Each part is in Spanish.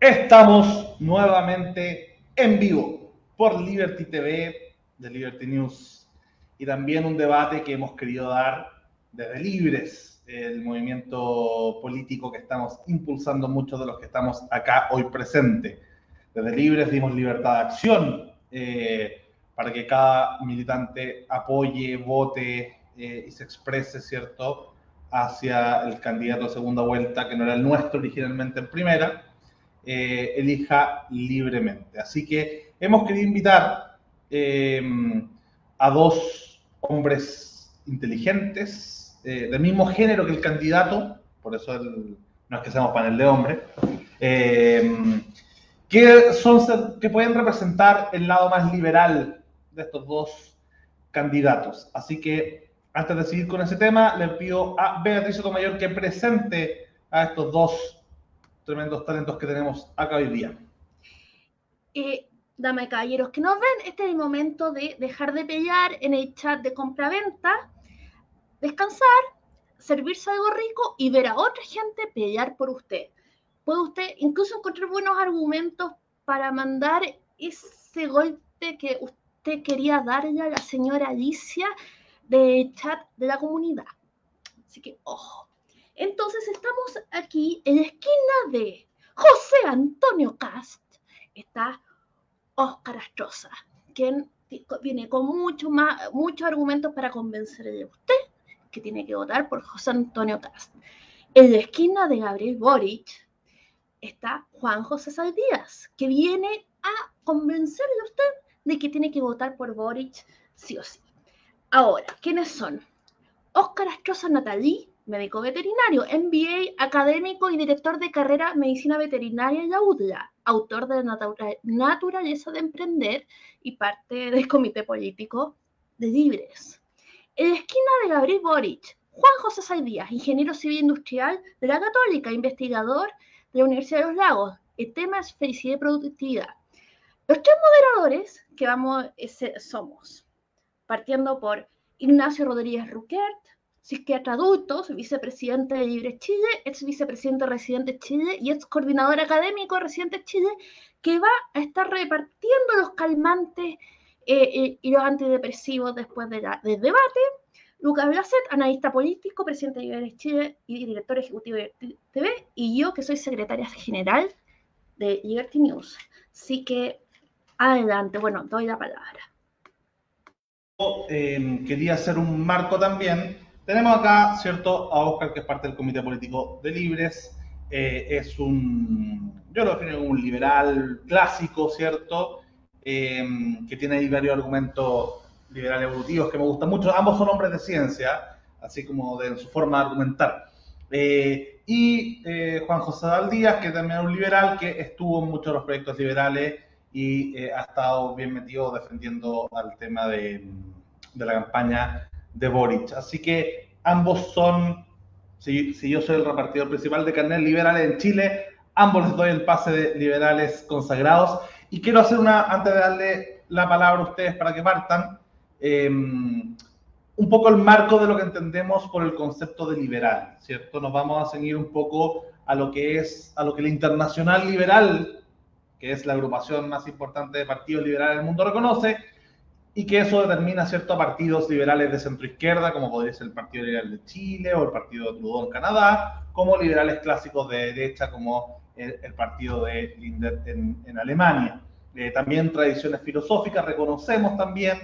Estamos nuevamente en vivo por Liberty TV de Liberty News y también un debate que hemos querido dar desde Libres, el movimiento político que estamos impulsando muchos de los que estamos acá hoy presentes. Desde Libres dimos libertad de acción eh, para que cada militante apoye, vote eh, y se exprese, ¿cierto?, hacia el candidato de segunda vuelta, que no era el nuestro originalmente en primera eh, elija libremente. Así que hemos querido invitar eh, a dos hombres inteligentes, eh, del mismo género que el candidato, por eso no es que seamos panel de hombres, que, son, que pueden representar el lado más liberal de estos dos candidatos. Así que antes de seguir con ese tema, le pido a Beatriz Sotomayor que presente a estos dos tremendos talentos que tenemos acá hoy día. Eh, dame caballeros que nos ven, este es el momento de dejar de pelear en el chat de compra-venta, descansar, servirse algo rico y ver a otra gente pelear por usted. Puede usted incluso encontrar buenos argumentos para mandar ese golpe que usted quería darle a la señora Alicia del chat de la comunidad. Así que, ojo. Entonces estamos aquí en la esquina de José Antonio Cast. Está Óscar Astroza, quien viene con mucho más, muchos argumentos para convencerle a usted que tiene que votar por José Antonio Cast. En la esquina de Gabriel Boric está Juan José Saldías, que viene a convencerle a usted de que tiene que votar por Boric sí o sí. Ahora, ¿quiénes son? Óscar Astroza Natalí, médico veterinario, MBA académico y director de carrera Medicina Veterinaria y UDLA, autor de la Naturaleza de Emprender y parte del Comité Político de Libres. En la esquina de Gabriel Boric, Juan José Saidías, ingeniero civil industrial de la Católica, investigador de la Universidad de los Lagos. El tema es felicidad y productividad. Los tres moderadores que vamos somos, partiendo por Ignacio Rodríguez Ruquert, psiquiatra adulto, vicepresidente de Libre Chile, ex vicepresidente residente Chile y ex coordinador académico residente Chile, que va a estar repartiendo los calmantes eh, eh, y los antidepresivos después del debate. Lucas Blaset, analista político, presidente de Libre Chile y director ejecutivo de TV, y yo que soy secretaria general de Liberty News. Así que adelante, bueno, doy la palabra. Eh, quería hacer un marco también tenemos acá, ¿cierto?, a Oscar, que es parte del Comité Político de Libres. Eh, es un, yo lo defino como un liberal clásico, ¿cierto?, eh, que tiene varios argumentos liberales evolutivos que me gustan mucho. Ambos son hombres de ciencia, así como de su forma de argumentar. Eh, y Juan José Valdías, que también es un liberal que estuvo en muchos de los proyectos liberales y ha estado bien metido defendiendo al tema de la campaña de Boric. Así que ambos son, si, yo soy el repartidor principal de carnet liberales en Chile, ambos les doy el pase de liberales consagrados. Y quiero hacer una, antes de darle la palabra a ustedes para que partan, em, un poco el marco de lo que entendemos por el concepto de liberal, ¿cierto? Nos vamos a seguir un poco a lo que es, a lo que la Internacional Liberal, que es la agrupación más importante de partidos liberales del mundo, reconoce, y que eso determina ciertos partidos liberales de centro izquierda, como podría ser el Partido Liberal de Chile o el Partido de Trudeau en Canadá, como liberales clásicos de derecha, como el, partido de Lindner en, Alemania. Eh, también tradiciones filosóficas, reconocemos también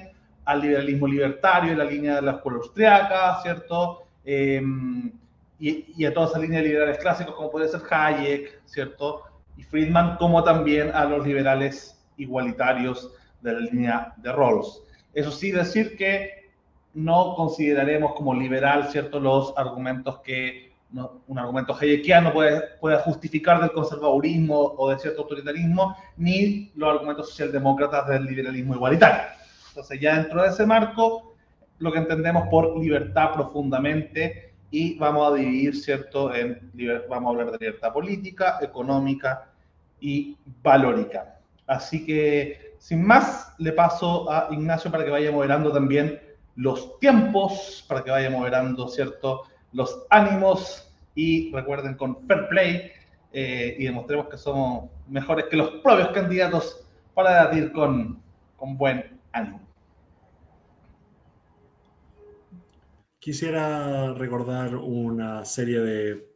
al liberalismo libertario en la línea de la escuela austriaca, ¿cierto? Em, y, y, a toda esa línea de liberales clásicos, como puede ser Hayek, ¿cierto? Y Friedman, como también a los liberales igualitarios de la línea de Rawls. Eso sí, decir que no consideraremos como liberal, ¿cierto?, los argumentos que un argumento hayekiano puede, puede justificar del conservadurismo o de cierto autoritarismo, ni los argumentos socialdemócratas del liberalismo igualitario. Entonces, ya dentro de ese marco, lo que entendemos por libertad profundamente y vamos a dividir, ¿cierto?, en, vamos a hablar de libertad política, económica y valórica. Así que sin más, le paso a Ignacio para que vaya moderando también los tiempos, para que vaya moderando, ¿cierto? Los ánimos y recuerden con Fair Play, y demostremos que somos mejores que los propios candidatos para debatir con, con buen ánimo. Quisiera recordar una serie de,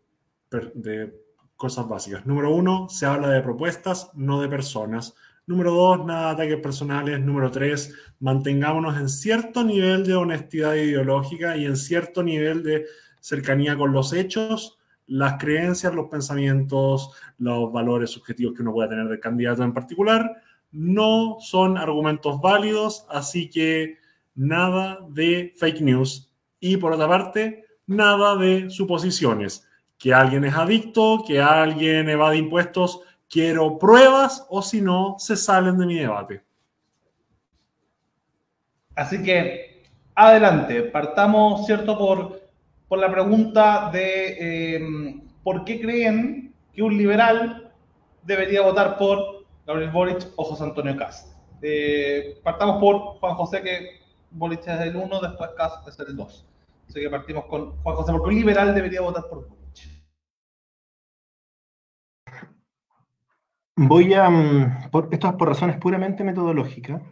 de cosas básicas. Número uno, se habla de propuestas, no de personas. Número dos, nada de ataques personales. Número tres, mantengámonos en cierto nivel de honestidad ideológica y en cierto nivel de cercanía con los hechos, las creencias, los pensamientos, los valores subjetivos que uno pueda tener del candidato en particular. No son argumentos válidos, así que nada de fake news. Y por otra parte, nada de suposiciones que alguien es adicto, que alguien evade impuestos, quiero pruebas o si no, se salen de mi debate. Así que, adelante, partamos, ¿cierto?, por, por la pregunta de em, por qué creen que un liberal debería votar por Gabriel Boric o José Antonio Cast. Eh, partamos por Juan José, que Boric es el 1, después Cast es el 2. Así que partimos con Juan José, porque un liberal debería votar por Voy a, mm, por, esto es por razones puramente metodológicas,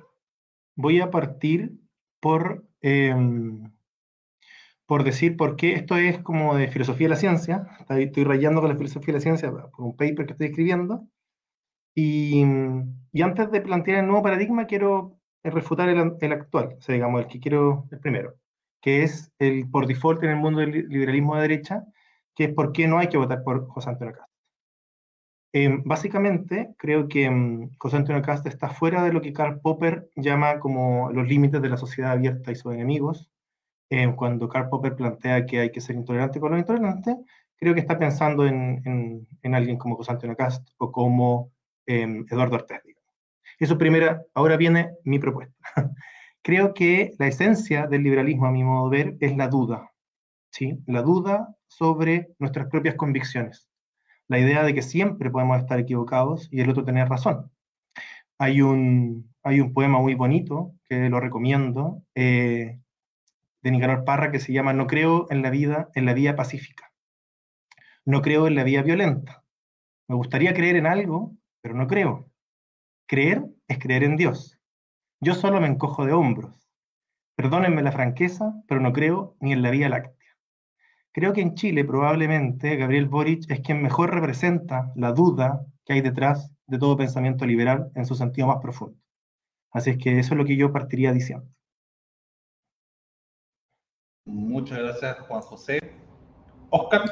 voy a partir por, em, por decir por qué esto es como de filosofía de la ciencia, estoy rayando con la filosofía de la ciencia por un paper que estoy escribiendo, y, y antes de plantear el nuevo paradigma quiero refutar el, el, actual, o sea, digamos, el que quiero, el primero, que es el por default en el mundo del liberalismo de derecha, que es por qué no hay que votar por José Antonio Castro. Em, básicamente, creo que um, José Cast está fuera de lo que Karl Popper llama como los límites de la sociedad abierta y sus enemigos. Em, cuando Karl Popper plantea que hay que ser intolerante con los intolerantes, creo que está pensando en, en, alguien como José Antonio Cast o como Eduardo Ortez. Eso primera, ahora viene mi propuesta. creo que la esencia del liberalismo, a mi modo de ver, es la duda. ¿sí? La duda sobre nuestras propias convicciones la idea de que siempre podemos estar equivocados y el otro tener razón. Hay un, hay un poema muy bonito que lo recomiendo, eh, de Nicanor Parra, que se llama No creo en la vida, en la vía pacífica. No creo en la vía violenta. Me gustaría creer en algo, pero no creo. Creer es creer en Dios. Yo solo me encojo de hombros. Perdónenme la franqueza, pero no creo ni en la vía láctea. Creo que en Chile probablemente Gabriel Boric es quien mejor representa la duda que hay detrás de todo pensamiento liberal en su sentido más profundo. Así es que eso es lo que yo partiría diciendo. Muchas gracias, Juan José. Oscar.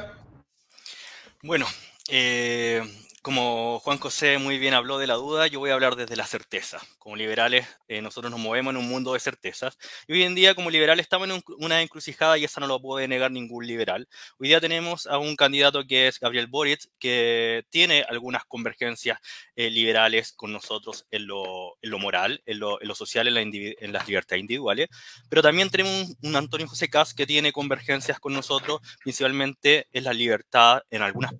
Bueno, eh, como Juan José muy bien habló de la duda, yo voy a hablar desde la certeza. Como liberales, eh, nosotros nos movemos en un mundo de certezas. Y hoy en día, como liberales, estamos en una encrucijada y esa no lo puede negar ningún liberal. Hoy día tenemos a un candidato que es Gabriel Boric, que tiene algunas convergencias eh, liberales con nosotros en lo, moral, en lo, social, en, las libertades individuales. Pero también tenemos un, un Antonio José Cas que tiene convergencias con nosotros, principalmente en la libertad, en algunas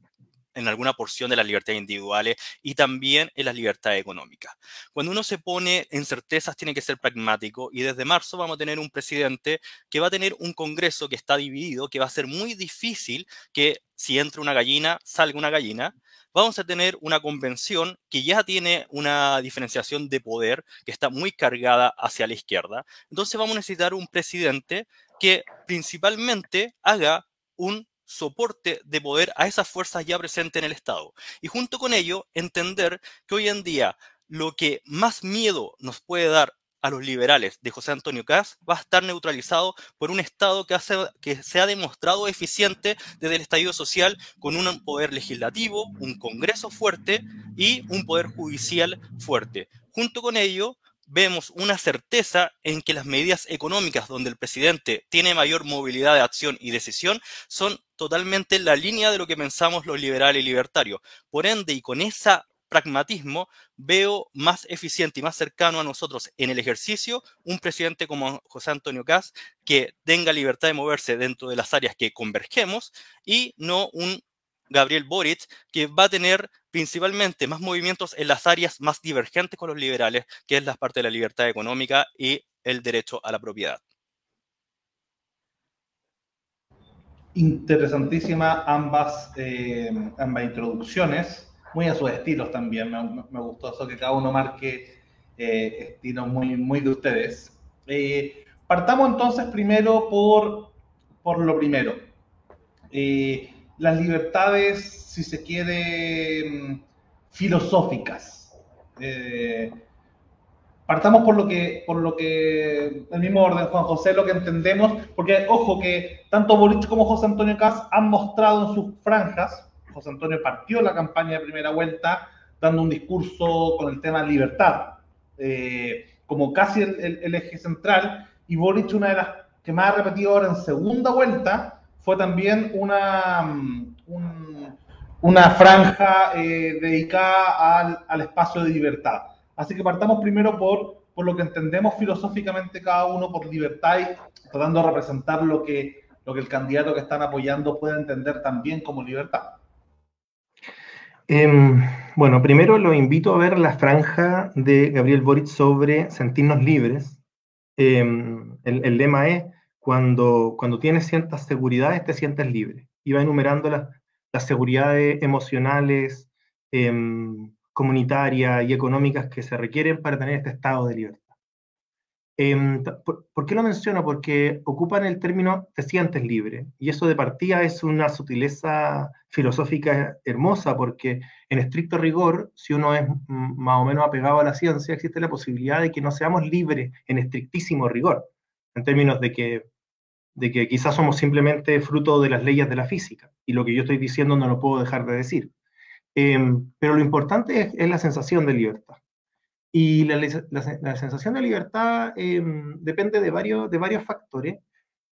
en alguna porción de las libertades individuales y también en las libertades económicas. Cuando uno se pone en certezas tiene que ser pragmático y desde marzo vamos a tener un presidente que va a tener un Congreso que está dividido, que va a ser muy difícil que si entra una gallina, salga una gallina. Vamos a tener una convención que ya tiene una diferenciación de poder que está muy cargada hacia la izquierda. Entonces vamos a necesitar un presidente que principalmente haga un soporte de poder a esas fuerzas ya presentes en el Estado. Y junto con ello, entender que hoy en día lo que más miedo nos puede dar a los liberales de José Antonio Caz va a estar neutralizado por un Estado que, hace, que se ha demostrado eficiente desde el estallido social con un poder legislativo, un Congreso fuerte y un poder judicial fuerte. Junto con ello, vemos una certeza en que las medidas económicas donde el presidente tiene mayor movilidad de acción y decisión son totalmente la línea de lo que pensamos los liberales y libertarios. Por ende, y con ese pragmatismo, veo más eficiente y más cercano a nosotros en el ejercicio un presidente como José Antonio Caz que tenga libertad de moverse dentro de las áreas que convergemos y no un Gabriel Boric, que va a tener principalmente más movimientos en las áreas más divergentes con los liberales, que es la parte de la libertad económica y el derecho a la propiedad. interesantísimas ambas, eh, ambas introducciones, muy a sus estilos también. Me, me gustó eso que cada uno marque eh, estilos muy, muy de ustedes. Eh, partamos entonces primero por, por lo primero. Eh, las libertades, si se quiere, mm, filosóficas. Eh, partamos por lo que, por lo que, el mismo orden, Juan José, lo que entendemos, porque ojo que tanto Boric como José Antonio Caz han mostrado en sus franjas, José Antonio partió la campaña de primera vuelta dando un discurso con el tema libertad, eh, como casi el, el, eje central, y Boric una de las que más ha repetido ahora en segunda vuelta, fue también una, mm, un, una franja eh, dedicada al, al espacio de libertad. Así que partamos primero por, por lo que entendemos filosóficamente cada uno por libertad y tratando de representar lo que, lo que el candidato que están apoyando puede entender también como libertad. Eh, bueno, primero lo invito a ver la franja de Gabriel Boric sobre sentirnos libres. Eh, el, el, lema es, cuando, cuando tienes ciertas seguridades te sientes libre. Y va enumerando las, las seguridades emocionales, eh, comunitarias y económicas que se requieren para tener este estado de libertad. Eh, ¿por, ¿por, qué lo menciono? Porque ocupan el término te sientes libre, y eso de partida es una sutileza filosófica hermosa, porque en estricto rigor, si uno es más o menos apegado a la ciencia, existe la posibilidad de que no seamos libres en estrictísimo rigor, en términos de que, de que quizás somos simplemente fruto de las leyes de la física, y lo que yo estoy diciendo no lo puedo dejar de decir. Eh, pero lo importante es, la sensación de libertad. Y la, la, sensación de libertad eh, depende de varios, de varios factores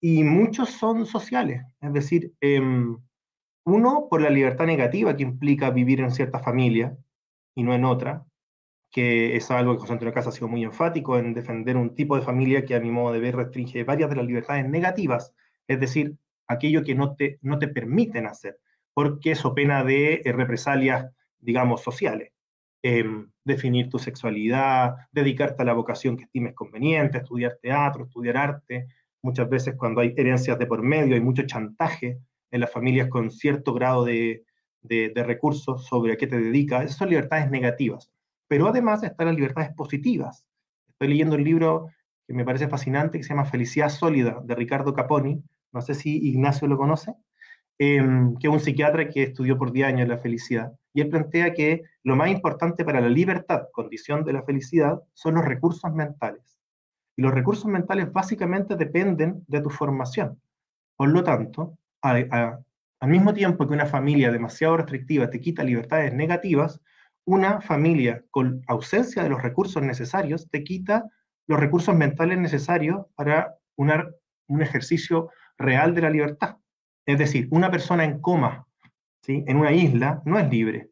y muchos son sociales. Es decir, eh, uno, por la libertad negativa que implica vivir en cierta familia y no en otra, que es algo que José Antonio Casa ha sido muy enfático en defender un tipo de familia que a mi modo de ver restringe varias de las libertades negativas, es decir, aquello que no te, no te permiten hacer porque eso pena de eh, represalias, digamos, sociales. Eh, definir tu sexualidad, dedicarte a la vocación que estimes conveniente, estudiar teatro, estudiar arte. Muchas veces cuando hay herencias de por medio, hay mucho chantaje en las familias con cierto grado de, de, de recursos sobre a qué te dedicas. Esas son libertades negativas. Pero además están las libertades positivas. Estoy leyendo un libro que me parece fascinante que se llama Felicidad Sólida de Ricardo Caponi. No sé si Ignacio lo conoce eh, que es un psiquiatra que estudió por 10 años la felicidad, y él plantea que lo más importante para la libertad, condición de la felicidad, son los recursos mentales. Y los recursos mentales básicamente dependen de tu formación. Por lo tanto, al mismo tiempo que una familia demasiado restrictiva te quita libertades negativas, una familia con ausencia de los recursos necesarios te quita los recursos mentales necesarios para un ejercicio real de la libertad. Es decir, una persona en coma ¿sí? en una isla no es libre,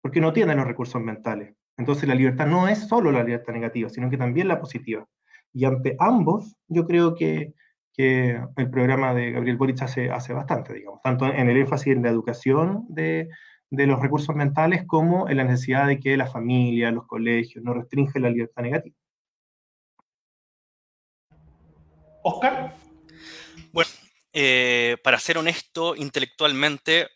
porque no tiene los recursos mentales. Entonces la libertad no es solo la libertad negativa, sino que también la positiva. Y ante ambos, yo creo que, que el programa de Gabriel Boric hace, hace bastante, digamos, tanto en el énfasis en la educación de, de los recursos mentales como en la necesidad de que la familia, los colegios no restringen la libertad negativa. Oscar. Bueno, eh, para ser honesto, intelectualmente,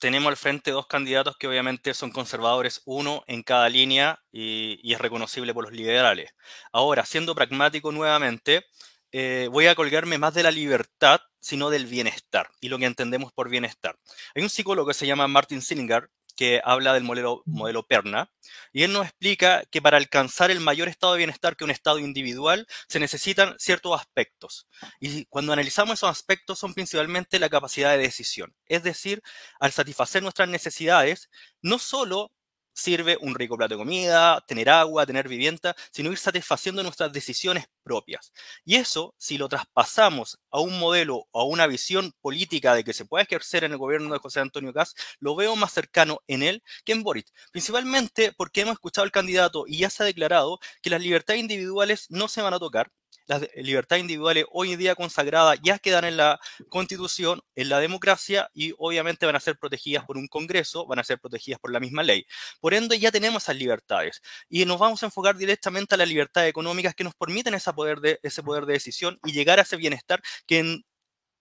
tenemos al frente dos candidatos que obviamente son conservadores, uno en cada línea y, y es reconocible por los liberales. Ahora, siendo pragmático nuevamente, eh, voy a colgarme más de la libertad, sino del bienestar y lo que entendemos por bienestar. Hay un psicólogo que se llama Martin Singer que habla del modelo, modelo Perna, y él nos explica que para alcanzar el mayor estado de bienestar que un estado individual se necesitan ciertos aspectos. Y cuando analizamos esos aspectos son principalmente la capacidad de decisión. Es decir, al satisfacer nuestras necesidades, no solo sirve un rico plato de comida, tener agua, tener vivienda, sino ir satisfaciendo nuestras decisiones propias. Y eso, si lo traspasamos a un modelo o a una visión política de que se puede ejercer en el gobierno de José Antonio Caz, lo veo más cercano en él que en Boric. Principalmente porque hemos escuchado al candidato y ya se ha declarado que las libertades individuales no se van a tocar, las libertades individuales hoy en día consagradas ya quedan en la constitución, en la democracia y obviamente van a ser protegidas por un Congreso, van a ser protegidas por la misma ley. Por ende, ya tenemos esas libertades y nos vamos a enfocar directamente a las libertades económicas que nos permiten esa poder de, ese poder de decisión y llegar a ese bienestar que en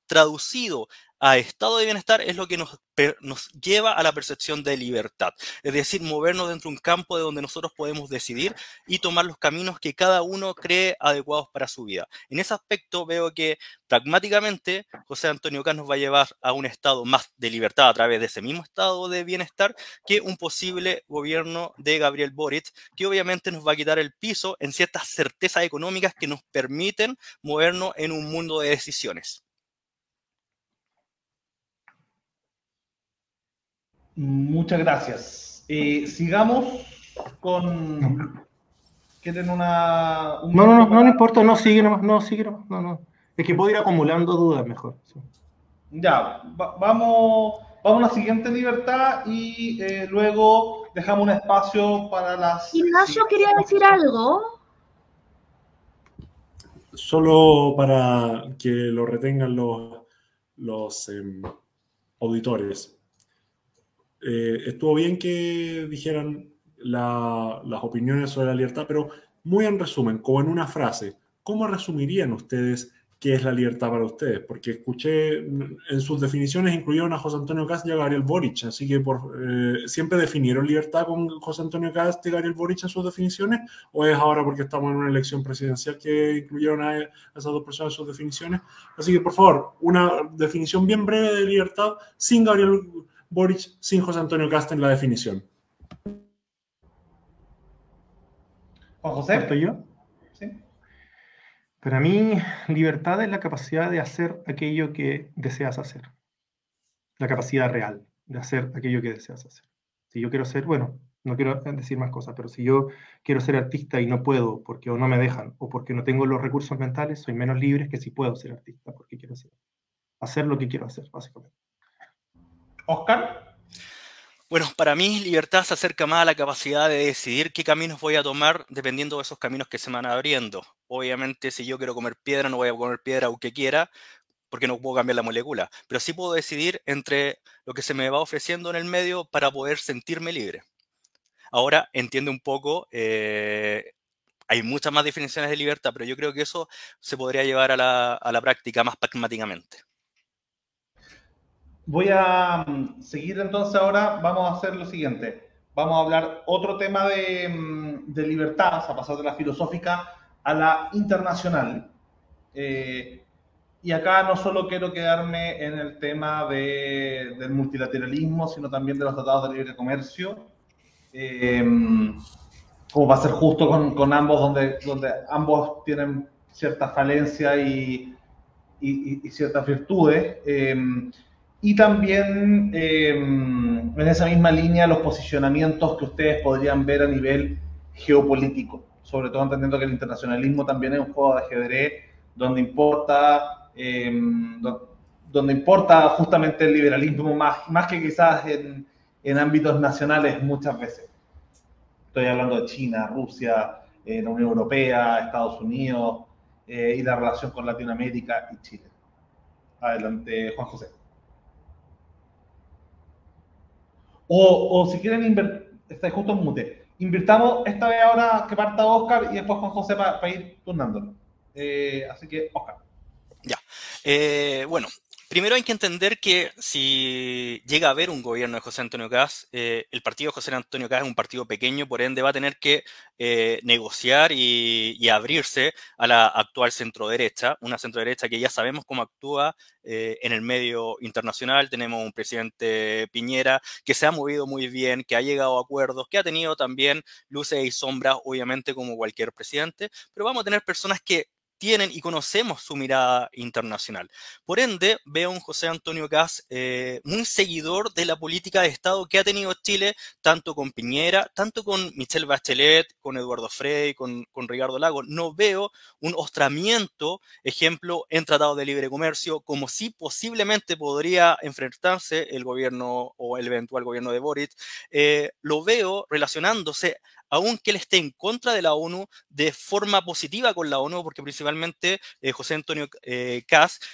traducido a estado de bienestar es lo que nos, nos, lleva a la percepción de libertad. Es decir, movernos dentro de un campo de donde nosotros podemos decidir y tomar los caminos que cada uno cree adecuados para su vida. En ese aspecto veo que pragmáticamente José Antonio Cas nos va a llevar a un estado más de libertad a través de ese mismo estado de bienestar que un posible gobierno de Gabriel Boric, que obviamente nos va a quitar el piso en ciertas certezas económicas que nos permiten movernos en un mundo de decisiones. Muchas gracias. Eh, sigamos con. ¿Quieren una.? no, no, no, no, no importa, no, sigue nomás, no, sigue nomás, no, no. Es que puedo ir acumulando dudas mejor. Ya, vamos, vamos a la siguiente libertad y eh, luego dejamos un espacio para las. Ignacio quería decir algo. Solo para que lo retengan los, los em, auditores. Eh, estuvo bien que dijeran las opiniones sobre la libertad, pero muy en resumen, como en una frase, ¿cómo resumirían ustedes qué es la libertad para ustedes? Porque escuché en sus definiciones incluyeron a José Antonio Cast y a Gabriel Boric, así que por, eh, ¿siempre definieron libertad con José Antonio Cast y Gabriel Boric en sus definiciones? ¿O es ahora porque estamos en una elección presidencial que incluyeron a, a esas dos personas en sus definiciones? Así que, por favor, una definición bien breve de libertad sin Gabriel Boric sin José Antonio Casta en la definición. Juan José. ¿Estoy yo? Sí. Para mí, libertad es la capacidad de hacer aquello que deseas hacer. La capacidad real de hacer aquello que deseas hacer. Si yo quiero ser, bueno, no quiero decir más cosas, pero si yo quiero ser artista y no puedo porque o no me dejan o porque no tengo los recursos mentales, soy menos libre que si puedo ser artista porque quiero hacer, hacer lo que quiero hacer, básicamente. Oscar. Bueno, para mí libertad se acerca más a la capacidad de decidir qué caminos voy a tomar dependiendo de esos caminos que se van abriendo. Obviamente, si yo quiero comer piedra, no voy a comer piedra aunque quiera, porque no puedo cambiar la molécula. Pero sí puedo decidir entre lo que se me va ofreciendo en el medio para poder sentirme libre. Ahora entiendo un poco, eh, hay muchas más definiciones de libertad, pero yo creo que eso se podría llevar a la, a la práctica más pragmáticamente. Voy a mm, seguir entonces ahora, vamos a hacer lo siguiente. Vamos a hablar otro tema de, mm, de libertad, a pasar de la filosófica a la internacional. Eh, y acá no solo quiero quedarme en el tema de, del multilateralismo, sino también de los tratados de libre comercio, eh, como va a ser justo con, con, ambos, donde, donde ambos tienen cierta falencia y, y, y ciertas virtudes. Eh, y también em, en esa misma línea los posicionamientos que ustedes podrían ver a nivel geopolítico, sobre todo entendiendo que el internacionalismo también es un juego de ajedrez donde importa, em, donde importa justamente el liberalismo más, más que quizás en, ámbitos nacionales muchas veces. Estoy hablando de China, Rusia, eh, la Unión Europea, Estados Unidos eh, y la relación con Latinoamérica y Chile. Adelante, Juan José. O, o si quieren invertir, está justo en mute. Invirtamos esta vez ahora que parta Oscar y después Juan José para ir turnándolo. Eh, así que, Oscar. Ya. Eh, bueno, Primero hay que entender que si llega a haber un gobierno de José Antonio Caz, eh, el partido de José Antonio Caz es un partido pequeño, por ende va a tener que eh, negociar y, abrirse a la actual centroderecha, una centroderecha que ya sabemos cómo actúa eh, en el medio internacional. Tenemos un presidente Piñera que se ha movido muy bien, que ha llegado a acuerdos, que ha tenido también luces y sombras, obviamente como cualquier presidente, pero vamos a tener personas que tienen y conocemos su mirada internacional. Por ende, veo a un José Antonio Gas eh, muy seguidor de la política de Estado que ha tenido Chile, tanto con Piñera, tanto con Michelle Bachelet, con Eduardo Frey, con, con Ricardo Lago. No veo un ostramiento, ejemplo, en tratado de libre comercio, como si posiblemente podría enfrentarse el gobierno o el eventual gobierno de Boric. Eh, lo veo relacionándose aunque él esté en contra de la ONU, de forma positiva con la ONU, porque principalmente eh, José Antonio eh,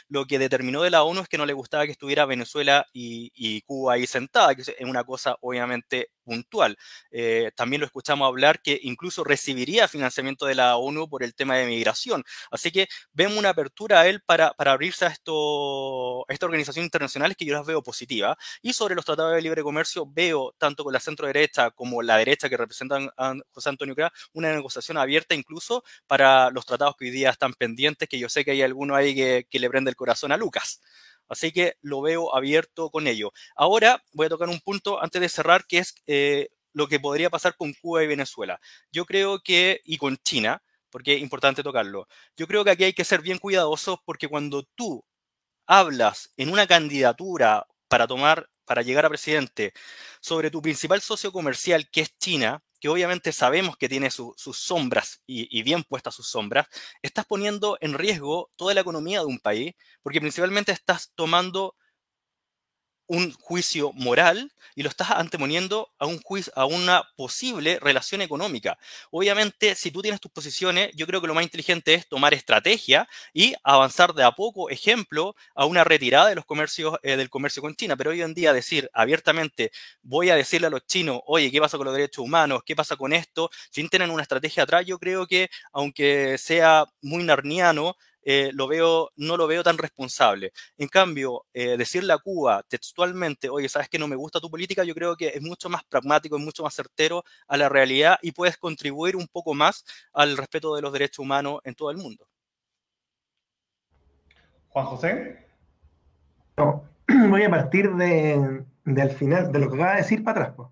lo que determinó de la ONU es que no le gustaba que estuviera Venezuela y, Cuba ahí sentada, que es una cosa obviamente puntual. Eh, también lo escuchamos hablar que incluso recibiría financiamiento de la ONU por el tema de migración. Así que vemos una apertura a él para, para abrirse a, esto, a estas organizaciones internacionales que yo las veo positivas. Y sobre los tratados de libre comercio veo, tanto con la centro derecha como la derecha que representan a José Antonio Cra, una negociación abierta incluso para los tratados que hoy día están pendientes, que yo sé que hay alguno ahí que, que le prende el corazón a Lucas. Así que lo veo abierto con ello. Ahora voy a tocar un punto antes de cerrar, que es eh, lo que podría pasar con Cuba y Venezuela. Yo creo que, y con China, porque es importante tocarlo, yo creo que aquí hay que ser bien cuidadosos porque cuando tú hablas en una candidatura para tomar, para llegar a presidente, sobre tu principal socio comercial, que es China, que obviamente sabemos que tiene sus sombras y, bien puestas sus sombras, estás poniendo en riesgo toda la economía de un país, porque principalmente estás tomando un juicio moral y lo estás anteponiendo a, un juicio, a una posible relación económica. Obviamente, si tú tienes tus posiciones, yo creo que lo más inteligente es tomar estrategia y avanzar de a poco, ejemplo, a una retirada de los comercios, eh, del comercio con China. Pero hoy en día decir abiertamente, voy a decirle a los chinos, oye, ¿qué pasa con los derechos humanos? ¿Qué pasa con esto? Sin tener una estrategia atrás, yo creo que, aunque sea muy narniano, eh, lo veo, no lo veo tan responsable. En cambio, eh, decirle a Cuba textualmente, oye, sabes que no me gusta tu política, yo creo que es mucho más pragmático, es mucho más certero a la realidad y puedes contribuir un poco más al respeto de los derechos humanos en todo el mundo. Juan José. voy a partir de, al final, de lo que acaba de decir para atrás.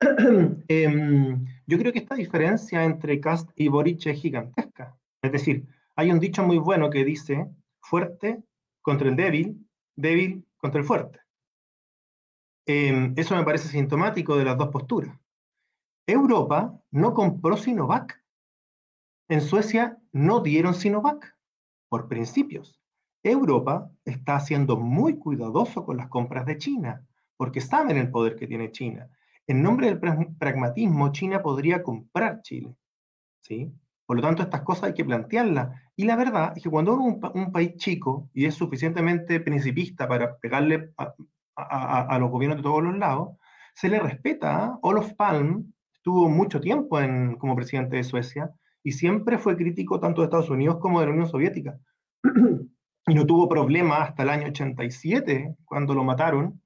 Em, yo creo que esta diferencia entre Cast y Boric es gigantesca. Es decir, hay un dicho muy bueno que dice, fuerte contra el débil, débil contra el fuerte. Em, eso me parece sintomático de las dos posturas. Europa no compró Sinovac. En Suecia no dieron Sinovac, por principios. Europa está siendo muy cuidadoso con las compras de China, porque saben el poder que tiene China. En nombre del pragmatismo, China podría comprar Chile. ¿sí? Por lo tanto, estas cosas hay que plantearlas. Y la verdad es que cuando uno es un, país chico y es suficientemente principista para pegarle a, los gobiernos de todos los lados, se le respeta. ¿ah? Olof Palm estuvo mucho tiempo en, como presidente de Suecia y siempre fue crítico tanto de Estados Unidos como de la Unión Soviética. y no tuvo problema hasta el año 87, cuando lo mataron.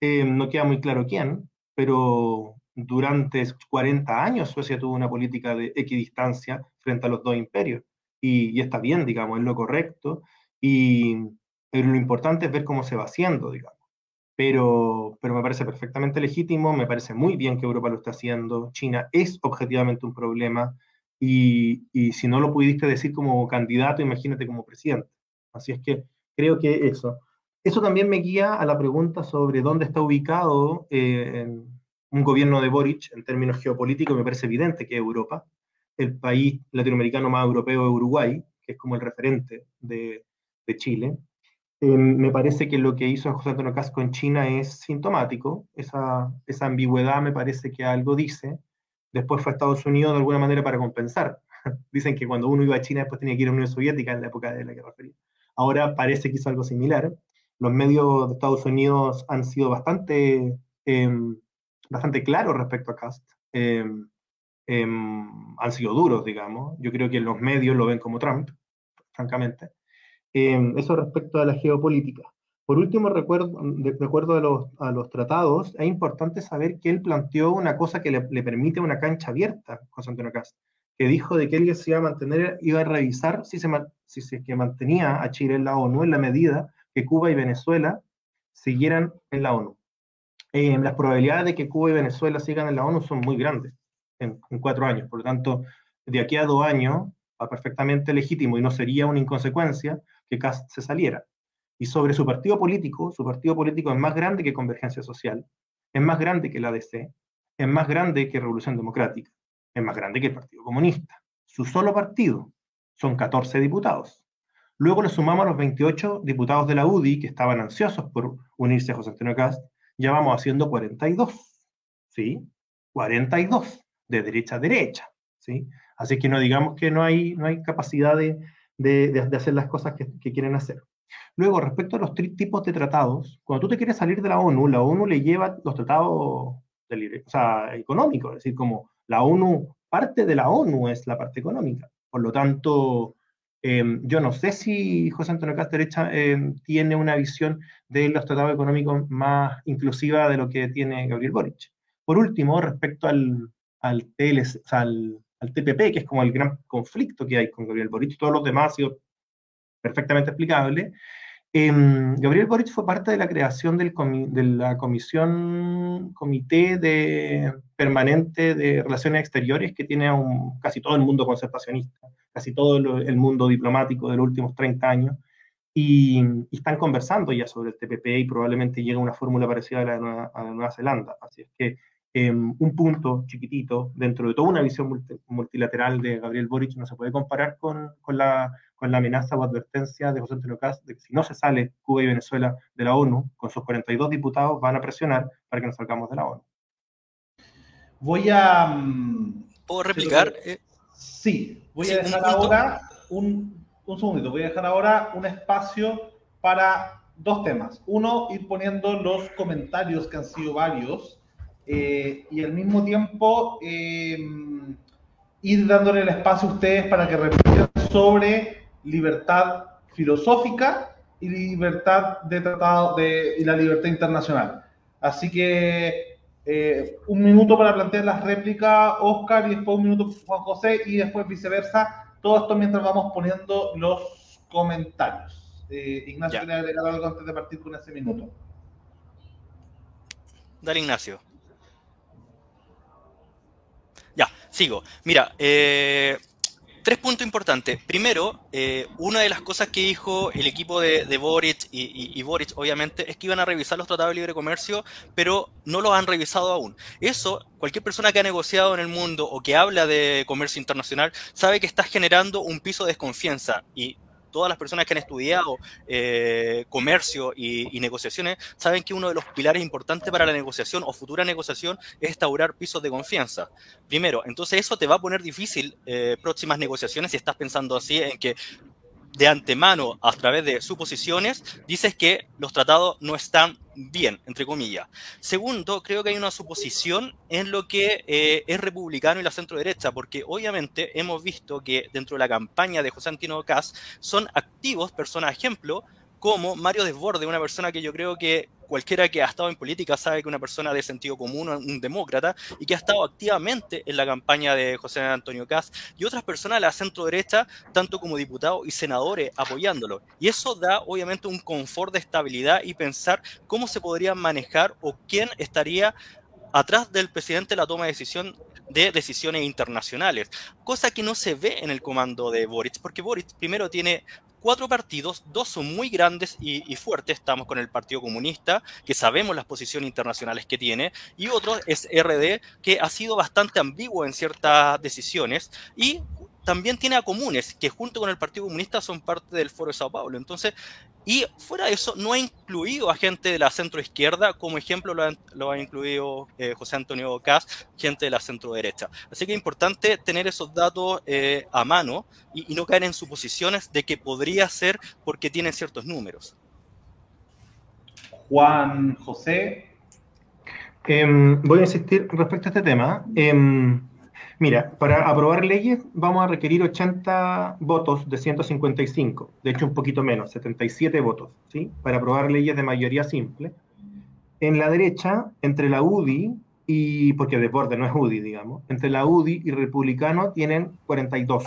Eh, no queda muy claro quién, pero durante 40 años Suecia tuvo una política de equidistancia frente a los dos imperios. Y, está bien, digamos, es lo correcto. Y, pero lo importante es ver cómo se va haciendo, digamos. Pero, pero me parece perfectamente legítimo, me parece muy bien que Europa lo esté haciendo. China es objetivamente un problema. Y, y si no lo pudiste decir como candidato, imagínate como presidente. Así es que creo que eso. Eso también me guía a la pregunta sobre dónde está ubicado eh, un gobierno de Boric en términos geopolíticos, me parece evidente que Europa. El país latinoamericano más europeo es Uruguay, que es como el referente de, de Chile. Eh, me parece que lo que hizo José Antonio Casco en China es sintomático. Esa, esa ambigüedad me parece que algo dice. Después fue a Estados Unidos de alguna manera para compensar. Dicen que cuando uno iba a China después tenía que ir a la Unión Soviética en la época de la Guerra Fría. Ahora parece que hizo algo similar. Los medios de Estados Unidos han sido bastante eh, bastante claros respecto a Cast. Em, em, han sido duros, digamos. Yo creo que los medios lo ven como Trump, francamente. Em, eso respecto a la geopolítica. Por último, recuerdo, de, acuerdo a los, tratados, es importante saber que él planteó una cosa que le, permite una cancha abierta, José Antonio Cast, que dijo de que él iba a mantener, iba a revisar si se, si se que mantenía a Chile en la ONU en la medida que Cuba y Venezuela siguieran en la ONU. Eh, las probabilidades de que Cuba y Venezuela sigan en la ONU son muy grandes en, cuatro años. Por lo tanto, de aquí a dos años va perfectamente legítimo y no sería una inconsecuencia que Cast se saliera. Y sobre su partido político, su partido político es más grande que Convergencia Social, es más grande que la ADC, es más grande que Revolución Democrática, es más grande que el Partido Comunista. Su solo partido son 14 diputados. Luego le sumamos a los 28 diputados de la UDI que estaban ansiosos por unirse a José Antonio Cast ya vamos haciendo 42, ¿sí? 42, de derecha a derecha, ¿sí? Así que no digamos que no hay, no hay capacidad de, de, de hacer las cosas que, que, quieren hacer. Luego, respecto a los tipos de tratados, cuando tú te quieres salir de la ONU, la ONU le lleva los tratados del, o sea, económico, es decir, como la ONU, parte de la ONU es la parte económica. Por lo tanto, em, yo no sé si José Antonio Cast derecha em, tiene una visión de los tratados económicos más inclusiva de lo que tiene Gabriel Boric. Por último, respecto al, al, al, al TPP, que es como el gran conflicto que hay con Gabriel Boric, todos los demás ha sido perfectamente explicable. Em, Gabriel Boric fue parte de la creación del de la comisión, comité de, permanente de relaciones exteriores que tiene un, casi todo el mundo concertacionista, casi todo el mundo diplomático de los últimos 30 años, y, están conversando ya sobre el TPP y probablemente llegue una fórmula parecida a la, de a la Nueva Zelanda. Así es que Em, un punto chiquitito dentro de toda una visión multilateral de Gabriel Boric no se puede comparar con, con, la, con la amenaza o advertencia de José Antonio Cast de que si no se sale Cuba y Venezuela de la ONU, con sus 42 diputados van a presionar para que nos salgamos de la ONU. Voy a... Mm, ¿Puedo replicar? Eh, sí, voy a dejar ahora un, un segundito, voy a dejar ahora un espacio para dos temas. Uno, ir poniendo los comentarios que han sido varios eh, y al mismo tiempo eh, ir dándole el espacio a ustedes para que reflexionen sobre libertad filosófica y libertad de tratado de, y la libertad internacional. Así que eh, un minuto para plantear las réplicas, Oscar, y después un minuto Juan José, y después viceversa. Todo esto mientras vamos poniendo los comentarios. Ignacio, ¿quiere agregar algo antes de partir con ese minuto? Dale, Ignacio. Sigo. Mira, eh, tres puntos importantes. Primero, eh, una de las cosas que dijo el equipo de, Boric y, Boric, obviamente, es que iban a revisar los tratados de libre comercio, pero no los han revisado aún. Eso, cualquier persona que ha negociado en el mundo o que habla de comercio internacional sabe que está generando un piso de desconfianza y todas las personas que han estudiado eh, comercio y, negociaciones saben que uno de los pilares importantes para la negociación o futura negociación es instaurar pisos de confianza. Primero, entonces eso te va a poner difícil eh, próximas negociaciones si estás pensando así en que de antemano, a través de suposiciones, dices que los tratados no están bien, entre comillas. Segundo, creo que hay una suposición en lo que eh, es republicano y la centro derecha, porque obviamente hemos visto que dentro de la campaña de José Antino Cas son activos personas ejemplo como Mario Desborde, una persona que yo creo que cualquiera que ha estado en política sabe que una persona de sentido común, un demócrata, y que ha estado activamente en la campaña de José Antonio Caz, y otras personas de la centro derecha, tanto como diputados y senadores, apoyándolo. Y eso da obviamente un confort de estabilidad y pensar cómo se podría manejar o quién estaría atrás del presidente la toma de de decisiones internacionales, cosa que no se ve en el comando de Boric, porque Boric primero tiene cuatro partidos, dos son muy grandes y, fuertes, estamos con el Partido Comunista, que sabemos las posiciones internacionales que tiene, y otro es RD, que ha sido bastante ambiguo en ciertas decisiones, y también tiene a comunes, que junto con el Partido Comunista son parte del Foro de Sao Paulo. Entonces, y fuera de eso, no ha incluido a gente de la centro izquierda, como ejemplo lo ha, incluido eh, José Antonio Cas, gente de la centro derecha. Así que es importante tener esos datos eh, a mano y, no caer en suposiciones de que podría ser porque tienen ciertos números. Juan José. Em, voy a insistir respecto a este tema. Mira, para aprobar leyes vamos a requerir 80 votos de 155, de hecho un poquito menos, 77 votos, ¿sí? Para aprobar leyes de mayoría simple. En la derecha, entre la UDI y, porque deporte no es UDI, digamos, entre la UDI y Republicano tienen 42.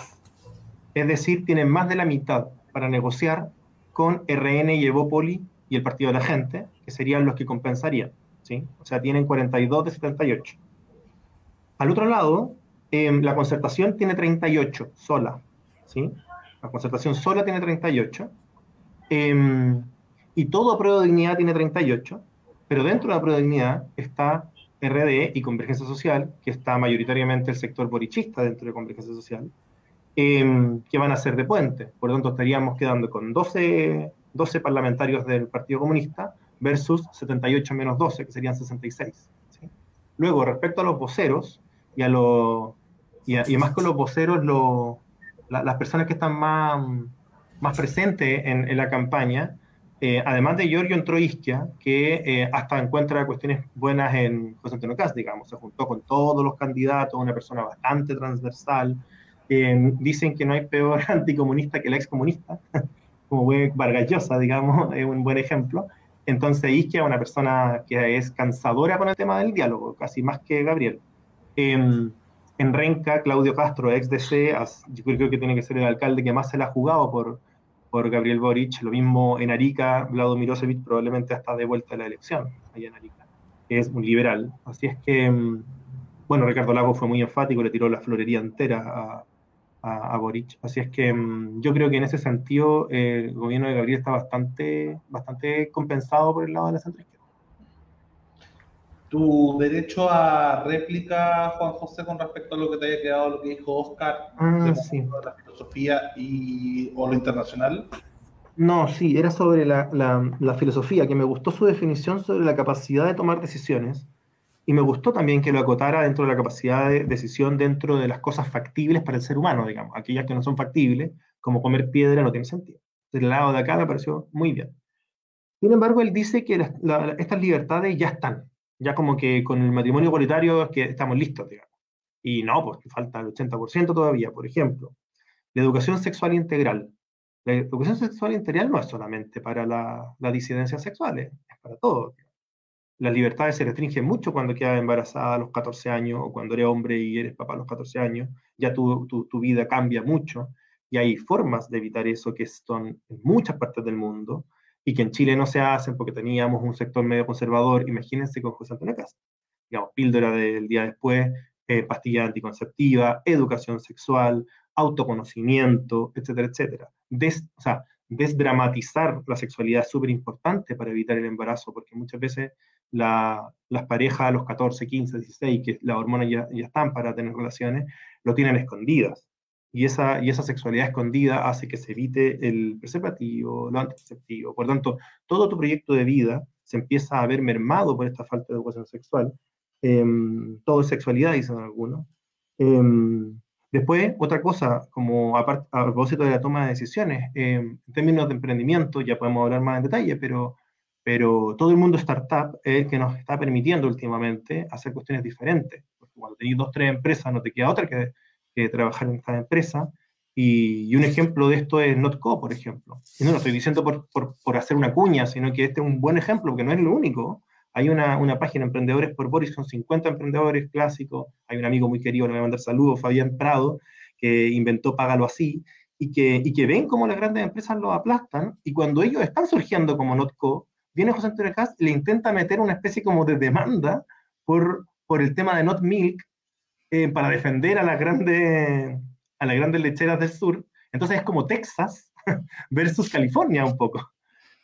Es decir, tienen más de la mitad para negociar con RN y Evópoli y el Partido de la Gente, que serían los que compensarían, ¿sí? O sea, tienen 42 de 78. Al otro lado, Em, la concertación tiene 38 sola, ¿sí? La concertación sola tiene 38. Em, y todo prueba de dignidad tiene 38, pero dentro de la prueba de dignidad está RDE y Convergencia Social, que está mayoritariamente el sector borichista dentro de Convergencia Social, em, que van a ser de puente. Por lo tanto, estaríamos quedando con 12, 12 parlamentarios del Partido Comunista versus 78 menos 12, que serían 66. Luego, respecto a los voceros y a los y, más con los voceros, las personas que están más, más presentes en, la campaña, eh, además de Giorgio entró Isquia, que eh, hasta encuentra cuestiones buenas en José Antonio Cast, digamos, se juntó con todos los candidatos, una persona bastante transversal. dicen que no hay peor anticomunista que el excomunista, como Vargas Llosa, digamos, es un buen ejemplo. Entonces Isquia es una persona que es cansadora con el tema del diálogo, casi más que Gabriel. Em, en Renca, Claudio Castro, ex DC, yo creo que tiene que ser el alcalde que más se la ha jugado por, por Gabriel Boric. Lo mismo en Arica, Vlado Mirosevic probablemente hasta de vuelta a la elección, allá en Arica, que es un liberal. Así es que, em, bueno, Ricardo Lago fue muy enfático, le tiró la florería entera a, a, Boric. Así es que mm, yo creo que en ese sentido el gobierno de Gabriel está bastante, bastante compensado por el lado de la centro. Tu derecho a réplica, Juan José, con respecto a lo que te haya quedado, lo que dijo Oscar, ah, de la filosofía y, o lo internacional. No, sí, era sobre la, la filosofía, que me gustó su definición sobre la capacidad de tomar decisiones y me gustó también que lo acotara dentro de la capacidad de decisión dentro de las cosas factibles para el ser humano, digamos. Aquellas que no son factibles, como comer piedra, no tiene sentido. Del lado de acá me pareció muy bien. Sin embargo, él dice que estas libertades ya están, ya como que con el matrimonio igualitario es que estamos listos, digamos. Y no, pues falta el 80% todavía. Por ejemplo, la educación sexual integral. La educación sexual integral no es solamente para las la disidencias sexuales, es para todos las libertades se restringen mucho cuando quedas embarazada a los 14 años o cuando eres hombre y eres papá a los 14 años, ya tu, tu, vida cambia mucho y hay formas de evitar eso que son en muchas partes del mundo y que en Chile no se hacen porque teníamos un sector medio conservador, imagínense con José Antonio Castro, digamos, píldora del día después, eh, pastilla anticonceptiva, educación sexual, autoconocimiento, etcétera, etcétera. Des, o sea, desdramatizar la sexualidad es súper importante para evitar el embarazo, porque muchas veces las parejas a los 14, 15, 16, que las hormonas ya, ya, están para tener relaciones, lo tienen escondidas. Y esa, y esa sexualidad escondida hace que se evite el preservativo, lo anticonceptivo. Por tanto, todo tu proyecto de vida se empieza a ver mermado por esta falta de educación sexual. Em, todo es sexualidad, dicen algunos. Em, después, otra cosa, como a, propósito de la toma de decisiones, em, en términos de emprendimiento, ya podemos hablar más en detalle, pero pero todo el mundo startup es el que nos está permitiendo últimamente hacer cuestiones diferentes. Porque cuando tenéis dos, tres empresas, no te queda otra que, que trabajar en cada empresa. Y, un ejemplo de esto es Notco, por ejemplo. Y no lo estoy diciendo por, por, hacer una cuña, sino que este es un buen ejemplo, porque no es lo único. Hay una, una página, Emprendedores por Boris, con 50 emprendedores clásicos. Hay un amigo muy querido, le voy a mandar saludos, Fabián Prado, que inventó Págalo Así, y que, y que ven cómo las grandes empresas lo aplastan. Y cuando ellos están surgiendo como Notco, viene José Antonio Cast y le intenta meter una especie como de demanda por, por el tema de Not Milk eh, para defender a las grandes a las grandes lecheras del sur. Entonces es como Texas versus California un poco.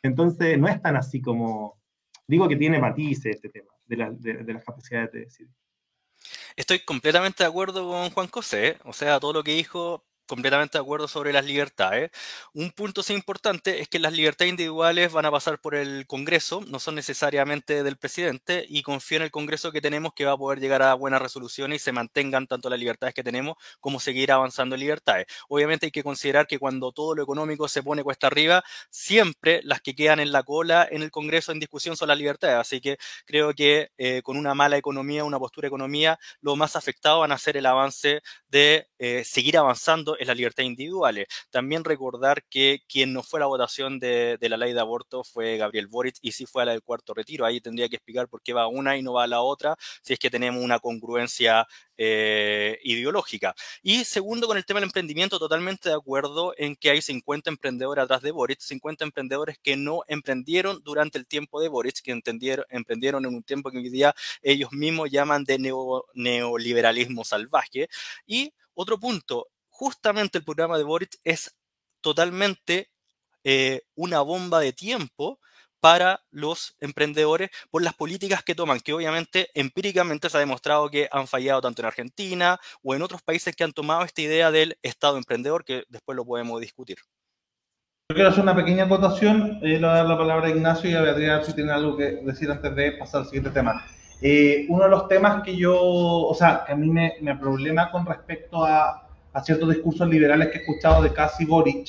Entonces no es tan así como, digo que tiene matices este tema de, de las capacidades de decidir. Estoy completamente de acuerdo con Juan José, o sea, todo lo que dijo completamente de acuerdo sobre las libertades. Un punto sí importante es que las libertades individuales van a pasar por el Congreso, no son necesariamente del presidente, y confío en el Congreso que tenemos que va a poder llegar a buenas resoluciones y se mantengan tanto las libertades que tenemos como seguir avanzando en libertades. Obviamente hay que considerar que cuando todo lo económico se pone cuesta arriba, siempre las que quedan en la cola en el Congreso en discusión son las libertades. Así que creo que eh, con una mala economía, una postura economía, lo más afectado van a ser el avance de eh, seguir avanzando en las libertades individuales. También recordar que quien no fue a la votación de, la ley de aborto fue Gabriel Boric y sí fue a la del cuarto retiro. Ahí tendría que explicar por qué va una y no va a la otra, si es que tenemos una congruencia eh, ideológica. Y segundo, con el tema del emprendimiento, totalmente de acuerdo en que hay 50 emprendedores atrás de Boric, 50 emprendedores que no emprendieron durante el tiempo de Boric, que emprendieron en un tiempo que hoy día ellos mismos llaman de neoliberalismo salvaje. Y otro punto, justamente el programa de Boric es totalmente eh, una bomba de tiempo para los emprendedores por las políticas que toman, que obviamente empíricamente se ha demostrado que han fallado tanto en Argentina o en otros países que han tomado esta idea del Estado emprendedor, que después lo podemos discutir. Yo quiero hacer una pequeña acotación, eh, le voy a dar la palabra a Ignacio y a Beatriz si tiene algo que decir antes de pasar al siguiente tema. Eh, uno de los temas que yo, o sea, que a mí me, me problema con respecto a, a, ciertos discursos liberales que he escuchado de Casi Boric,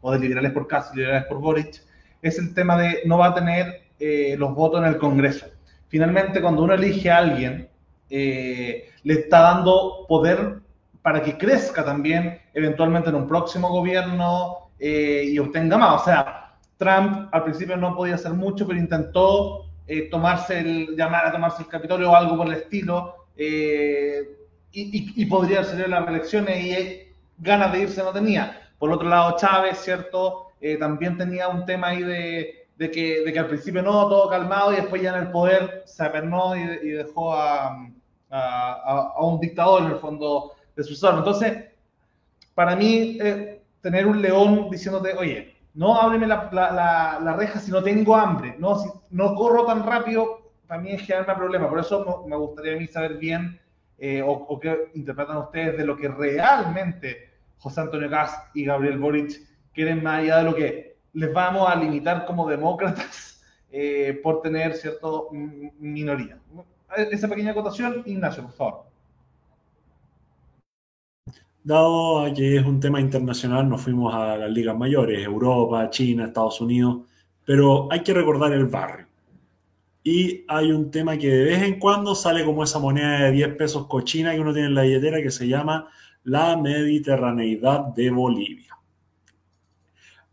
o de liberales por Casi, liberales por Boric, es el tema de no va a tener eh, los votos en el Congreso. Finalmente, cuando uno elige a alguien, eh, le está dando poder para que crezca también eventualmente en un próximo gobierno eh, y obtenga más. O sea, Trump al principio no podía hacer mucho, pero intentó tomarse el, llamar a tomarse el Capitolio o algo por el estilo, y, y, podría salir las elecciones y ganas de irse no tenía. Por otro lado, Chávez, ¿cierto? también tenía un tema ahí de, de que, de que al principio no, todo calmado y después ya en el poder se apernó y, y dejó a, a, a, un dictador en el fondo de su sucesor. Entonces, para mí, eh, tener un león diciéndote, oye, no ábreme la, la, la, reja si no tengo hambre, no, si no corro tan rápido, mí es generarme problema. Por eso me gustaría a mí saber bien eh, o, o qué interpretan ustedes de lo que realmente José Antonio Caz y Gabriel Boric quieren más allá de lo que les vamos a limitar como demócratas eh, por tener cierto minoría. Esa pequeña acotación, Ignacio, por favor. Dado que es un tema internacional, nos fuimos a las ligas mayores, Europa, China, Estados Unidos, pero hay que recordar el barrio. Y hay un tema que de vez en cuando sale como esa moneda de 10 pesos cochina que uno tiene en la billetera que se llama la mediterraneidad de Bolivia.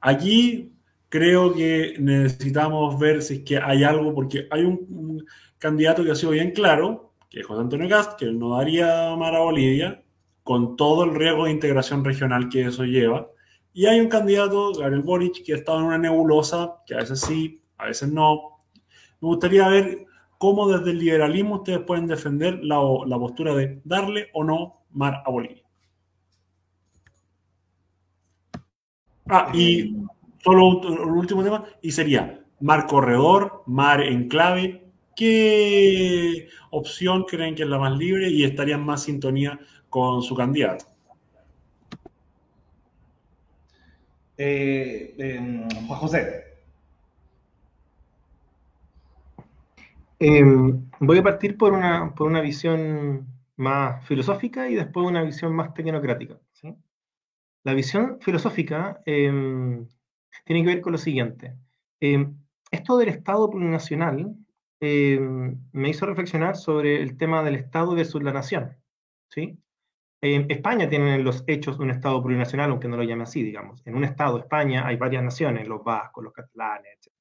Aquí creo que necesitamos ver si es que hay algo, porque hay un, candidato que ha sido bien claro, que es José Antonio Cast, que él no daría mar a Bolivia, con todo el riesgo de integración regional que eso lleva. Y hay un candidato, Gabriel Boric, que ha estado en una nebulosa, que a veces sí, a veces no. Me gustaría ver cómo desde el liberalismo ustedes pueden defender la, postura de darle o no mar a Bolivia. Ah, y solo un, último tema, y sería mar corredor, mar enclave. ¿Qué opción creen que es la más libre y estaría en más sintonía con su candidato? Eh, Juan José. Em, voy a partir por una, por una visión más filosófica y después una visión más tecnocrática. La visión filosófica em, tiene que ver con lo siguiente. Em, esto del Estado plurinacional em, me hizo reflexionar sobre el tema del Estado versus la nación. ¿sí? España tiene los hechos de un Estado plurinacional, aunque no lo llame así, digamos. En un Estado, España, hay varias naciones, los vascos, los catalanes, etc.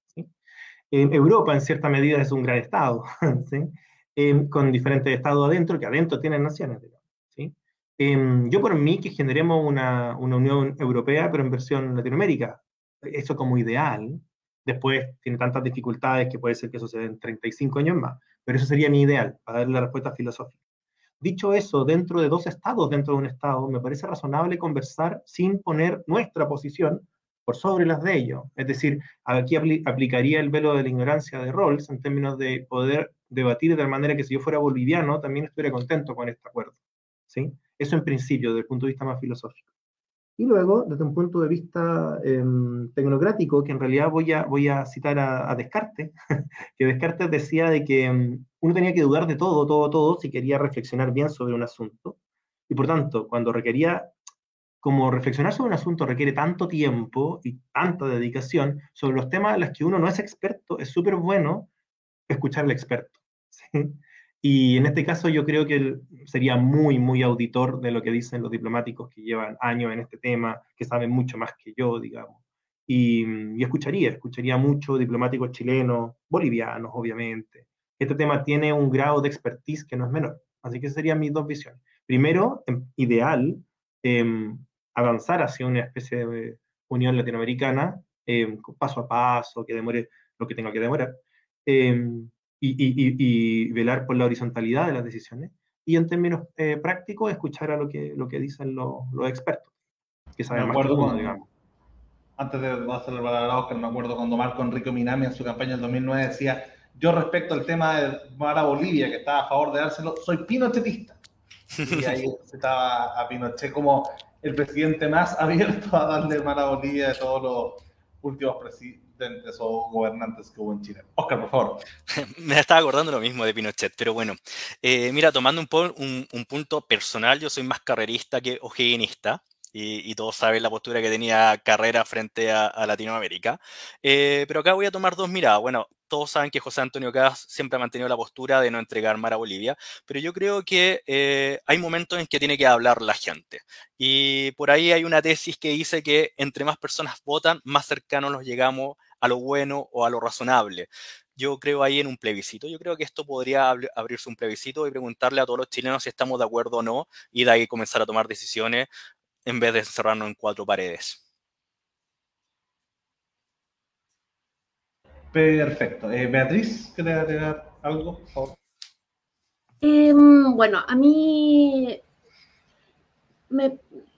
En Europa, en cierta medida, es un gran Estado, con diferentes estados adentro, que adentro tienen naciones, digamos. yo por mí que generemos una, una Unión Europea, pero en versión Latinoamérica, eso como ideal, después tiene tantas dificultades que puede ser que suceda en 35 años más, pero eso sería mi ideal, para darle la respuesta filosófica. Dicho eso, dentro de dos estados, dentro de un estado, me parece razonable conversar sin poner nuestra posición sobre las de ellos. Es decir, aquí aplicaría el velo de la ignorancia de Rawls en términos de poder debatir de tal manera que si yo fuera boliviano también estuviera contento con este acuerdo. ¿sí? Eso en principio, desde el punto de vista más filosófico. Y luego, desde un punto de vista em, tecnocrático, que en realidad voy a, voy a citar a, Descartes, que Descartes decía de que em, uno tenía que dudar de todo, todo, todo, si quería reflexionar bien sobre un asunto. Y por tanto, cuando requería, como reflexionar sobre un asunto requiere tanto tiempo y tanta dedicación, sobre los temas en los que uno no es experto, es súper bueno escuchar al experto. ¿sí? Y en este caso yo creo que sería muy, muy auditor de lo que dicen los diplomáticos que llevan años en este tema, que saben mucho más que yo, digamos. Y, y escucharía, escucharía mucho diplomáticos chilenos, bolivianos, obviamente. Este tema tiene un grado de expertise que no es menor. Así que serían mis dos visiones. Primero, em, ideal, eh, avanzar hacia una especie de unión latinoamericana, eh, paso a paso, que demore lo que tenga que demorar. Eh, y, velar por la horizontalidad de las decisiones. Y en términos eh, prácticos, escuchar a lo que, lo que dicen los, los expertos, que saben más que uno, digamos. Antes de hacer el palabra que me acuerdo cuando Marco Enrique Minami en su campaña del 2009 decía, yo respecto al tema de Mara Bolivia, que estaba a favor de dárselo, soy pinochetista. Y ahí estaba a Pinochet como el presidente más abierto a darle Mara Bolivia de todos los últimos presidentes o gobernantes que hubo en Chile. Oscar, por favor. Me estaba acordando lo mismo de Pinochet, pero bueno, eh, mira, tomando un, un, punto personal, yo soy más carrerista que ojeguinista. y, todos saben la postura que tenía Carrera frente a, Latinoamérica. Eh, pero acá voy a tomar dos miradas. Bueno, todos saben que José Antonio Caz siempre ha mantenido la postura de no entregar mar a Bolivia, pero yo creo que eh, hay momentos en que tiene que hablar la gente. Y por ahí hay una tesis que dice que entre más personas votan, más cercanos nos llegamos a lo bueno o a lo razonable yo creo ahí en un plebiscito. Yo creo que esto podría abrirse un plebiscito y preguntarle a todos los chilenos si estamos de acuerdo o no y de ahí comenzar a tomar decisiones en vez de encerrarnos en cuatro paredes. Perfecto. Eh, Beatriz, ¿quieres agregar algo, por favor? Em, bueno, a mí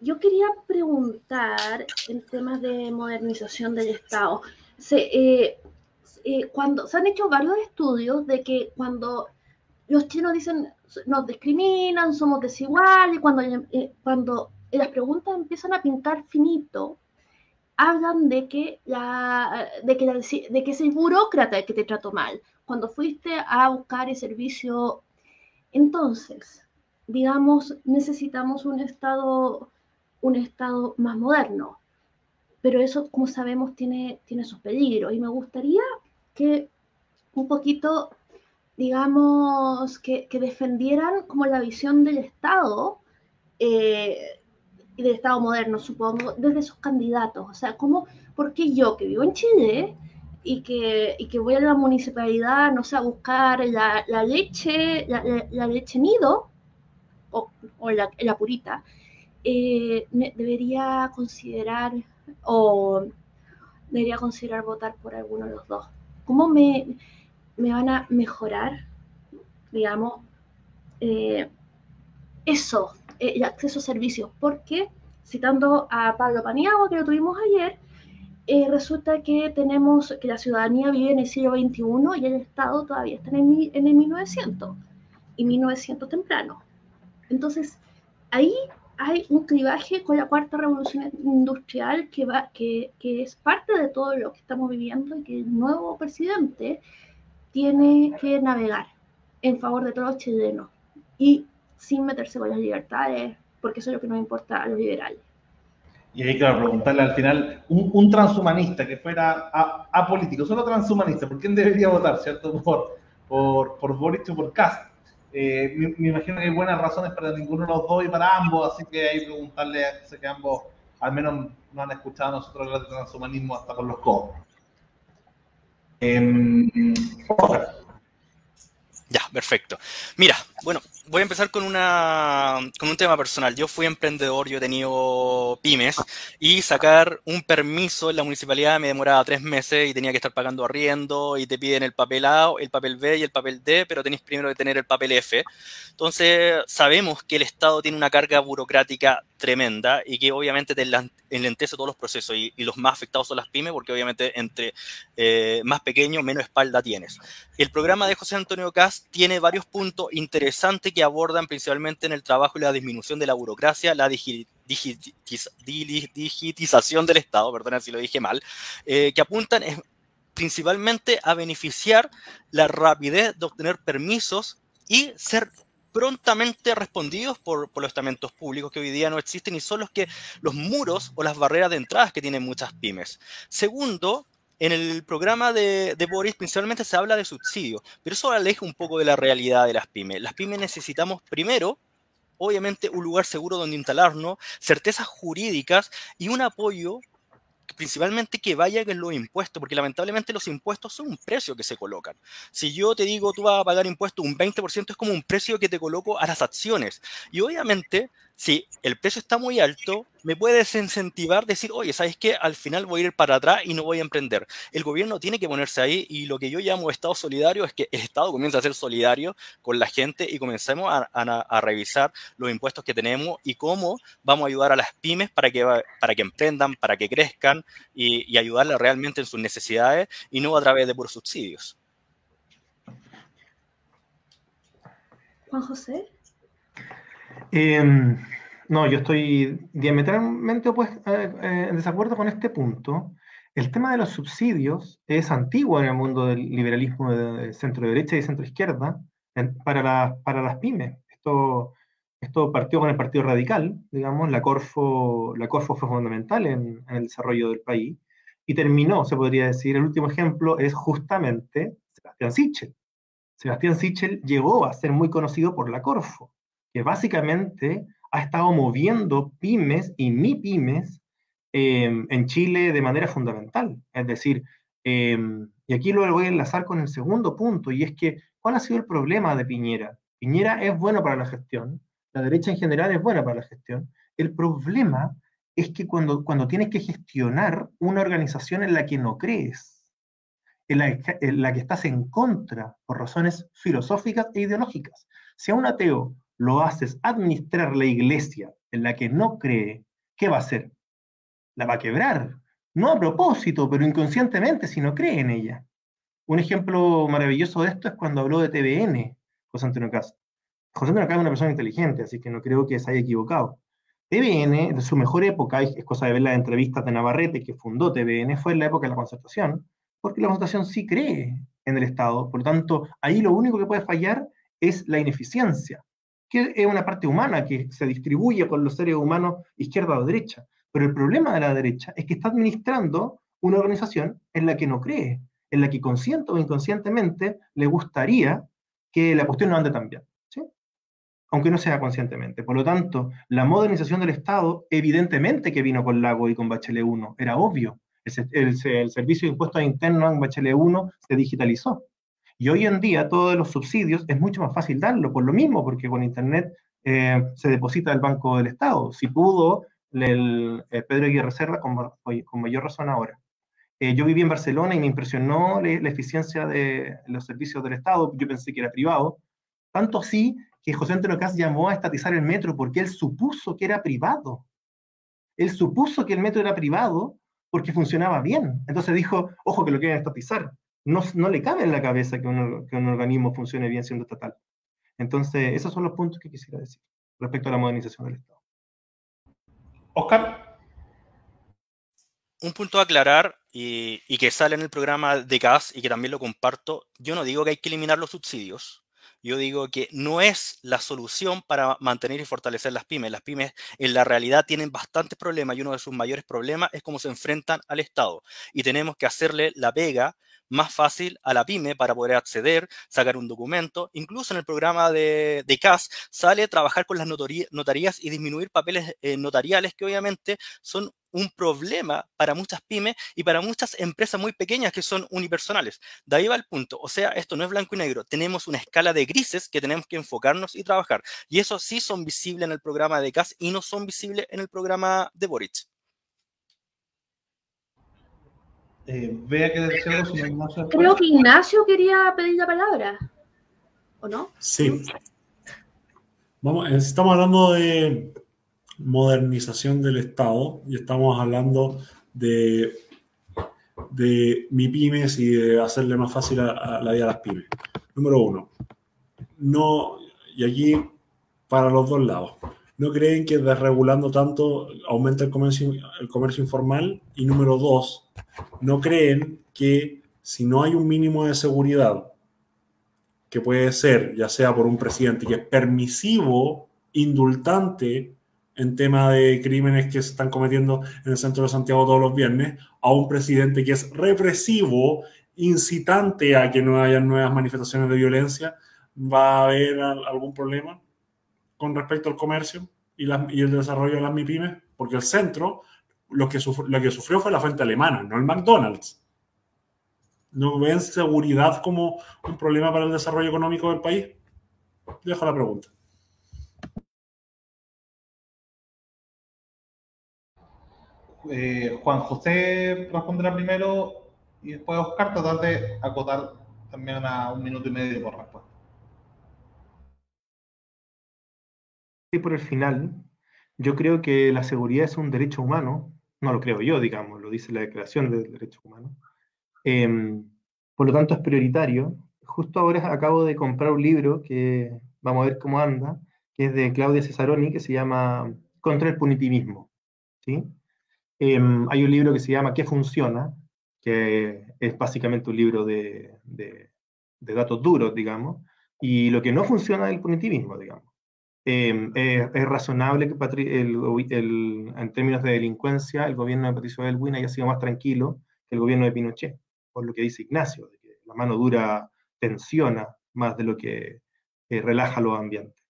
yo quería preguntar en temas de modernización del Estado. Se, eh, eh, cuando se han hecho varios estudios de que cuando los chinos dicen nos discriminan, somos desiguales, cuando, eh, cuando las preguntas empiezan a pintar finito, hablan de que, la, de, que de que es el burócrata que te trató mal, cuando fuiste a buscar el servicio. Entonces, digamos, necesitamos un Estado, un Estado más moderno, pero eso, como sabemos, tiene, tiene sus peligros. Y me gustaría que un poquito, digamos, que, defendieran como la visión del Estado eh, y del Estado moderno, supongo, desde sus candidatos. O sea, ¿cómo, ¿por qué yo que vivo en Chile y que, y que voy a la municipalidad, no sé, a buscar la, leche, la, leche nido o, o la, purita, eh, debería considerar o debería considerar votar por alguno de los dos? ¿Cómo me, van a mejorar, digamos, eh, eso, eh, el acceso a servicios? Porque, citando a Pablo Paniagua, que lo tuvimos ayer, eh, resulta que tenemos que la ciudadanía vive en el siglo XXI y el Estado todavía está en el, en el 1900 y 1900 temprano. Entonces, ahí hay un clivaje con la cuarta revolución industrial que, va, que, que, es parte de todo lo que estamos viviendo y que el nuevo presidente tiene que navegar en favor de todos los chilenos y sin meterse con las libertades, porque eso es lo que nos importa a los liberales. Y ahí, claro, preguntarle al final, un, transhumanista que fuera apolítico, solo transhumanista, ¿por quién debería votar, cierto? Por, por, por Boric o por Cast eh, me, imagino que hay buenas razones para ninguno de los dos y para ambos, así que hay preguntarle, sé que ambos al menos no han escuchado a nosotros el transhumanismo hasta con los codos. Ya, perfecto. Mira, bueno, voy a empezar con, una, con un tema personal. Yo fui emprendedor, yo he tenido pymes y sacar un permiso en la municipalidad me demoraba tres meses y tenía que estar pagando arriendo y te piden el papel A, el papel B y el papel D, pero tenéis primero que tener el papel F. Entonces, sabemos que el Estado tiene una carga burocrática tremenda y que obviamente te enlentece todos los procesos y, los más afectados son las pymes porque obviamente entre eh, más pequeño menos espalda tienes. El programa de José Antonio Cast tiene varios puntos interesantes que abordan principalmente en el trabajo y la disminución de la burocracia, la digitización del Estado, perdona si lo dije mal, eh, que apuntan principalmente a beneficiar la rapidez de obtener permisos y ser prontamente respondidos por, los estamentos públicos que hoy día no existen y son los que los muros o las barreras de entradas que tienen muchas pymes. Segundo, en el programa de, de, Boris principalmente se habla de subsidios, pero eso aleja un poco de la realidad de las pymes. Las pymes necesitamos primero, obviamente, un lugar seguro donde instalarnos, certezas jurídicas y un apoyo principalmente que vaya en los impuestos, porque lamentablemente los impuestos son un precio que se colocan. Si yo te digo tú vas a pagar impuestos un 20%, es como un precio que te coloco a las acciones. Y obviamente, si el precio está muy alto, me puede desincentivar decir, oye, ¿sabes qué? Al final voy a ir para atrás y no voy a emprender. El gobierno tiene que ponerse ahí y lo que yo llamo Estado solidario es que el Estado comienza a ser solidario con la gente y comencemos a, revisar los impuestos que tenemos y cómo vamos a ayudar a las pymes para que, para que emprendan, para que crezcan y, y ayudarlas realmente en sus necesidades y no a través de puros subsidios. Juan José. Em, no, yo estoy diametralmente eh, en desacuerdo con este punto. El tema de los subsidios es antiguo en el mundo del liberalismo de centro derecha y centro izquierda para, para las pymes. Esto Esto partió con el Partido Radical, digamos, la Corfo, la Corfo fue fundamental en, en el desarrollo del país, y terminó, se podría decir, el último ejemplo es justamente Sebastián Sichel. Sebastián Sichel llegó a ser muy conocido por la Corfo, que básicamente ha estado moviendo pymes y mi pymes em, en Chile de manera fundamental. Es decir, em, y aquí lo voy a enlazar con el segundo punto, y es que, ¿cuál ha sido el problema de Piñera? Piñera es bueno para la gestión, la derecha en general es buena para la gestión. El problema es que cuando, cuando tienes que gestionar una organización en la que no crees, en la, que estás en contra por razones filosóficas e ideológicas, si a un ateo lo haces administrar la iglesia en la que no cree, ¿qué va a hacer? La va a quebrar. No a propósito, pero inconscientemente si no cree en ella. Un ejemplo maravilloso de esto es cuando habló de TVN, José Antonio Castro. José Antonio Castro es una persona inteligente, así que no creo que se haya equivocado. TVN, de su mejor época, es cosa de ver las entrevistas de Navarrete, que fundó TVN, fue en la época de la concertación, porque la concertación sí cree en el Estado, por lo tanto, ahí lo único que puede fallar es la ineficiencia, que es una parte humana que se distribuye por los seres humanos izquierda o derecha. Pero el problema de la derecha es que está administrando una organización en la que no cree, en la que consciente o inconscientemente le gustaría que la cuestión no ande tan bien aunque no sea conscientemente. Por lo tanto, la modernización del Estado, evidentemente que vino con Lago y con Bachelet 1, era obvio. El, servicio de impuestos internos en Bachelet 1 se digitalizó. Y hoy en día todos los subsidios es mucho más fácil darlo, por lo mismo, porque con Internet eh, se deposita el Banco del Estado. Si pudo el, eh, Pedro Aguirre Cerda, con, con, mayor razón ahora. Eh, yo viví en Barcelona y me impresionó la, la eficiencia de los servicios del Estado. Yo pensé que era privado. Tanto así que José Antonio Caz llamó a estatizar el metro porque él supuso que era privado. Él supuso que el metro era privado porque funcionaba bien. Entonces dijo, ojo que lo quieren estatizar. No, no le cabe en la cabeza que un, que un organismo funcione bien siendo estatal. Entonces, esos son los puntos que quisiera decir respecto a la modernización del Estado. Oscar. Un punto a aclarar y, y, que sale en el programa de CAS y que también lo comparto, yo no digo que hay que eliminar los subsidios yo digo que no es la solución para mantener y fortalecer las pymes. Las pymes en la realidad tienen bastantes problemas y uno de sus mayores problemas es cómo se enfrentan al Estado. Y tenemos que hacerle la pega más fácil a la pyme para poder acceder, sacar un documento. Incluso en el programa de, de CAS sale trabajar con las notarías y disminuir papeles eh, notariales que obviamente son un problema para muchas pymes y para muchas empresas muy pequeñas que son unipersonales. De ahí va el punto. O sea, esto no es blanco y negro. Tenemos una escala de grises que tenemos que enfocarnos y trabajar. Y eso sí son visibles en el programa de CAS y no son visibles en el programa de Boric. Eh, vea que Creo que Ignacio quería pedir la palabra. ¿O no? Sí. Vamos, estamos hablando de modernización del Estado y estamos hablando de, de MIPIMES y de hacerle más fácil a, a la vida a las pymes. Número uno, no, y aquí para los dos lados, no creen que desregulando tanto aumenta el comercio, el comercio informal. Y número dos, no creen que si no hay un mínimo de seguridad, que puede ser ya sea por un presidente que es permisivo, indultante en tema de crímenes que se están cometiendo en el centro de Santiago todos los viernes, a un presidente que es represivo, incitante a que no haya nuevas manifestaciones de violencia, va a haber algún problema con respecto al comercio y, el desarrollo de las MIPIMES, porque el centro lo que, sufrió, lo que sufrió fue la fuente alemana, no el McDonald's. ¿No ven seguridad como un problema para el desarrollo económico del país? Dejo la pregunta. eh, Juan José responderá primero y después Oscar tratar de acotar también a un minuto y medio por respuesta. Por el final, yo creo que la seguridad es un derecho humano, no lo creo yo, digamos, lo dice la Declaración de Derechos Humanos. Eh, por lo tanto, es prioritario. Justo ahora acabo de comprar un libro que vamos a ver cómo anda, que es de Claudia Cesaroni, que se llama Contra el punitivismo. ¿sí? Em, hay un libro que se llama ¿Qué funciona? que es básicamente un libro de, de, datos duros, digamos, y lo que no funciona es el punitivismo, digamos. Eh, es razonable que en términos de delincuencia el gobierno de Patricio Elwin haya sido más tranquilo que el gobierno de Pinochet, por lo que dice Ignacio, de que la mano dura tensiona más de lo que relaja los ambientes.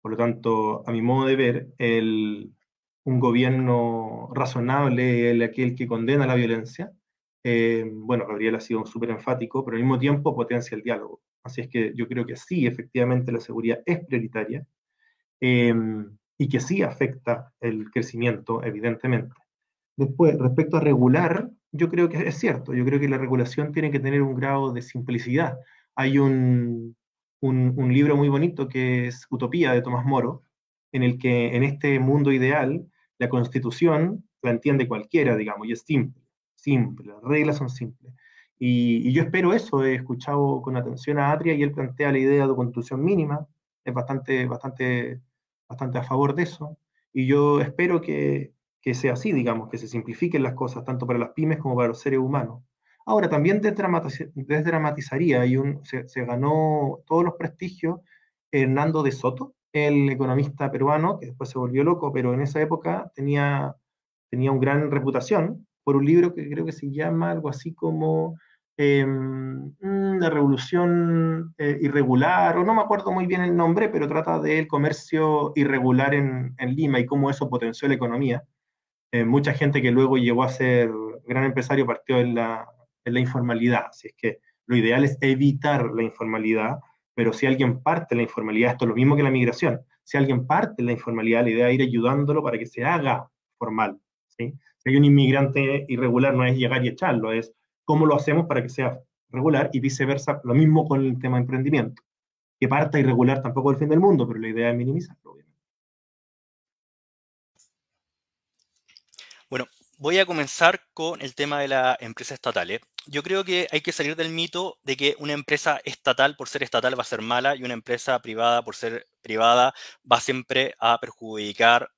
Por lo tanto, a mi modo de ver, el, un gobierno razonable es aquel que condena la violencia. Eh, bueno, Gabriel ha sido súper enfático, pero al mismo tiempo potencia el diálogo. Así es que yo creo que sí, efectivamente, la seguridad es prioritaria eh, y que sí afecta el crecimiento, evidentemente. Después, respecto a regular, yo creo que es cierto, yo creo que la regulación tiene que tener un grado de simplicidad. Hay un, un, libro muy bonito que es Utopía de Tomás Moro, en el que en este mundo ideal la constitución la entiende cualquiera, digamos, y es simple, simple, las reglas son simples. Y, yo espero eso, he escuchado con atención a Atria y él plantea la idea de constitución mínima, es bastante, bastante, bastante a favor de eso, y yo espero que, que sea así, digamos, que se simplifiquen las cosas tanto para las pymes como para los seres humanos. Ahora, también desdramatizaría, y un, se, ganó todos los prestigios Hernando de Soto, el economista peruano, que después se volvió loco, pero en esa época tenía, tenía una gran reputación por un libro que creo que se llama algo así como mm, La Revolución eh, Irregular, o no me acuerdo muy bien el nombre, pero trata del comercio irregular en, en Lima y cómo eso potenció la economía. Eh, mucha gente que luego llegó a ser gran empresario partió en la, la informalidad. Así es que lo ideal es evitar la informalidad, pero si alguien parte la informalidad, esto es lo mismo que la migración, si alguien parte la informalidad, la idea es ir ayudándolo para que se haga formal. ¿sí? Si hay un inmigrante irregular, no es llegar y echarlo, es cómo lo hacemos para que sea regular y viceversa, lo mismo con el tema de emprendimiento. Que parta irregular tampoco es el fin del mundo, pero la idea es minimizarlo, Bueno, voy a comenzar con el tema de la empresa estatal. Yo creo que hay que salir del mito de que una empresa estatal por ser estatal va a ser mala y una empresa privada por ser privada va siempre a perjudicar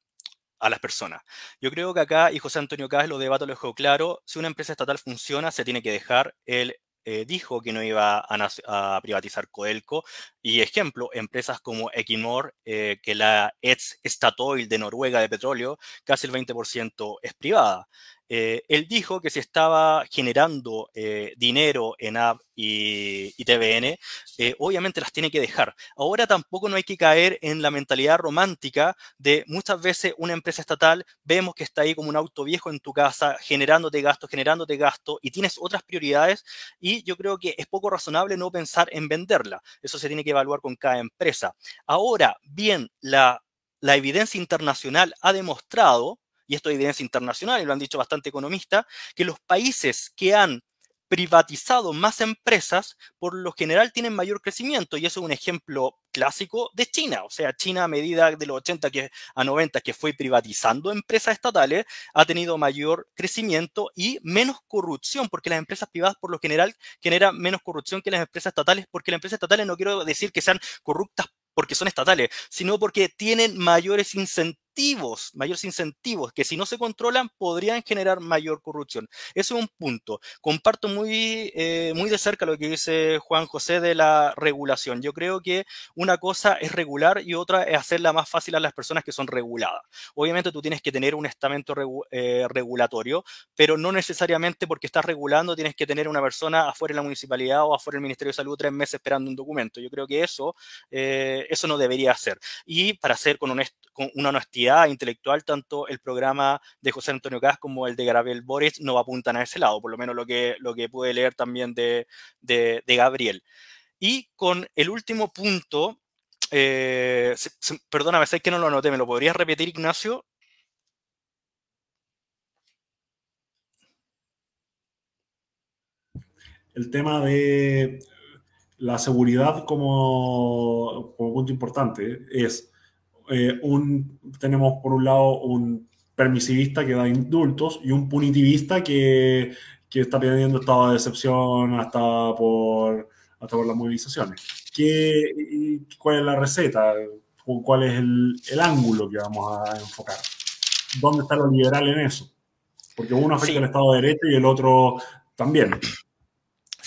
a las personas. Yo creo que acá, y José Antonio Cáez lo debate lo dejó claro, si una empresa estatal funciona, se tiene que dejar el eh, dijo que no iba a, privatizar Codelco. Y ejemplo, empresas como Equinor, eh, que la ex Statoil de Noruega de petróleo, casi el 20% es privada. Eh, él dijo que se estaba generando eh, dinero en App y, TVN, eh, obviamente las tiene que dejar. Ahora tampoco no hay que caer en la mentalidad romántica de muchas veces una empresa estatal, vemos que está ahí como un auto viejo en tu casa, generándote gasto, generándote gasto, y tienes otras prioridades, y yo creo que es poco razonable no pensar en venderla. Eso se tiene que evaluar con cada empresa. Ahora, bien, la, evidencia internacional ha demostrado y esto es evidencia internacional, y lo han dicho bastante economistas, que los países que han privatizado más empresas, por lo general tienen mayor crecimiento. Y eso es un ejemplo clásico de China. O sea, China a medida de los 80 que, a 90 que fue privatizando empresas estatales, ha tenido mayor crecimiento y menos corrupción, porque las empresas privadas por lo general generan menos corrupción que las empresas estatales, porque las empresas estatales no quiero decir que sean corruptas porque son estatales, sino porque tienen mayores incentivos, mayores incentivos que si no se controlan podrían generar mayor corrupción. Ese es un punto. Comparto muy, eh, muy de cerca lo que dice Juan José de la regulación. Yo creo que una cosa es regular y otra es hacerla más fácil a las personas que son reguladas. Obviamente tú tienes que tener un estamento eh, regulatorio, pero no necesariamente porque estás regulando tienes que tener una persona afuera en la municipalidad o afuera en el Ministerio de Salud tres meses esperando un documento. Yo creo que eso... Eh, eso no debería ser. Y para hacer con, una honestidad intelectual, tanto el programa de José Antonio Cas como el de Gabriel Boris no apuntan a ese lado, por lo menos lo que, lo que pude leer también de, Gabriel. Y con el último punto, eh, perdóname, sé que no lo anoté, ¿me lo podrías repetir, Ignacio? El tema de la seguridad como, punto importante es, eh, un, tenemos por un lado un permisivista que da indultos y un punitivista que, que está pidiendo estado de excepción hasta por, hasta por las movilizaciones. ¿Qué, ¿Cuál es la receta? ¿Cuál es el, el, ángulo que vamos a enfocar? ¿Dónde está lo liberal en eso? Porque uno afecta al Estado de Derecho y el otro también.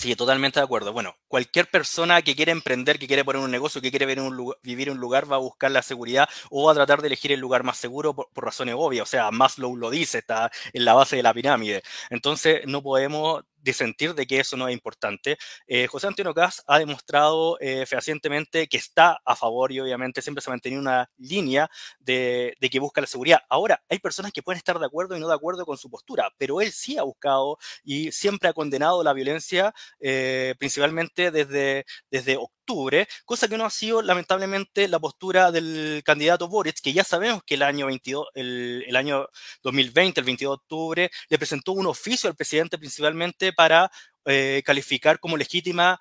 Sí, totalmente de acuerdo. Bueno, cualquier persona que quiere emprender, que quiere poner un negocio, que quiere vivir en un lugar, va a buscar la seguridad o va a tratar de elegir el lugar más seguro por, razones obvias. O sea, Maslow lo dice, está en la base de la pirámide. Entonces, no podemos disentir de que eso no es importante. Eh, José Antonio Caz ha demostrado eh, fehacientemente que está a favor y obviamente siempre se ha mantenido una línea de, que busca la seguridad. Ahora, hay personas que pueden estar de acuerdo y no de acuerdo con su postura, pero él sí ha buscado y siempre ha condenado la violencia, eh, principalmente desde, desde octubre, cosa que no ha sido lamentablemente la postura del candidato Boric, que ya sabemos que el año 22, el, el año 2020, el 22 de octubre, le presentó un oficio al presidente principalmente para eh, calificar como legítima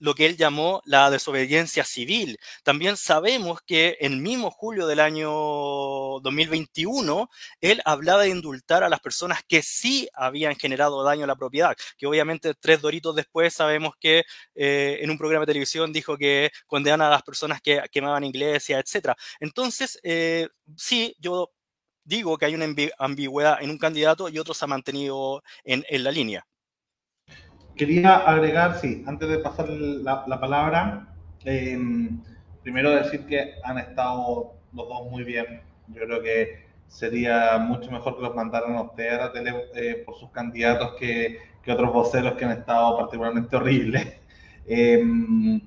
lo que él llamó la desobediencia civil. También sabemos que en mismo julio del año 2021, él hablaba de indultar a las personas que sí habían generado daño a la propiedad, que obviamente tres doritos después sabemos que eh, en un programa de televisión dijo que condenan a las personas que quemaban iglesias, etc. Entonces, eh, sí, yo digo que hay una ambigüedad en un candidato y otro se ha mantenido en la línea. Quería agregar, sí, antes de pasar la, palabra, em, primero decir que han estado los dos muy bien. Yo creo que sería mucho mejor que los mandaran a ustedes a la tele eh, por sus candidatos que, que, otros voceros que han estado particularmente horribles. Em,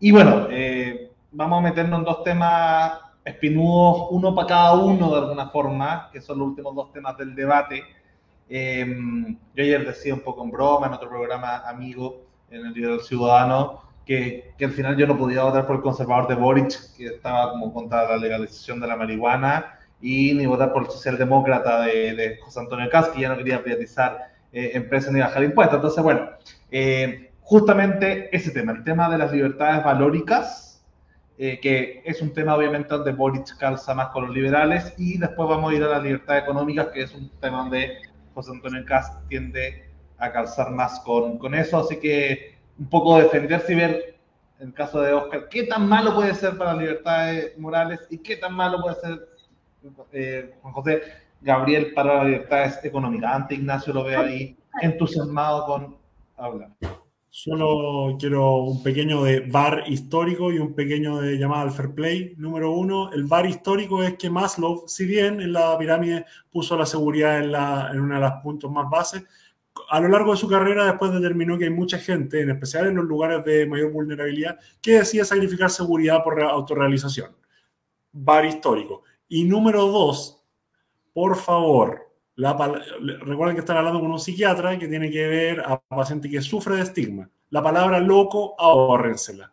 y bueno, eh, vamos a meternos en dos temas espinudos, uno para cada uno de alguna forma, que son los últimos dos temas del debate. Em, yo ayer decía un poco en broma en otro programa amigo en el Día del Ciudadano que, que, al final yo no podía votar por el conservador de Boric, que estaba como contra la legalización de la marihuana, y ni votar por el socialdemócrata de, de José Antonio Cas, que ya no quería privatizar eh, empresas ni bajar impuestos. Entonces, bueno, eh, justamente ese tema, el tema de las libertades valóricas, eh, que es un tema obviamente donde Boric calza más con los liberales, y después vamos a ir a las libertades económicas, que es un tema donde José Antonio Cast tiende a calzar más con, con eso, así que un poco defenderse y ver, el caso de Oscar, qué tan malo puede ser para libertades morales y qué tan malo puede ser eh, Juan José Gabriel para libertades económicas. Antes Ignacio lo veo ahí entusiasmado con hablar. Solo quiero un pequeño de bar histórico y un pequeño de llamada al fair play. Número uno, el bar histórico es que Maslow, si bien en la pirámide puso la seguridad en, la, uno de los puntos más bases, a lo largo de su carrera después determinó que hay mucha gente, en especial en los lugares de mayor vulnerabilidad, que decide sacrificar seguridad por autorrealización. Bar histórico. Y número dos, por favor, recuerden que están hablando con un psiquiatra que tiene que ver a paciente que sufre de estigma. La palabra loco, ahórrensela.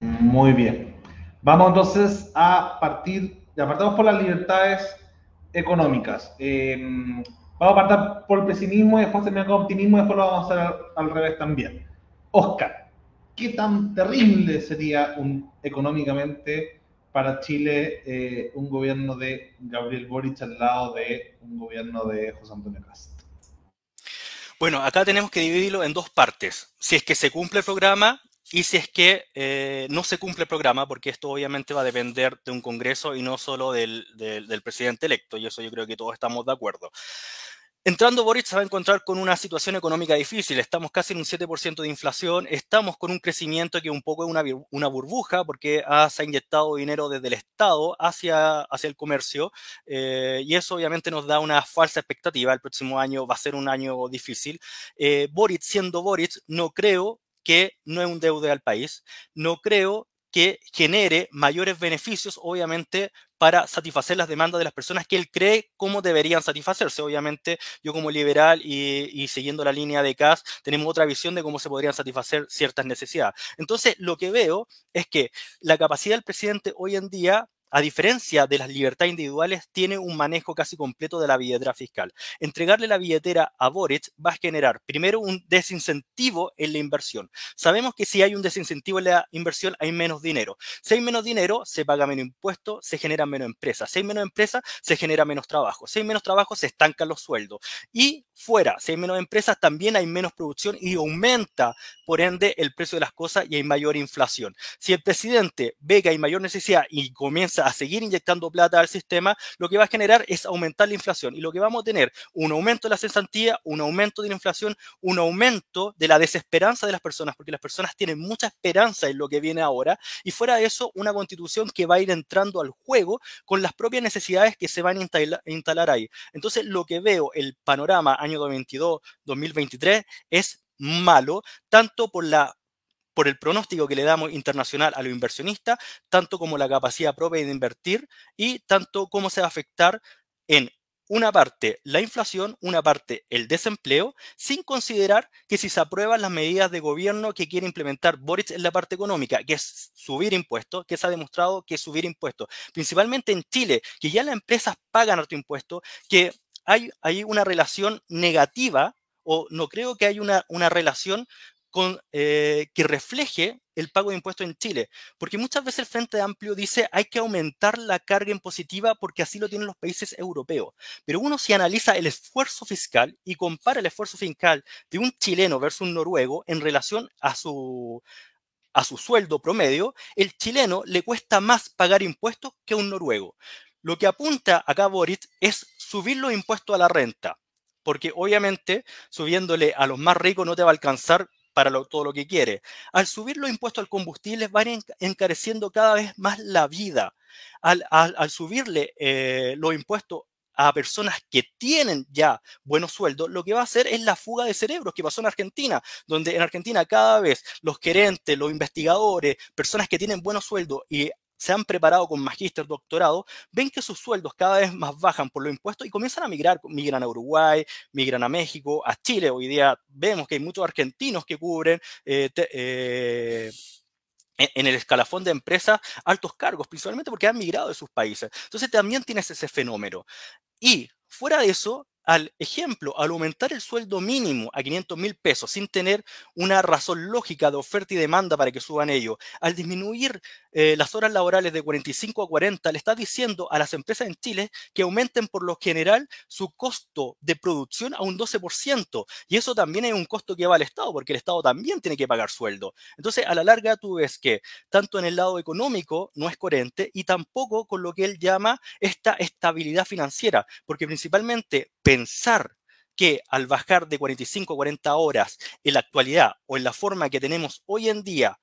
Muy bien. Vamos entonces a partir, apartamos por las libertades económicas. Em, vamos a partir por el pesimismo y después terminar optimismo y después lo vamos a hacer al, revés también. Oscar, ¿qué tan terrible sería un, económicamente para Chile eh, un gobierno de Gabriel Boric al lado de un gobierno de José Antonio Cast? Bueno, acá tenemos que dividirlo en dos partes. Si es que se cumple el programa y si es que eh, no se cumple el programa, porque esto obviamente va a depender de un Congreso y no solo del, del presidente electo, y eso yo creo que todos estamos de acuerdo. Entrando Boric se va a encontrar con una situación económica difícil. Estamos casi en un 7% de inflación, estamos con un crecimiento que un poco es una, una burbuja porque se ha inyectado dinero desde el Estado hacia, hacia el comercio eh, y eso obviamente nos da una falsa expectativa. El próximo año va a ser un año difícil. Eh, Boric, siendo Boric, no creo que no es un deuda al país, no creo que genere mayores beneficios, obviamente, para satisfacer las demandas de las personas que él cree cómo deberían satisfacerse. Obviamente, yo como liberal y, siguiendo la línea de CAS, tenemos otra visión de cómo se podrían satisfacer ciertas necesidades. Entonces, lo que veo es que la capacidad del presidente hoy en día a diferencia de las libertades individuales, tiene un manejo casi completo de la billetera fiscal. Entregarle la billetera a Boric va a generar, primero, un desincentivo en la inversión. Sabemos que si hay un desincentivo en la inversión, hay menos dinero. Si hay menos dinero, se paga menos impuestos, se generan menos empresas. Si hay menos empresas, se genera menos trabajo. Si hay menos trabajo, se estancan los sueldos. Y fuera, si hay menos empresas, también hay menos producción y aumenta, por ende, el precio de las cosas y hay mayor inflación. Si el presidente ve que hay mayor necesidad y comienza a seguir inyectando plata al sistema, lo que va a generar es aumentar la inflación. Y lo que vamos a tener, un aumento de la cesantía, un aumento de la inflación, un aumento de la desesperanza de las personas, porque las personas tienen mucha esperanza en lo que viene ahora. Y fuera de eso, una constitución que va a ir entrando al juego con las propias necesidades que se van a instalar ahí. Entonces, lo que veo, el panorama año 2022-2023 es malo, tanto por la por el pronóstico que le damos internacional a los inversionistas, tanto como la capacidad propia de invertir y tanto cómo se va a afectar en una parte la inflación, una parte el desempleo, sin considerar que si se aprueban las medidas de gobierno que quiere implementar Boric en la parte económica, que es subir impuestos, que se ha demostrado que es subir impuestos, principalmente en Chile, que ya las empresas pagan alto impuesto, que hay, hay una relación negativa o no creo que haya una, una relación eh, que refleje el pago de impuestos en Chile. Porque muchas veces el Frente Amplio dice hay que aumentar la carga impositiva porque así lo tienen los países europeos. Pero uno si analiza el esfuerzo fiscal y compara el esfuerzo fiscal de un chileno versus un noruego en relación a su, a su sueldo promedio, el chileno le cuesta más pagar impuestos que un noruego. Lo que apunta acá Boris es subir los impuestos a la renta porque obviamente subiéndole a los más ricos no te va a alcanzar para todo lo que quiere. Al subir los impuestos al combustible van encareciendo cada vez más la vida. Al, subirle eh, los impuestos a personas que tienen ya buenos sueldos, lo que va a hacer es la fuga de cerebros que pasó en Argentina, donde en Argentina cada vez los gerentes, los investigadores, personas que tienen buenos sueldos y se han preparado con magíster, doctorado, ven que sus sueldos cada vez más bajan por los impuestos y comienzan a migrar, migran a Uruguay, migran a México, a Chile. Hoy día vemos que hay muchos argentinos que cubren eh, eh, en el escalafón de empresas altos cargos, principalmente porque han migrado de sus países. Entonces también tienes ese fenómeno. Y fuera de eso, al ejemplo, al aumentar el sueldo mínimo a 500 mil pesos sin tener una razón lógica de oferta y demanda para que suban ellos, al disminuir eh, las horas laborales de 45 a 40, le está diciendo a las empresas en Chile que aumenten por lo general su costo de producción a un 12%. Y eso también es un costo que va al Estado, porque el Estado también tiene que pagar sueldo. Entonces, a la larga tú ves que tanto en el lado económico no es coherente y tampoco con lo que él llama esta estabilidad financiera, porque principalmente pensar que al bajar de 45 a 40 horas en la actualidad o en la forma que tenemos hoy en día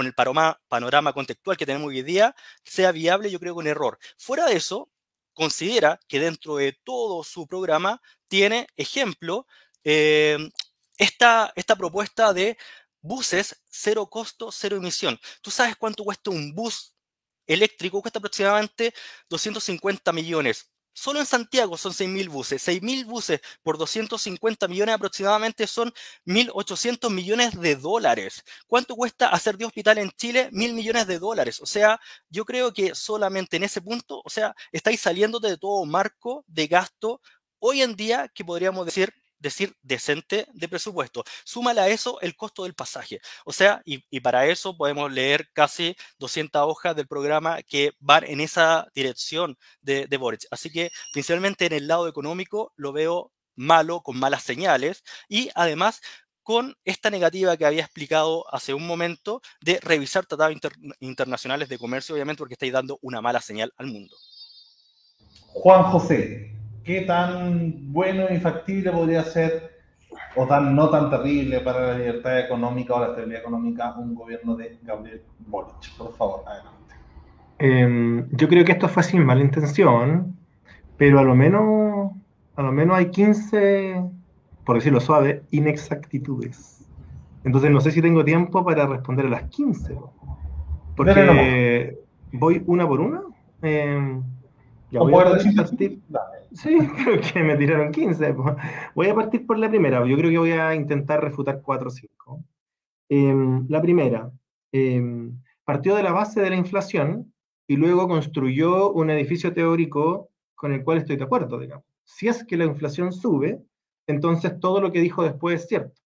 en el panorama, contextual que tenemos hoy día sea viable, yo creo que un error. Fuera de eso, considera que dentro de todo su programa tiene, ejemplo, eh, esta, esta propuesta de buses cero costo, cero emisión. ¿Tú sabes cuánto cuesta un bus eléctrico? Cuesta aproximadamente 250 millones. Solo en Santiago son 6.000 buses. 6.000 buses por 250 millones aproximadamente son 1.800 millones de dólares. ¿Cuánto cuesta hacer de hospital en Chile? 1.000 millones de dólares. O sea, yo creo que solamente en ese punto, o sea, estáis saliendo de todo marco de gasto hoy en día que podríamos decir decir decente de presupuesto. Súmale a eso el costo del pasaje. O sea, y, para eso podemos leer casi 200 hojas del programa que van en esa dirección de, Boric. Así que principalmente en el lado económico lo veo malo, con malas señales y además con esta negativa que había explicado hace un momento de revisar tratados internacionales de comercio, obviamente porque estáis dando una mala señal al mundo. Juan José, qué tan bueno y factible podría ser, o tan no tan terrible para la libertad económica o la estabilidad económica, un gobierno de Gabriel Boric. Por favor, adelante. Em, yo creo que esto fue sin mala intención, pero a lo menos, a lo menos hay 15, por decirlo suave, inexactitudes. Entonces no sé si tengo tiempo para responder a las 15. Porque voy una por una. Eh, ya voy a partir, Sí, creo que me tiraron 15. Voy a partir por la primera. Yo creo que voy a intentar refutar 4 o 5. la primera, em, partió de la base de la inflación y luego construyó un edificio teórico con el cual estoy de acuerdo, digamos. Si es que la inflación sube, entonces todo lo que dijo después es cierto.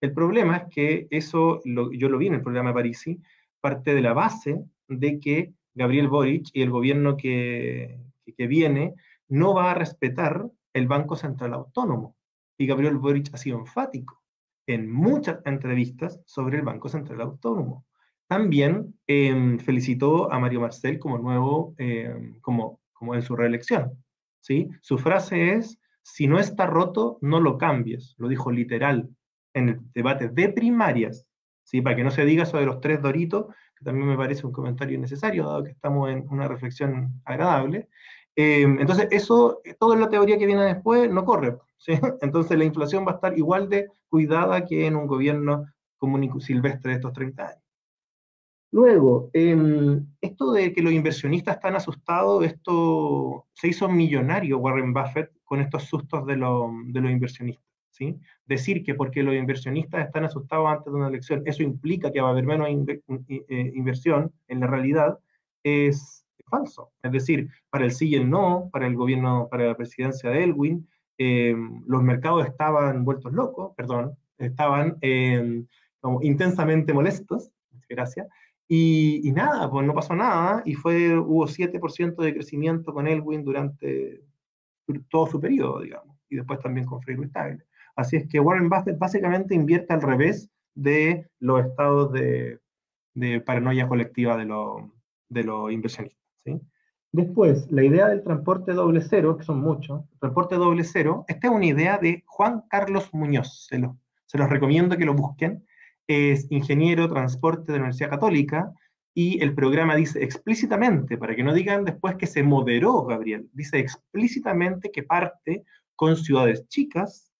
El problema es que eso, yo lo vi en el programa Parisi, parte de la base de que Gabriel Boric y el gobierno que, que viene no va a respetar el Banco Central Autónomo. Y Gabriel Boric ha sido enfático en muchas entrevistas sobre el Banco Central Autónomo. también em, felicitó a Mario Marcel como nuevo, em, como, como en su reelección. ¿sí? Su frase es, si no está roto, no lo cambies. Lo dijo literal en el debate de primarias. ¿sí? Para que no se diga eso de los tres doritos, que también me parece un comentario innecesario, dado que estamos en una reflexión agradable. Em, entonces, eso, toda la teoría que viene después no corre. Entonces, la inflación va a estar igual de cuidada que en un gobierno silvestre de estos 30 años. Luego, em, esto de que los inversionistas están asustados, esto se hizo millonario Warren Buffett con estos sustos de, de los inversionistas. ¿sí? Decir que porque los inversionistas están asustados antes de una elección, eso implica que va a haber menos eh, inversión en la realidad, es falso. Es decir, para el sí y el no, para el gobierno, para la presidencia de Elwin, em, los mercados estaban vueltos locos, perdón, estaban em, intensamente molestos, gracias, y, nada, pues no pasó nada, y fue, hubo 7% de crecimiento con Elwin durante todo su periodo, digamos, y después también con Freire Stable. Así es que Warren Buffett básicamente invierte al revés de los estados de, de paranoia colectiva de, de los inversionistas. Después, la idea del transporte doble cero, que son muchos, transporte doble cero, esta es una idea de Juan Carlos Muñoz, se, se los recomiendo que lo busquen, es ingeniero transporte de la Universidad Católica y el programa dice explícitamente, para que no digan después que se moderó, Gabriel, dice explícitamente que parte con ciudades chicas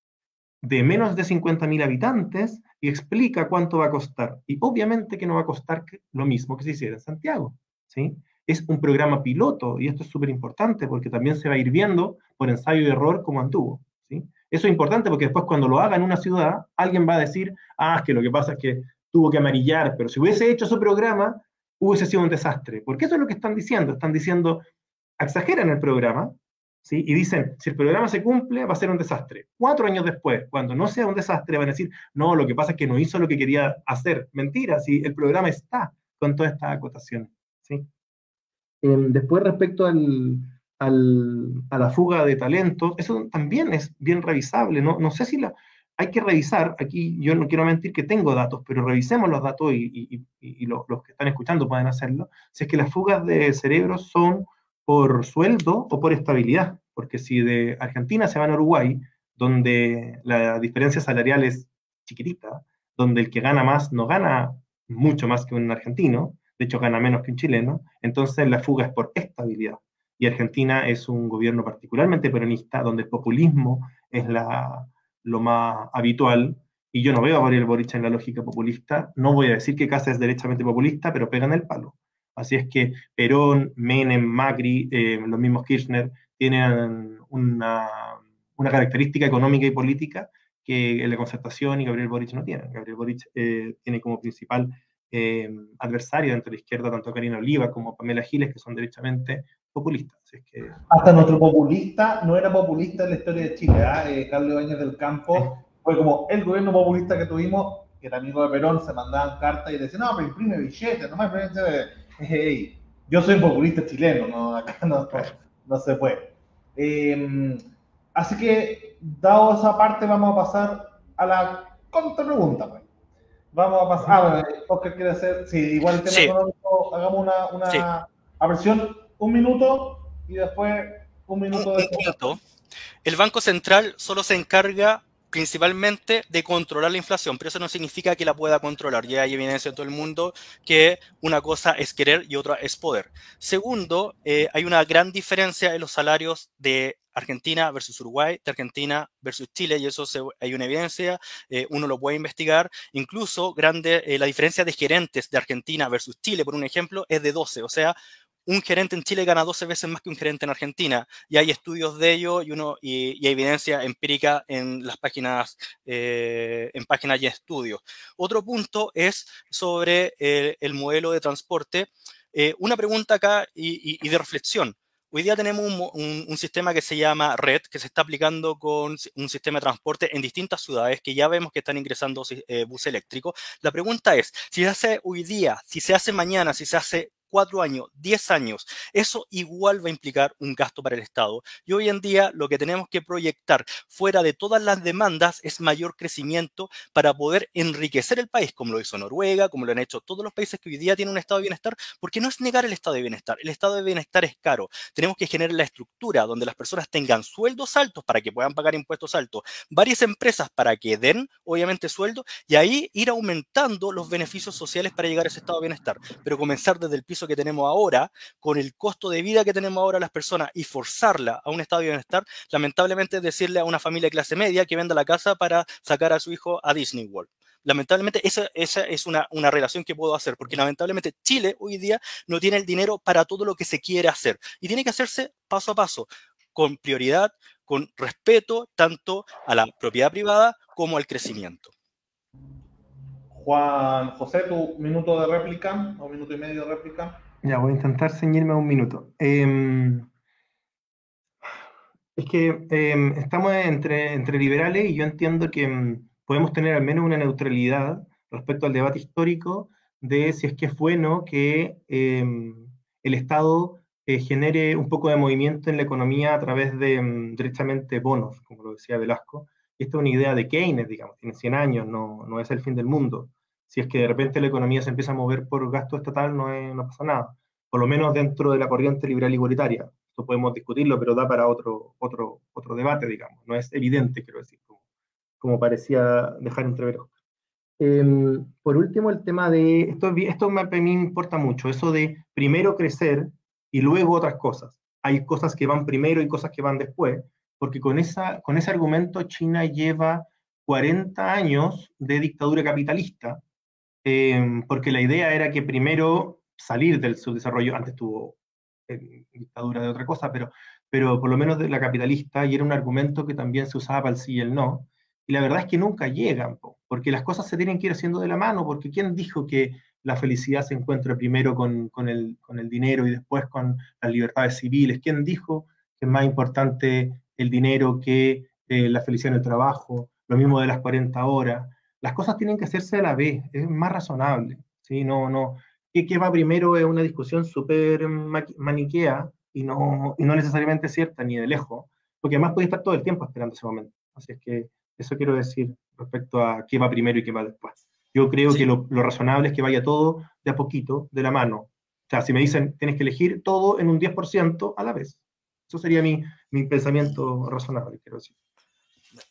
de menos de 50.000 habitantes y explica cuánto va a costar. Y obviamente que no va a costar lo mismo que si hiciera en Santiago. ¿sí? Es un programa piloto y esto es súper importante porque también se va a ir viendo por ensayo y error cómo anduvo. ¿sí? Eso es importante porque después cuando lo haga en una ciudad, alguien va a decir, ah, es que lo que pasa es que tuvo que amarillar, pero si hubiese hecho su programa, hubiese sido un desastre. Porque eso es lo que están diciendo. Están diciendo, exageran el programa, ¿sí? Y dicen, si el programa se cumple, va a ser un desastre. Cuatro años después, cuando no sea un desastre, van a decir, no, lo que pasa es que no hizo lo que quería hacer. Mentira, si el programa está con toda esta acotación, ¿sí? Em, después, respecto al, a la fuga de talentos, eso también es bien revisable. No, no sé si la, hay que revisar, aquí yo no quiero mentir que tengo datos, pero revisemos los datos y, y, los, que están escuchando pueden hacerlo, si es que las fugas de cerebros son por sueldo o por estabilidad, porque si de Argentina se van a Uruguay, donde la diferencia salarial es chiquitita, donde el que gana más no gana mucho más que un argentino, de hecho gana menos que un chileno, entonces la fuga es por estabilidad y Argentina es un gobierno particularmente peronista, donde el populismo es la, lo más habitual, y yo no veo a Gabriel Boric en la lógica populista, no voy a decir que Casa es derechamente populista, pero pegan el palo. Así es que Perón, Menem, Macri, eh, los mismos Kirchner, tienen una, característica económica y política que la concertación y Gabriel Boric no tienen. Gabriel Boric eh, tiene como principal eh, adversario dentro de la izquierda tanto Karina Oliva como Pamela Giles, que son derechamente populista. que... Hasta nuestro populista no era populista en la historia de Chile. ¿eh? Carlos Bañez del Campo fue como el gobierno populista que tuvimos, que era amigo de Perón, se mandaban cartas y decían, no, pero imprime billetes, no más hey, yo soy populista chileno, no, acá no, no, se puede. Em, así que, dado esa parte, vamos a pasar a la contrapregunta. Vamos a pasar. Ah, bueno, Oscar quiere hacer. Sí, igual el tema económico, hagamos una, una aversión un minuto y después un minuto de... El Banco Central solo se encarga principalmente de controlar la inflación, pero eso no significa que la pueda controlar. Ya hay evidencia en todo el mundo que una cosa es querer y otra es poder. Segundo, eh, hay una gran diferencia en los salarios de Argentina versus Uruguay, de Argentina versus Chile, y eso hay una evidencia, eh, uno lo puede investigar. Incluso grande, eh, la diferencia de gerentes de Argentina versus Chile, por un ejemplo, es de 12, o sea, un gerente en Chile gana 12 veces más que un gerente en Argentina. Y hay estudios de ello y, uno, evidencia empírica en las páginas, eh, en páginas y estudios. Otro punto es sobre el, modelo de transporte. Eh, una pregunta acá y, de reflexión. Hoy día tenemos un, sistema que se llama RED, que se está aplicando con un sistema de transporte en distintas ciudades, que ya vemos que están ingresando eh, bus eléctricos. La pregunta es, si se hace hoy día, si se hace mañana, si se hace cuatro años, diez años, eso igual va a implicar un gasto para el Estado. Y hoy en día lo que tenemos que proyectar fuera de todas las demandas es mayor crecimiento para poder enriquecer el país, como lo hizo Noruega, como lo han hecho todos los países que hoy día tienen un estado de bienestar, porque no es negar el estado de bienestar, el estado de bienestar es caro. Tenemos que generar la estructura donde las personas tengan sueldos altos para que puedan pagar impuestos altos, varias empresas para que den, obviamente, sueldo, y ahí ir aumentando los beneficios sociales para llegar a ese estado de bienestar. Pero comenzar desde el piso que tenemos ahora, con el costo de vida que tenemos ahora las personas y forzarla a un estado de bienestar, lamentablemente es decirle a una familia de clase media que venda la casa para sacar a su hijo a Disney World lamentablemente esa, esa es una, una, relación que puedo hacer, porque lamentablemente Chile hoy día no tiene el dinero para todo lo que se quiere hacer y tiene que hacerse paso a paso, con prioridad, con respeto tanto a la propiedad privada como al crecimiento. Juan José, tu minuto de réplica, o minuto y medio de réplica. Ya, voy a intentar ceñirme a un minuto. Eh, es que eh, estamos entre, entre liberales y yo entiendo que mm, podemos tener al menos una neutralidad respecto al debate histórico de si es que es bueno que el Estado eh, genere un poco de movimiento en la economía a través de directamente bonos, como lo decía Velasco. Esta es una idea de Keynes, digamos, tiene 100 años, no, no es el fin del mundo. Si es que de repente la economía se empieza a mover por gasto estatal, no, es, no pasa nada. Por lo menos dentro de la corriente liberal igualitaria. Esto podemos discutirlo, pero da para otro, otro, otro debate, digamos. No es evidente, quiero decir, como, como parecía dejar entrever. Eh, por último, el tema de, esto, esto me, a mí me importa mucho, eso de primero crecer y luego otras cosas. Hay cosas que van primero y cosas que van después, porque con, esa, con ese argumento China lleva 40 años de dictadura capitalista, eh, porque la idea era que primero salir del subdesarrollo, antes tuvo eh, dictadura de otra cosa, pero, pero por lo menos de la capitalista, y era un argumento que también se usaba para el sí y el no, y la verdad es que nunca llegan, porque las cosas se tienen que ir haciendo de la mano, porque ¿quién dijo que la felicidad se encuentra primero con, con, el, con el dinero y después con las libertades civiles. ¿Quién dijo que es más importante el dinero que eh, la felicidad en el trabajo? Lo mismo de las 40 horas. Las cosas tienen que hacerse a la vez, es más razonable. ¿sí? No, no, ¿qué, qué va primero? Es una discusión súper maniquea y no, y no necesariamente cierta ni de lejos, porque además puede estar todo el tiempo esperando ese momento. Así es que eso quiero decir respecto a qué va primero y qué va después. Yo creo que lo, razonable es que vaya todo de a poquito, de la mano. O sea, si me dicen, tienes que elegir todo en un 10% a la vez. Eso sería mi, mi pensamiento razonable, quiero decir.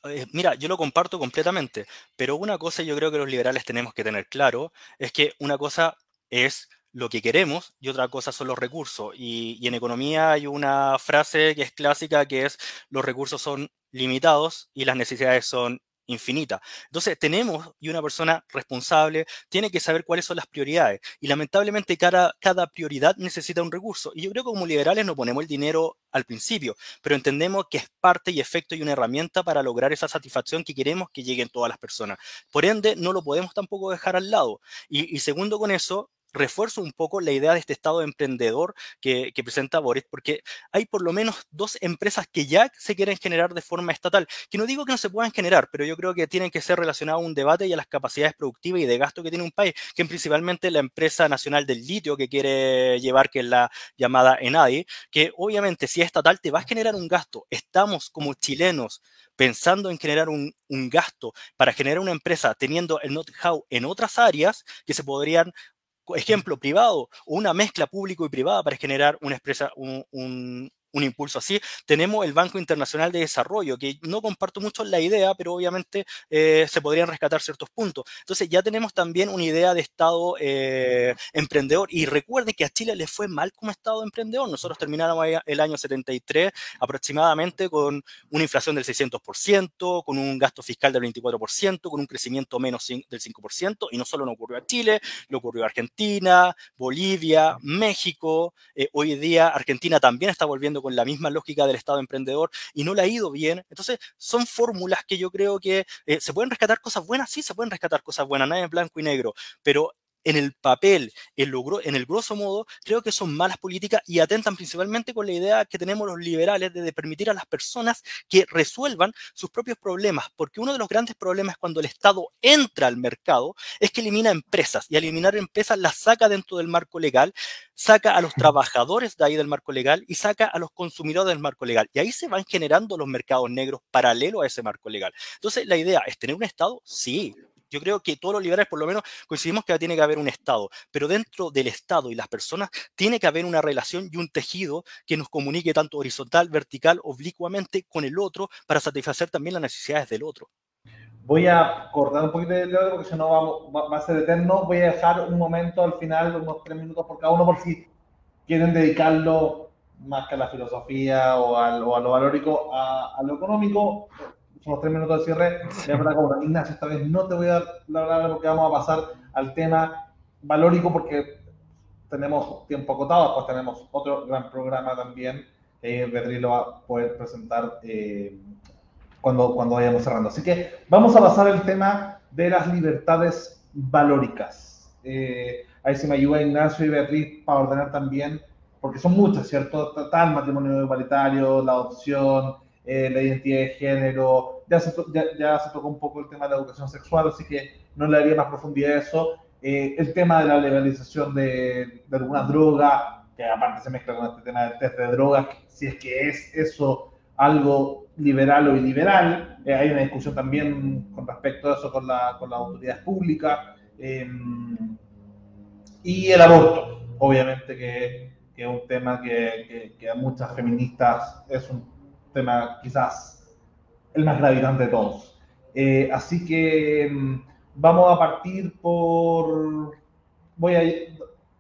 Eh, mira, yo lo comparto completamente, pero una cosa yo creo que los liberales tenemos que tener claro es que una cosa es lo que queremos y otra cosa son los recursos. Y, y, en economía hay una frase que es clásica que es los recursos son limitados y las necesidades son infinita. Entonces, tenemos, y una persona responsable tiene que saber cuáles son las prioridades. Y lamentablemente cada, cada prioridad necesita un recurso. Y yo creo que como liberales no ponemos el dinero al principio, pero entendemos que es parte y efecto y una herramienta para lograr esa satisfacción que queremos que lleguen todas las personas. Por ende, no lo podemos tampoco dejar al lado. Y, y segundo con eso, refuerzo un poco la idea de este estado emprendedor que, presenta Boris, porque hay por lo menos dos empresas que ya se quieren generar de forma estatal, que no digo que no se puedan generar, pero yo creo que tienen que ser relacionados a un debate y a las capacidades productivas y de gasto que tiene un país, que principalmente la empresa nacional del litio que quiere llevar, que es la llamada ENADI, que obviamente si es estatal te va a generar un gasto. Estamos como chilenos pensando en generar un, un gasto para generar una empresa teniendo el know-how en otras áreas que se podrían ejemplo privado o una mezcla público y privada para generar una expresa, un, un impulso así. Tenemos el Banco Internacional de Desarrollo, que no comparto mucho la idea, pero obviamente eh, se podrían rescatar ciertos puntos. Entonces ya tenemos también una idea de Estado eh, emprendedor. Y recuerden que a Chile le fue mal como Estado emprendedor. Nosotros terminamos el año 73 aproximadamente con una inflación del 600%, con un gasto fiscal del 24%, con un crecimiento menos del 5%. Y no solo no ocurrió a Chile, lo ocurrió a Argentina, Bolivia, México. Eh, hoy día Argentina también está volviendo con la misma lógica del Estado emprendedor y no le ha ido bien. Entonces, son fórmulas que yo creo que eh, se pueden rescatar cosas buenas, sí, se pueden rescatar cosas buenas, nada en blanco y negro, pero en el papel, en, en el grosso modo, creo que son malas políticas y atentan principalmente con la idea que tenemos los liberales de, permitir a las personas que resuelvan sus propios problemas, porque uno de los grandes problemas cuando el Estado entra al mercado es que elimina empresas y al eliminar empresas las saca dentro del marco legal, saca a los trabajadores de ahí del marco legal y saca a los consumidores del marco legal. Y ahí se van generando los mercados negros paralelo a ese marco legal. Entonces, la idea es tener un Estado, sí, yo creo que todos los liberales, por lo menos, coincidimos que tiene que haber un Estado, pero dentro del Estado y las personas tiene que haber una relación y un tejido que nos comunique tanto horizontal, vertical, oblicuamente con el otro para satisfacer también las necesidades del otro. Voy a cortar un poquito el dedo porque si no va, a ser eterno. Voy a dejar un momento al final, unos tres minutos por cada uno, por si quieren dedicarlo más que a la filosofía o a, lo valórico, a, a lo económico somos tres minutos de cierre. Sí. Como, Ignacio, esta vez no te voy a dar la palabra porque vamos a pasar al tema valórico porque tenemos tiempo acotado, pues tenemos otro gran programa también. Eh, Beatriz lo va a poder presentar eh, cuando, cuando vayamos cerrando. Así que vamos a pasar al tema de las libertades valóricas. Eh, ahí se me ayuda Ignacio y Beatriz para ordenar también, porque son muchas, ¿cierto? Está el matrimonio igualitario, la adopción, eh, la identidad de género, ya se, ya, se, tocó un poco el tema de la educación sexual, así que no le daría más profundidad a eso. Eh, el tema de la legalización de, de algunas drogas, que aparte se mezcla con este tema del test de drogas, si es que es eso algo liberal o iliberal. Eh, hay una discusión también con respecto a eso con, la, con las autoridades públicas. Em, y el aborto, obviamente que, que es un tema que, que, que, a muchas feministas es un tema quizás el más gravitante de todos. Eh, así que mm, vamos a partir por... Voy a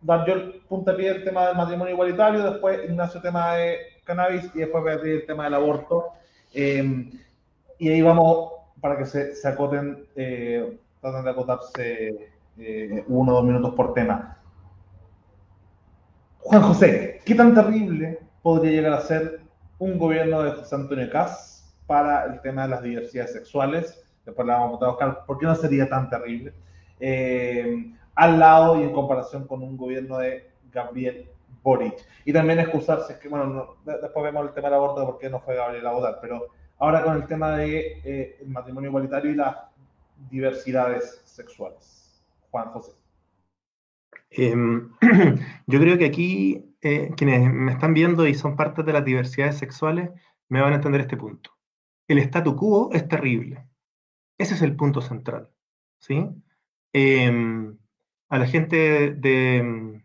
dar yo el puntapié del tema del matrimonio igualitario, después Ignacio tema de cannabis y después a el tema del aborto. Eh, y ahí vamos para que se, se acoten, eh, traten de acotarse eh, uno o dos minutos por tema. Juan José, ¿qué tan terrible podría llegar a ser un gobierno de José Antonio Caz para el tema de las diversidades sexuales. Después la vamos a buscar, ¿por qué no sería tan terrible? Eh, al lado y en comparación con un gobierno de Gabriel Boric. Y también excusarse, que bueno, después vemos el tema del aborto, por qué no fue Gabriel a pero ahora con el tema del de, eh, matrimonio igualitario y las diversidades sexuales. Juan José. Em, yo creo que aquí eh, quienes me están viendo y son parte de las diversidades sexuales me van a entender este punto. El statu quo es terrible. Ese es el punto central. ¿sí? Em, a la gente de,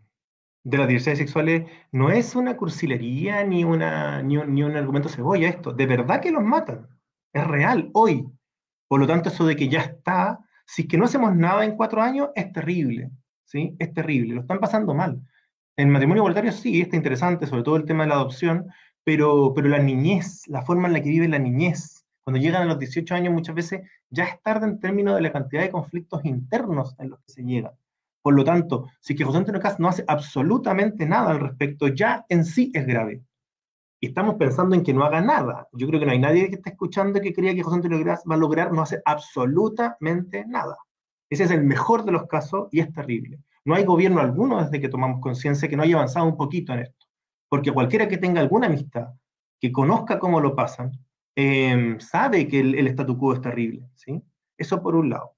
las diversidades sexuales no es una cursilería ni, una, ni, un, ni un argumento cebolla esto. De verdad que los matan. Es real, hoy. Por lo tanto, eso de que ya está, si es que no hacemos nada en cuatro años, es terrible. ¿sí? Es terrible, lo están pasando mal. En matrimonio igualitario sí, está interesante, sobre todo el tema de la adopción, pero, pero la niñez, la forma en la que vive la niñez, cuando llegan a los 18 años muchas veces ya es tarde en términos de la cantidad de conflictos internos en los que se llega. Por lo tanto, si que José Antonio Caz no hace absolutamente nada al respecto, ya en sí es grave. Y estamos pensando en que no haga nada. Yo creo que no hay nadie que esté escuchando que crea que José Antonio Caz va a lograr no hacer absolutamente nada. Ese es el mejor de los casos y es terrible. No hay gobierno alguno desde que tomamos conciencia que no haya avanzado un poquito en esto. Porque cualquiera que tenga alguna amistad, que conozca cómo lo pasan, em, sabe que el, statu quo es terrible. ¿sí? Eso por un lado.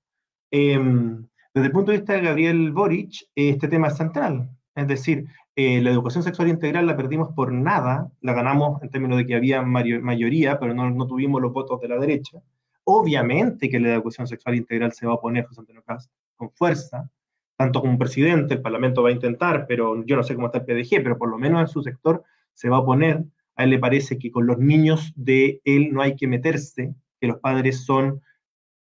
Em, desde el punto de vista de Gabriel Boric, este tema es central. Es decir, eh, la educación sexual integral la perdimos por nada, la ganamos en términos de que había mayoría, pero no, no tuvimos los votos de la derecha. Obviamente que la educación sexual integral se va a oponer José Antonio Castro con fuerza, tanto como presidente, el Parlamento va a intentar, pero yo no sé cómo está el PDG, pero por lo menos en su sector se va a oponer. A él le parece que con los niños de él no hay que meterse, que los padres son,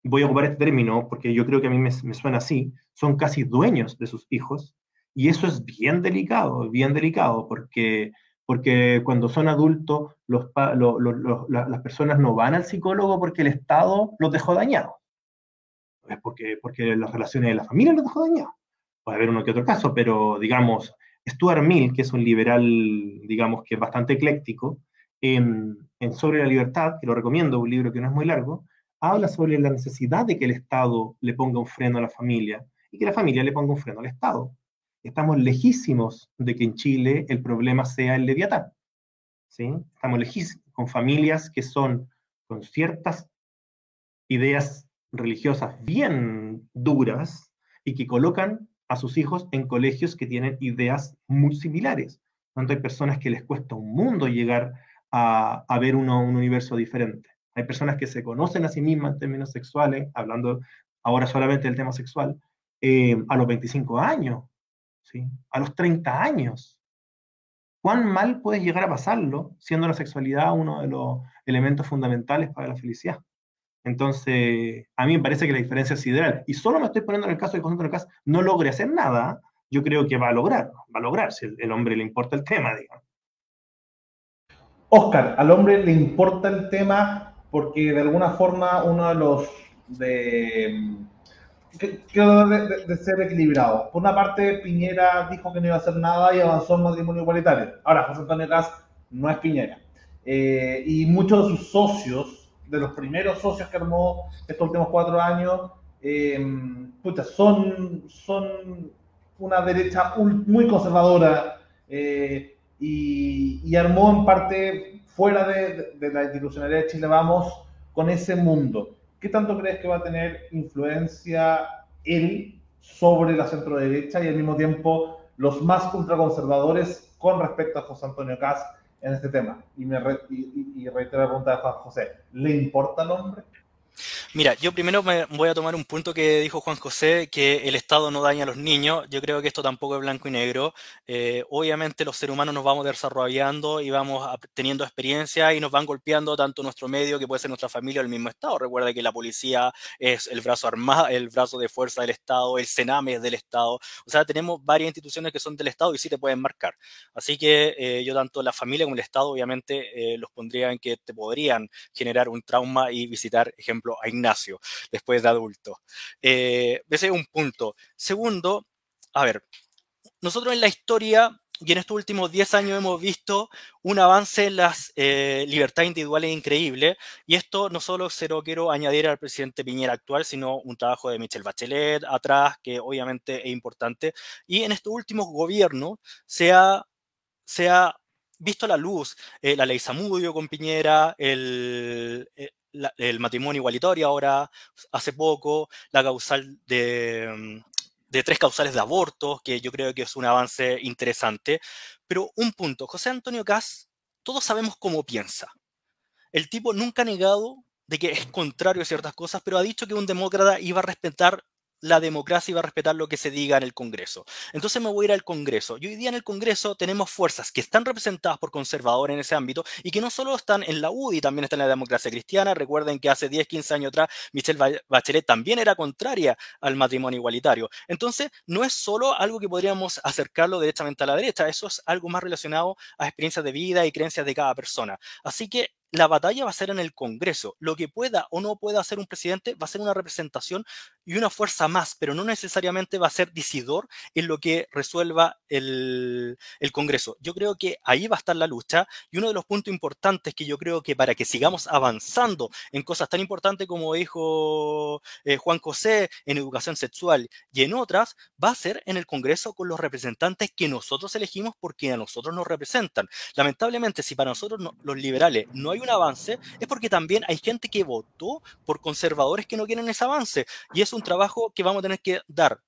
voy a ocupar este término porque yo creo que a mí me, suena así, son casi dueños de sus hijos. Y eso es bien delicado, bien delicado, porque, porque cuando son adultos, las personas no van al psicólogo porque el Estado los dejó dañados es porque, porque las relaciones de la familia los dejó dañados. Puede haber uno que otro caso, pero digamos, Stuart Mill, que es un liberal, digamos, que es bastante ecléctico, en, en, Sobre la Libertad, que lo recomiendo, un libro que no es muy largo, habla sobre la necesidad de que el Estado le ponga un freno a la familia y que la familia le ponga un freno al Estado. Estamos lejísimos de que en Chile el problema sea el leviatán. ¿sí? Estamos lejísimos con familias que son con ciertas ideas religiosas bien duras y que colocan a sus hijos en colegios que tienen ideas muy similares. Tanto hay personas que les cuesta un mundo llegar a, ver un universo diferente. Hay personas que se conocen a sí mismas en términos sexuales, hablando ahora solamente del tema sexual, eh, a los 25 años, ¿sí? a los 30 años. ¿Cuán mal puede llegar a pasarlo siendo la sexualidad uno de los elementos fundamentales para la felicidad? Entonces, a mí me parece que la diferencia es ideal. Y solo me estoy poniendo en el caso de José Cas no logre hacer nada, yo creo que va a lograr, va a lograr, si el, hombre le importa el tema, digamos. Oscar, al hombre le importa el tema porque de alguna forma uno de los de, de, de, ser equilibrado. Por una parte, Piñera dijo que no iba a hacer nada y avanzó en matrimonio igualitario. Ahora, José Antonio Cas no es Piñera. Eh, y muchos de sus socios de los primeros socios que armó estos últimos cuatro años, eh, son, son una derecha muy conservadora eh, y, armó en parte fuera de, la institucionalidad de Chile Vamos con ese mundo. ¿Qué tanto crees que va a tener influencia él sobre la centro derecha y al mismo tiempo los más ultraconservadores con respecto a José Antonio Caz en este tema. Y, me y, reitero la pregunta de Juan José, ¿le importa el hombre? Mira, yo primero me voy a tomar un punto que dijo Juan José, que el Estado no daña a los niños. Yo creo que esto tampoco es blanco y negro. Eh, obviamente los seres humanos nos vamos desarrollando y vamos teniendo experiencia y nos van golpeando tanto nuestro medio, que puede ser nuestra familia o el mismo Estado. Recuerda que la policía es el brazo armado, el brazo de fuerza del Estado, el Sename es del Estado. O sea, tenemos varias instituciones que son del Estado y sí te pueden marcar. Así que eh, yo tanto la familia como el Estado, obviamente, eh, los pondría en que te podrían generar un trauma y visitar, a Ignacio, después de adulto. Eh, ese es un punto. Segundo, a ver, nosotros en la historia y en estos últimos 10 años hemos visto un avance en las eh, libertades individuales increíble. Y esto no solo se lo quiero añadir al presidente Piñera actual, sino un trabajo de Michelle Bachelet atrás, que obviamente es importante. Y en estos últimos gobiernos se ha, se ha visto la luz eh, la ley Samudio con Piñera, el, eh, el matrimonio igualitario ahora, hace poco, la causal de, mm, de tres causales de aborto, que yo creo que es un avance interesante. Pero un punto, José Antonio Cas, todos sabemos cómo piensa. El tipo nunca ha negado de que es contrario a ciertas cosas, pero ha dicho que un demócrata iba a respetar la democracia va a respetar lo que se diga en el Congreso. Entonces me voy a ir al Congreso. Y hoy día en el Congreso tenemos fuerzas que están representadas por conservadores en ese ámbito y que no solo están en la UDI, también están en la democracia cristiana. Recuerden que hace 10, 15 años atrás Michelle Bachelet también era contraria al matrimonio igualitario. Entonces no es solo algo que podríamos acercarlo directamente a la derecha, eso es algo más relacionado a experiencias de vida y creencias de cada persona. Así que la batalla va a ser en el Congreso. Lo que pueda o no pueda hacer un presidente va a ser una representación y una fuerza más, pero no necesariamente va a ser decidor en lo que resuelva el, Congreso. Yo creo que ahí va a estar la lucha y uno de los puntos importantes que yo creo que para que sigamos avanzando en cosas tan importantes como dijo eh, Juan José en educación sexual y en otras, va a ser en el Congreso con los representantes que nosotros elegimos porque a nosotros nos representan. Lamentablemente, si para nosotros los liberales no hay un avance es porque también hay gente que votó por conservadores que no quieren ese avance. Y es un trabajo que vamos a tener que dar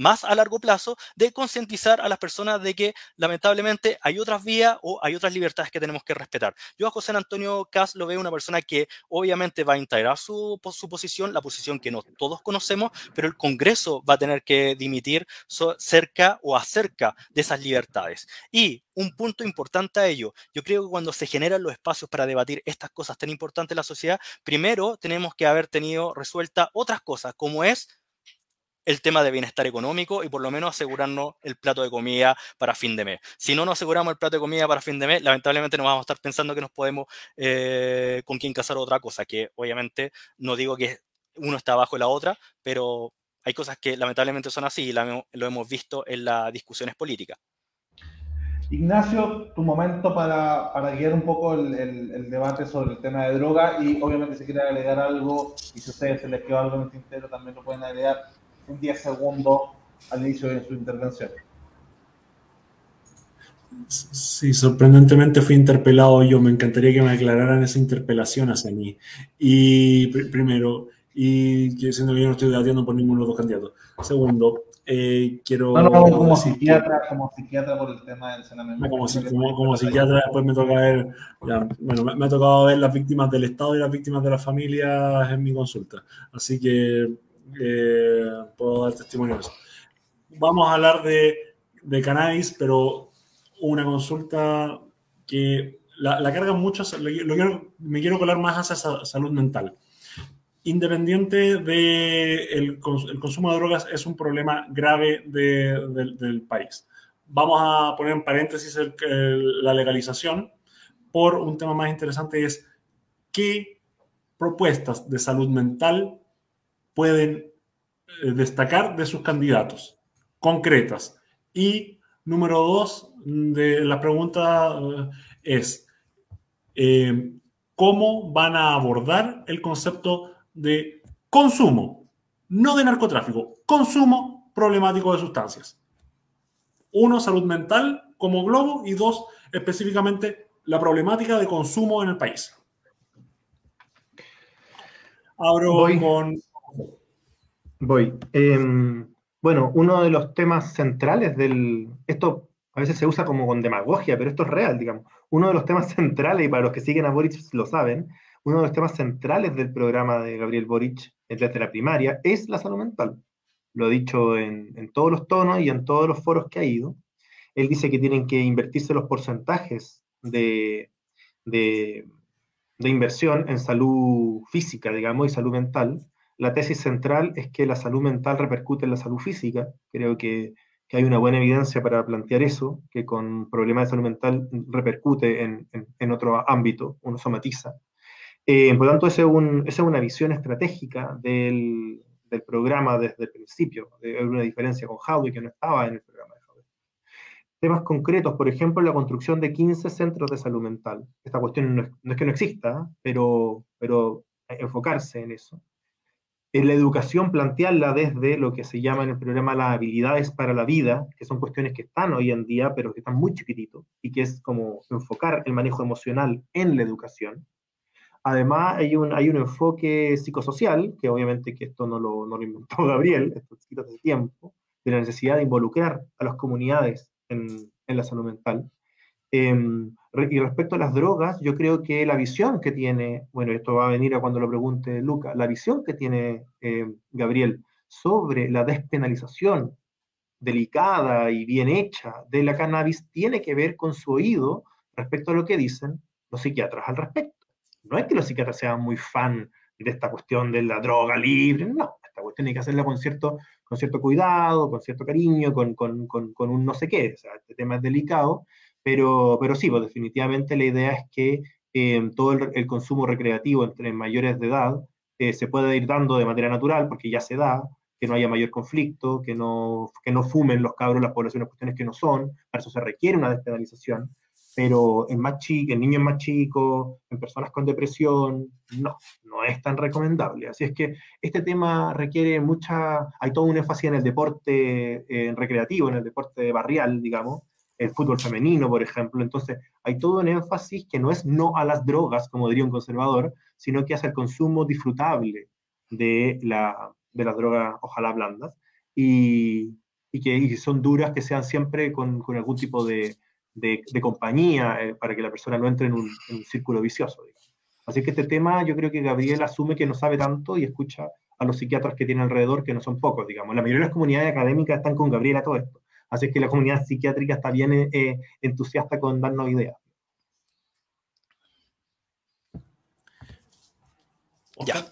más a largo plazo de concientizar a las personas de que lamentablemente hay otras vías o hay otras libertades que tenemos que respetar. Yo a José Antonio Cas lo veo una persona que obviamente va a integrar su, su posición, la posición que no todos conocemos, pero el Congreso va a tener que dimitir cerca o acerca de esas libertades. Y un punto importante a ello, yo creo que cuando se generan los espacios para debatir estas cosas tan importantes en la sociedad, primero tenemos que haber tenido resuelta otras cosas, como es el tema de bienestar económico y por lo menos asegurarnos el plato de comida para fin de mes. Si no nos aseguramos el plato de comida para fin de mes, lamentablemente nos vamos a estar pensando que nos podemos eh, con quién casar otra cosa, que obviamente no digo que uno está abajo de la otra, pero hay cosas que lamentablemente son así y lo hemos visto en las discusiones políticas. Ignacio, tu momento para, guiar un poco el, debate sobre el tema de droga y obviamente si quieren agregar algo y si a ustedes se les quedó algo en el tintero también lo pueden agregar en 10 segundos al inicio de su intervención. Sí, sorprendentemente fui interpelado yo. Me encantaría que me aclararan esa interpelación hacia mí. Y primero, y siendo que yo no estoy debatiendo por ninguno de los dos candidatos. Segundo, eh, quiero. No, no, como psiquiatra, como psiquiatra por el tema del saneamiento. Como, como, como, psiquiatra, después me toca ver. Ya, bueno, me, me, ha tocado ver las víctimas del Estado y las víctimas de las familias en mi consulta. Así que eh, puedo dar testimonio de eso. Vamos a hablar de, de cannabis, pero una consulta que la, la cargan muchos. Lo, lo quiero, me quiero colar más hacia salud mental independiente de el consumo de drogas, es un problema grave de, de, del país. Vamos a poner en paréntesis el, el, la legalización por un tema más interesante es qué propuestas de salud mental pueden eh, destacar de sus candidatos concretas. Y número dos de la pregunta eh, es, eh, ¿cómo van a abordar el concepto de consumo, no de narcotráfico, consumo problemático de sustancias. Uno, salud mental como globo y dos, específicamente la problemática de consumo en el país. Abro Voy. con... Voy. Eh, bueno, uno de los temas centrales del... Esto a veces se usa como con demagogia, pero esto es real, digamos. Uno de los temas centrales, y para los que siguen a Boric lo saben, uno de los temas centrales del programa de Gabriel Boric desde la primaria es la salud mental. Lo ha dicho en, en, todos los tonos y en todos los foros que ha ido. Él dice que tienen que invertirse los porcentajes de, de, de inversión en salud física, digamos, y salud mental. La tesis central es que la salud mental repercute en la salud física. Creo que, que hay una buena evidencia para plantear eso, que con problemas de salud mental repercute en, en, en otro ámbito, uno somatiza. Eh, por lo tanto, esa es, es, una visión estratégica del, del, programa desde el principio. Hay una diferencia con Howey que no estaba en el programa de Howey. Temas concretos, por ejemplo, la construcción de 15 centros de salud mental. Esta cuestión no es, no es que no exista, pero, pero enfocarse en eso. En la educación, plantearla desde lo que se llama en el programa las habilidades para la vida, que son cuestiones que están hoy en día, pero que están muy chiquititos, y que es como enfocar el manejo emocional en la educación Además, hay un, hay un enfoque psicosocial, que obviamente que esto no lo, no lo inventó Gabriel, esto escrito hace tiempo, de la necesidad de involucrar a las comunidades en, en la salud mental. Eh, y respecto a las drogas, yo creo que la visión que tiene, bueno, esto va a venir a cuando lo pregunte Luca, la visión que tiene eh, Gabriel sobre la despenalización delicada y bien hecha de la cannabis tiene que ver con su oído respecto a lo que dicen los psiquiatras al respecto. No es que los psiquiatras sean muy fan de esta cuestión de la droga libre, no, esta cuestión hay que hacerla con cierto, con cierto cuidado, con cierto cariño, con, con, con, con un no sé qué, o sea, este tema es delicado, pero, pero sí, pues definitivamente la idea es que eh, todo el, consumo recreativo entre mayores de edad eh, se pueda ir dando de manera natural, porque ya se da, que no haya mayor conflicto, que no, que no fumen los cabros las poblaciones cuestiones que no son, para eso se requiere una despenalización, pero en, más chico, en niños más chicos, en personas con depresión, no, no es tan recomendable. Así es que este tema requiere mucha, hay todo un énfasis en el deporte eh, recreativo, en el deporte barrial, digamos, el fútbol femenino, por ejemplo. Entonces, hay todo un énfasis que no es no a las drogas, como diría un conservador, sino que hace el consumo disfrutable de, la, de las drogas, ojalá blandas, y, y que son duras, que sean siempre con, con algún tipo de de, compañía eh, para que la persona no entre en un, un círculo vicioso. Así que este tema yo creo que Gabriel asume que no sabe tanto y escucha a los psiquiatras que tiene alrededor, que no son pocos, digamos. La mayoría de las comunidades académicas están con Gabriel a todo esto. Así que la comunidad psiquiátrica está bien eh, entusiasta con darnos ideas. Ya.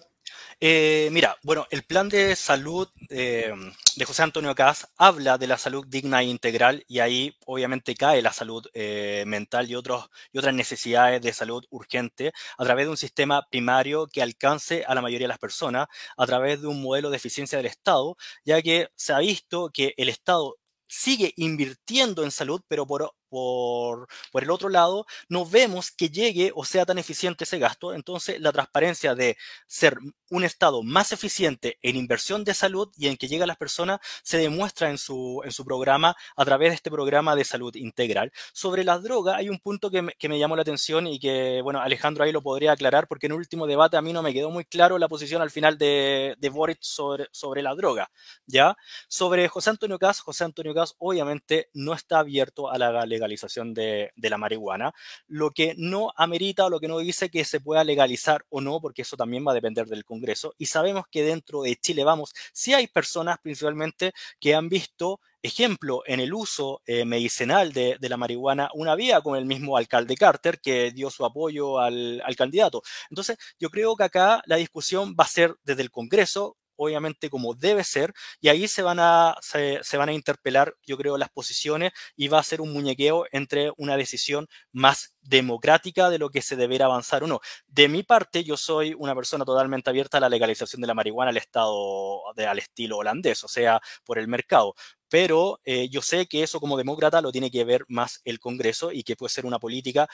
Eh, mira, bueno, el plan de salud eh, de José Antonio Cas habla de la salud digna e integral y ahí obviamente cae la salud eh, mental y, otros, y otras necesidades de salud urgente a través de un sistema primario que alcance a la mayoría de las personas, a través de un modelo de eficiencia del Estado, ya que se ha visto que el Estado sigue invirtiendo en salud, pero por por, por el otro lado, no vemos que llegue o sea tan eficiente ese gasto. Entonces, la transparencia de ser un Estado más eficiente en inversión de salud y en que llega a las personas se demuestra en su, en su programa a través de este programa de salud integral. Sobre las drogas hay un punto que me, que me llamó la atención y que, bueno, Alejandro ahí lo podría aclarar porque en el último debate a mí no me quedó muy claro la posición al final de, de Boric sobre, sobre la droga, ¿ya? Sobre José Antonio Cas, José Antonio Cas obviamente no está abierto a la legalización de, la marihuana, lo que no amerita o lo que no dice que se pueda legalizar o no, porque eso también va a depender del Congreso Congreso y sabemos que dentro de Chile Vamos, sí hay personas principalmente que han visto ejemplo en el uso eh, medicinal de, la marihuana una vía con el mismo alcalde Carter que dio su apoyo al, al candidato. Entonces, yo creo que acá la discusión va a ser desde el Congreso, obviamente como debe ser, y ahí se van a, se, van a interpelar, yo creo, las posiciones y va a ser un muñequeo entre una decisión más democrática de lo que se deberá avanzar o no. De mi parte, yo soy una persona totalmente abierta a la legalización de la marihuana al estado, al estilo holandés, o sea, por el mercado. Pero eh, yo sé que eso como demócrata lo tiene que ver más el Congreso y que puede ser una política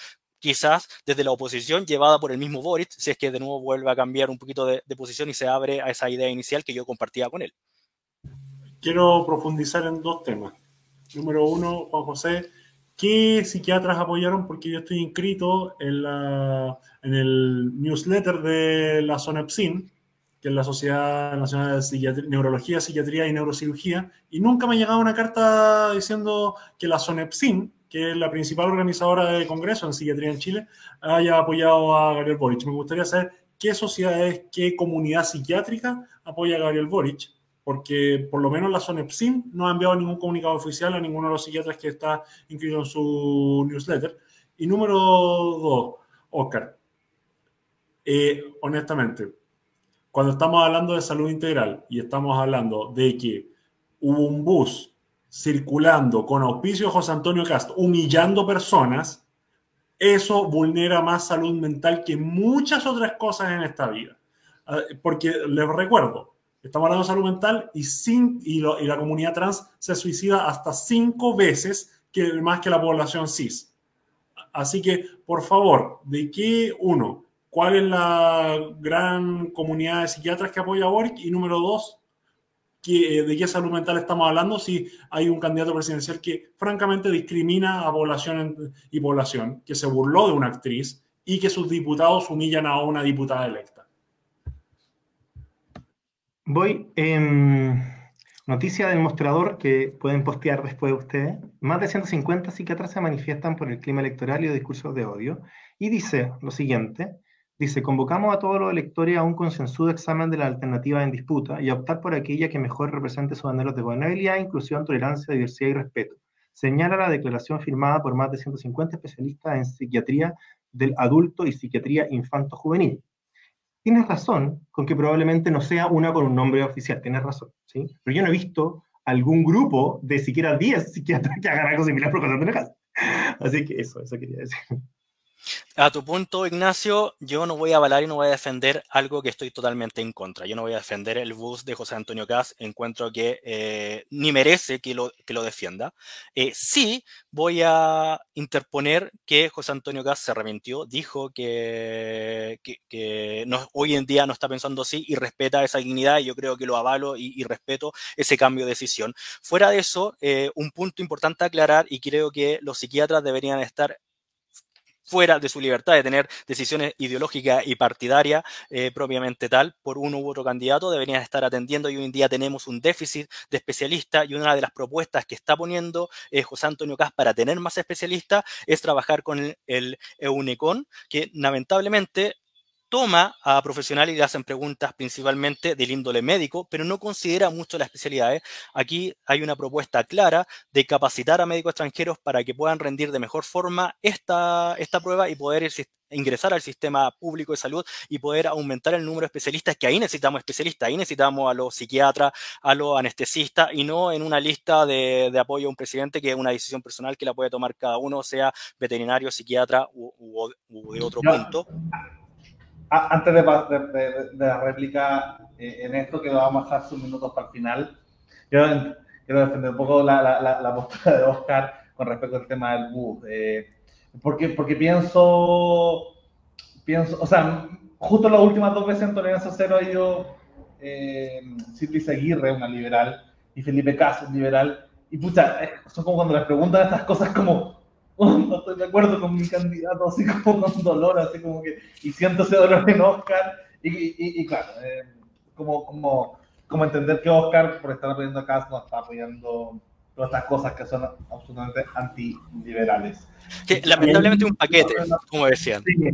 quizás desde la oposición llevada por el mismo Boric, si es que de nuevo vuelve a cambiar un poquito de, posición y se abre a esa idea inicial que yo compartía con él. Quiero profundizar en dos temas. Número uno, Juan José, ¿qué psiquiatras apoyaron? Porque yo estoy inscrito en, la, en el newsletter de la SONEPSIN, que es la Sociedad Nacional de Neurología, Psiquiatría y Neurocirugía, y nunca me ha llegado una carta diciendo que la SONEPSIN, que es la principal organizadora de congreso en psiquiatría en Chile, haya apoyado a Gabriel Boric. Me gustaría saber qué sociedades, qué comunidad psiquiátrica apoya a Gabriel Boric, porque por lo menos la SONEPSIN no ha enviado ningún comunicado oficial a ninguno de los psiquiatras que está inscrito en su newsletter. Y número dos, Oscar, eh, honestamente, cuando estamos hablando de salud integral y estamos hablando de que hubo un bus circulando con auspicio José Antonio Castro, humillando personas, eso vulnera más salud mental que muchas otras cosas en esta vida. Ah, porque les recuerdo, estamos hablando de salud mental y, sin, y, la comunidad trans se suicida hasta cinco veces que, más que la población cis. Así que, por favor, ¿de qué uno? ¿Cuál es la gran comunidad de psiquiatras que apoya a Boric? Y número dos, eh, de qué salud mental estamos hablando si hay un candidato presidencial que francamente discrimina a población y población, que se burló de una actriz y que sus diputados humillan a una diputada electa. Voy en noticia del mostrador que pueden postear después de ustedes. Más de 150 psiquiatras se manifiestan por el clima electoral y los discursos de odio. Y dice lo siguiente, Dice, convocamos a todos los electores a un consensuado examen de la alternativa en disputa y a optar por aquella que mejor represente sus anhelos de gobernabilidad, inclusión, tolerancia, diversidad y respeto. Señala la declaración firmada por más de 150 especialistas en psiquiatría del adulto y psiquiatría infanto-juvenil. Tienes razón con que probablemente no sea una con un nombre oficial, tienes razón, ¿sí? Pero yo no he visto algún grupo de siquiera 10 psiquiatras que hagan algo similar por cosas Así que eso, eso quería decir. A tu punto, Ignacio, yo no voy a avalar y no voy a defender algo que estoy totalmente en contra. Yo no voy a defender el bus de José Antonio Cas. Encuentro que eh, ni merece que lo, que lo defienda. Eh, sí, voy a interponer que José Antonio Cas se arrepintió, dijo que, que, no, hoy en día no está pensando así y respeta esa dignidad. Y yo creo que lo avalo y, respeto ese cambio de decisión. Fuera de eso, eh, un punto importante a aclarar y creo que los psiquiatras deberían estar fuera de su libertad de tener decisiones ideológicas y partidarias eh, propiamente tal por uno u otro candidato, deberían estar atendiendo. Y hoy en día tenemos un déficit de especialistas y una de las propuestas que está poniendo eh, José Antonio Cas para tener más especialistas es trabajar con el, el EUNECON, que lamentablemente toma a profesionales y le hacen preguntas principalmente del índole médico, pero no considera mucho las especialidades. Aquí hay una propuesta clara de capacitar a médicos extranjeros para que puedan rendir de mejor forma esta, esta prueba y poder ingresar al sistema público de salud y poder aumentar el número de especialistas, que ahí necesitamos especialistas, ahí necesitamos a los psiquiatras, a los anestesistas y no en una lista de, apoyo a un presidente que es una decisión personal que la puede tomar cada uno, sea veterinario, psiquiatra u, de otro punto antes de, la réplica eh, en esto, que vamos a dejar sus minutos para el final, quiero, quiero defender un poco la, la, postura de Oscar con respecto al tema del bus. Eh, porque, porque pienso, pienso, o sea, justo las últimas dos veces en Tolerancia Cero ha ido eh, Silvia Aguirre, una liberal, y Felipe Caso, un liberal, y pucha, son como cuando les preguntan estas cosas como, no estoy de acuerdo con mi candidato, así como con dolor, así como que, y siento ese dolor en Oscar, y, y, claro, eh, como, como, como entender que Oscar, por estar apoyando a Caso, no está apoyando todas estas cosas que son absolutamente antiliberales. Que lamentablemente un paquete, como decían. Sí, sí.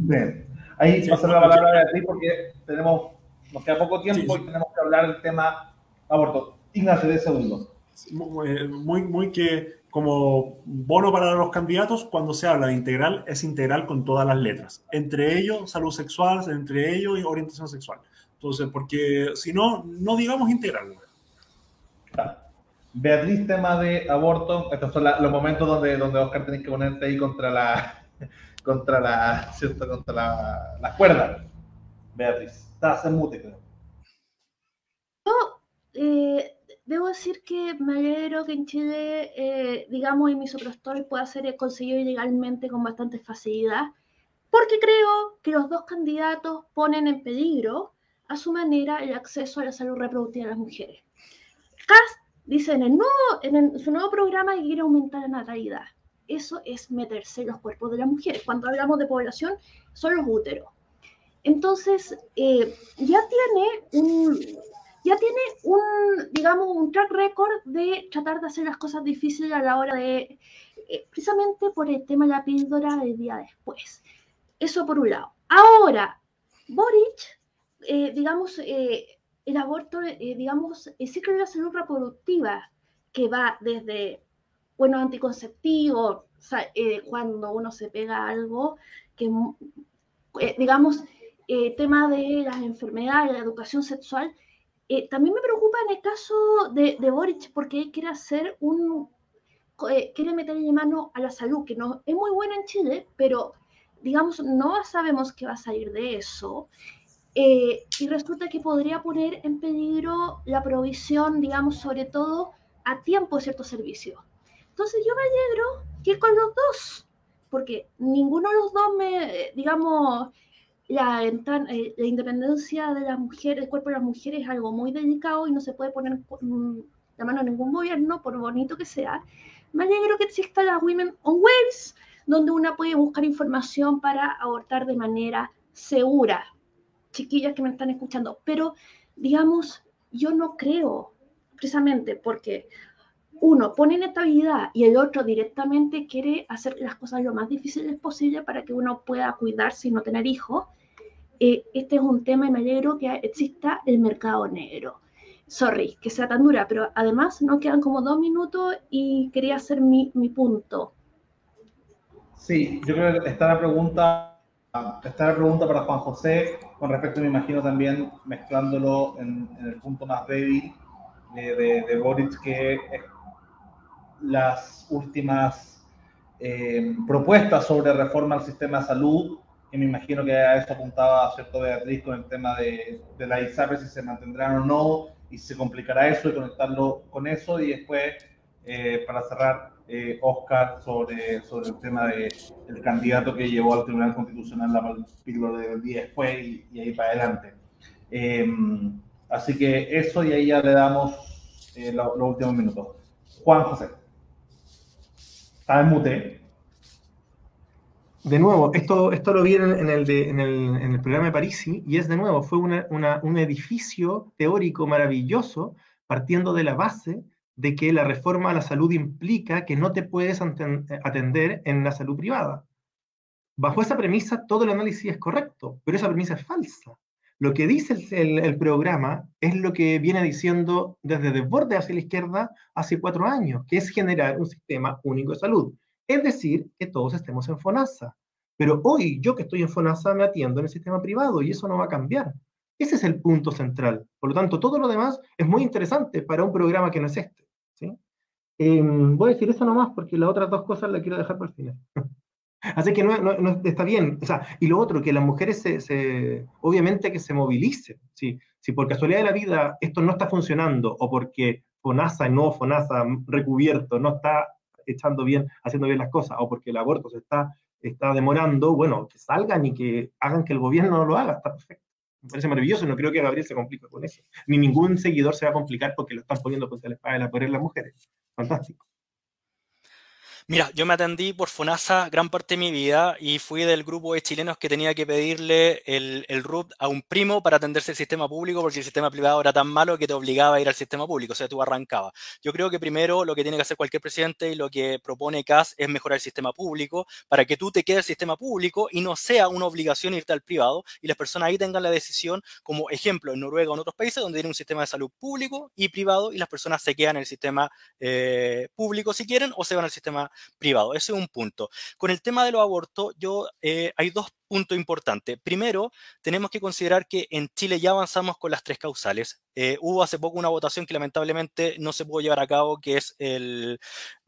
Ahí sí, la palabra a Beatriz porque tenemos, nos queda poco tiempo y tenemos que hablar del tema aborto. Ignacio, de segundo. Muy, muy que como bono para los candidatos, cuando se habla de integral, es integral con todas las letras. Entre ellos, salud sexual, entre ellos, y orientación sexual. Entonces, porque si no, no digamos integral. Beatriz, tema de aborto. Estos son los momentos donde, donde Oscar tenés que ponerte ahí contra la, contra la, ¿cierto? Contra la, la cuerda. Beatriz, estás en mute, creo. Yo eh, debo decir que me alegro que en Chile, eh, digamos, el misoprostol pueda ser conseguido ilegalmente con bastante facilidad, porque creo que los dos candidatos ponen en peligro a su manera el acceso a la salud reproductiva de las mujeres. Cast dice en, el nuevo, en su nuevo programa que quiere aumentar la natalidad eso es meterse en los cuerpos de las mujeres. Cuando hablamos de población, son los úteros. Entonces, eh, ya tiene un, ya tiene un, digamos, un track record de tratar de hacer las cosas difíciles a la hora de, eh, precisamente por el tema de la píldora del día después. Eso por un lado. Ahora, Boric, eh, digamos, el aborto, digamos, el ciclo de la salud reproductiva, que va desde bueno, anticonceptivo, eh, cuando uno se pega algo, que eh, digamos, eh, tema de las enfermedades, la educación sexual, también me preocupa en el caso de, de Boric, porque él quiere hacer un, quiere meterle mano a la salud, que no es muy buena en Chile, pero digamos, no sabemos qué va a salir de eso. y resulta que podría poner en peligro la provisión, digamos, sobre todo a tiempo de ciertos servicios. Entonces yo me alegro que con los dos, porque ninguno de los dos me, digamos, la, eh, la independencia de las mujeres, el cuerpo de las mujeres es algo muy delicado y no se puede poner mm, la mano a ningún gobierno, por bonito que sea. Me alegro que exista la Women on Wheels, donde una puede buscar información para abortar de manera segura. Chiquillas que me están escuchando, pero digamos, yo no creo, precisamente porque uno pone inestabilidad y el otro directamente quiere hacer las cosas lo más difíciles posible para que uno pueda cuidarse y no tener hijos, eh, este es un tema y me alegro que exista el mercado negro. Sorry, que sea tan dura, pero además nos quedan como dos minutos y quería hacer mi, mi punto. Sí, yo creo que está la pregunta, está la pregunta para Juan José, con respecto, me imagino también mezclándolo en, el punto más débil de, Boric, que las últimas eh, propuestas sobre reforma al sistema de salud, y me imagino que a eso apuntaba cierto Beatriz con el tema de, de la ISAPRE, si se mantendrán o no, y se complicará eso y conectarlo con eso, y después, eh, para cerrar, eh, Oscar sobre, sobre el tema del el candidato que llevó al Tribunal Constitucional la píldora del día después y, ahí para adelante. así que eso y ahí ya le damos los últimos minutos. Juan José. De nuevo, esto, esto lo vi en el, en, el, en el, programa de Parisi y es de nuevo, fue un edificio teórico maravilloso partiendo de la base de que la reforma a la salud implica que no te puedes atender en la salud privada. Bajo esa premisa, todo el análisis es correcto, pero esa premisa es falsa. Lo que dice el, el, programa es lo que viene diciendo desde desborde hacia la izquierda hace cuatro años, que es generar un sistema único de salud. Es decir, que todos estemos en FONASA. Pero hoy yo que estoy en FONASA me atiendo en el sistema privado y eso no va a cambiar. Ese es el punto central. Por lo tanto, todo lo demás es muy interesante para un programa que no es este. ¿sí? Eh, voy a decir eso nomás porque las otras dos cosas las quiero dejar para el final. Así que no, no, está bien. O sea, y lo otro, que las mujeres se, se obviamente que se movilicen. ¿sí? Si por casualidad de la vida esto no está funcionando o porque FONASA, y no FONASA recubierto, no está echando bien, haciendo bien las cosas, o porque el aborto se está, está demorando, bueno, que salgan y que hagan que el gobierno lo haga, está perfecto. Me parece maravilloso, no creo que Gabriel se complique con eso. Ni ningún seguidor se va a complicar porque lo están poniendo contra la espada de la poder las mujeres. Fantástico. Mira, yo me atendí por FONASA gran parte de mi vida y fui del grupo de chilenos que tenía que pedirle el, el RUT a un primo para atenderse el sistema público porque el sistema privado era tan malo que te obligaba a ir al sistema público, o sea, tú arrancabas. Yo creo que primero lo que tiene que hacer cualquier presidente y lo que propone CAS es mejorar el sistema público para que tú te quedes el sistema público y no sea una obligación irte al privado y las personas ahí tengan la decisión, como ejemplo en Noruega o en otros países donde tienen un sistema de salud público y privado y las personas se quedan en el sistema eh, público si quieren o se van al sistema privado. Ese es un punto. Con el tema de los abortos, yo, eh, hay dos puntos importantes. Primero, tenemos que considerar que en Chile ya avanzamos con las tres causales. Eh, hubo hace poco una votación que lamentablemente no se pudo llevar a cabo, que es el,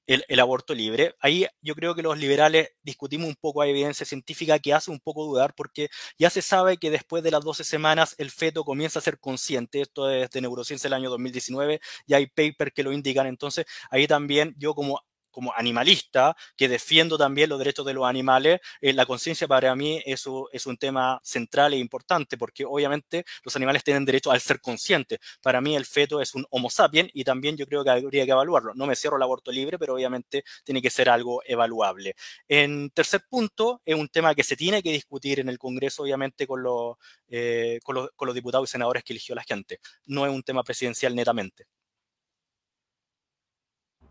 el, el, aborto libre. Ahí yo creo que los liberales discutimos un poco a evidencia científica que hace un poco dudar porque ya se sabe que después de las 12 semanas el feto comienza a ser consciente. Esto es de neurociencia del año 2019, ya hay papers que lo indican. Entonces ahí también yo como como animalista, que defiendo también los derechos de los animales, eh, la conciencia para mí eso es un tema central e importante, porque obviamente los animales tienen derecho al ser conscientes. Para mí el feto es un homo sapiens y también yo creo que habría que evaluarlo. No me cierro el aborto libre, pero obviamente tiene que ser algo evaluable. En tercer punto, es un tema que se tiene que discutir en el Congreso, obviamente, con los, eh, con los, con los diputados y senadores que eligió la gente. No es un tema presidencial netamente.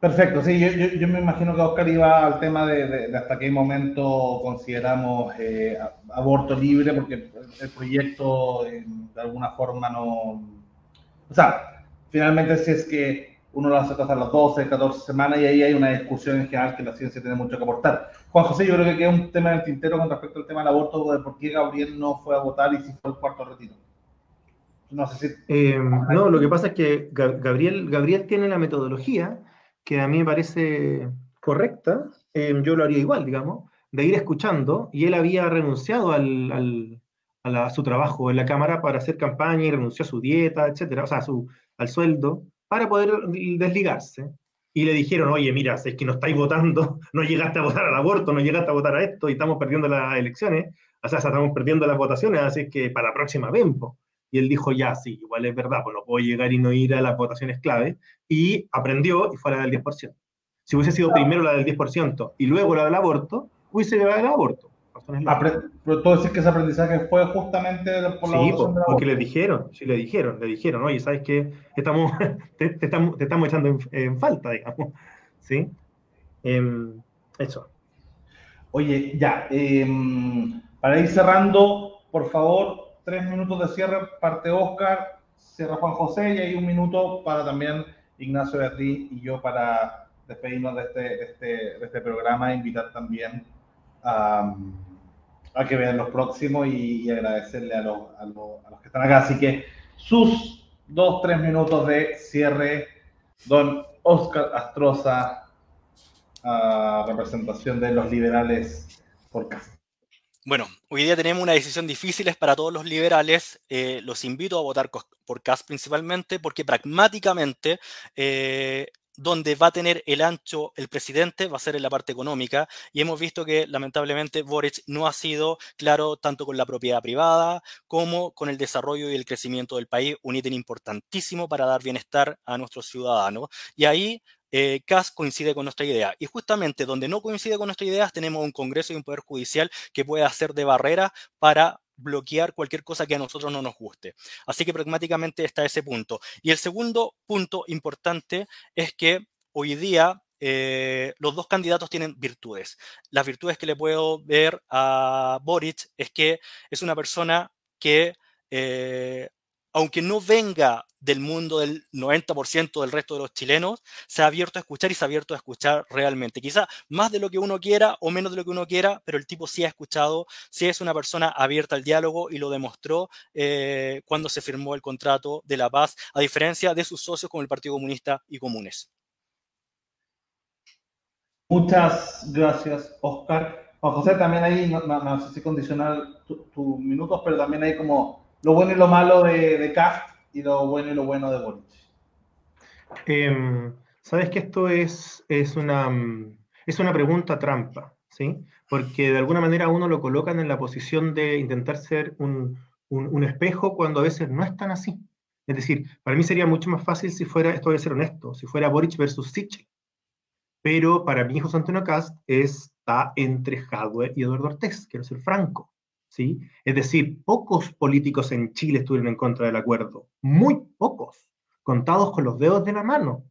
Perfecto, sí, yo, me imagino que Oscar iba al tema de hasta qué momento consideramos eh, aborto libre, porque el proyecto eh, de alguna forma no... O sea, finalmente si es que uno lo hace hasta las 12, 14 semanas y ahí hay una discusión en general que la ciencia tiene mucho que aportar. Juan José, yo creo que queda un tema en el tintero con respecto al tema del aborto, de por qué Gabriel no fue a votar y si fue el cuarto retiro. No sé si... Eh, no, lo que pasa es que Gabriel, Gabriel tiene la metodología que a mí me parece correcta, eh, yo lo haría igual, digamos, de ir escuchando, y él había renunciado al, al, a, la, a, su trabajo en la Cámara para hacer campaña y renunció a su dieta, etcétera, o sea, su, al sueldo, para poder desligarse. Y le dijeron, oye, mira, es que no estáis votando, no llegaste a votar al aborto, no llegaste a votar a esto, y estamos perdiendo las elecciones, o sea, estamos perdiendo las votaciones, así que para la próxima ven, y él dijo, ya, sí, igual es verdad, pues no puedo llegar y no ir a las votaciones clave. Y aprendió y fue la del 10%. Si hubiese sido primero la del 10% y luego la del aborto, hubiese llegado al aborto. Pero tú decís que ese aprendizaje fue justamente por la sí, porque le dijeron, sí le dijeron, le dijeron, oye, ¿sabes qué? Estamos, te, te, estamos, te estamos echando en, en, falta, digamos. ¿Sí? Eh, eso. Oye, ya, eh, para ir cerrando, por favor, tres minutos de cierre, parte Oscar, cierra Juan José y hay un minuto para también Ignacio Beatriz y yo para despedirnos de este, de este, de este programa e invitar también a, a, que vean los próximos y, y agradecerle a los, a, los, a los que están acá. Así que sus dos, tres minutos de cierre, don Oscar Astroza, representación de los liberales por casa. Bueno, hoy día tenemos una decisión difícil para todos los liberales. Eh, los invito a votar por CAS principalmente porque pragmáticamente eh, donde va a tener el ancho el presidente va a ser en la parte económica y hemos visto que lamentablemente Boric no ha sido claro tanto con la propiedad privada como con el desarrollo y el crecimiento del país, un ítem importantísimo para dar bienestar a nuestros ciudadanos. Y ahí eh, CAS coincide con nuestra idea. Y justamente donde no coincide con nuestras ideas, tenemos un Congreso y un Poder Judicial que puede hacer de barrera para bloquear cualquier cosa que a nosotros no nos guste. Así que pragmáticamente está ese punto. Y el segundo punto importante es que hoy día eh, los dos candidatos tienen virtudes. Las virtudes que le puedo ver a Boric es que es una persona que eh, aunque no venga del mundo del 90% del resto de los chilenos, se ha abierto a escuchar y se ha abierto a escuchar realmente. Quizá más de lo que uno quiera o menos de lo que uno quiera, pero el tipo sí ha escuchado, sí es una persona abierta al diálogo y lo demostró eh, cuando se firmó el contrato de la paz, a diferencia de sus socios como el Partido Comunista y Comunes. Muchas gracias, Oscar. Juan José, también ahí, no, sé si condicionar tus tu minutos, pero también hay como lo bueno y lo malo de, de y lo bueno y lo bueno de Boric. Eh, Sabes que esto es, es, una, es una pregunta trampa, ¿sí? Porque de alguna manera uno lo colocan en la posición de intentar ser un, un, espejo cuando a veces no es tan así. Es decir, para mí sería mucho más fácil si fuera, esto voy a ser honesto, si fuera Boric versus Sichel. Pero para mí José Antonio Cast está entre Jadwe y Eduardo Ortiz, quiero ser franco. Es decir, pocos políticos en Chile estuvieron en contra del acuerdo. Muy pocos, contados con los dedos de la mano.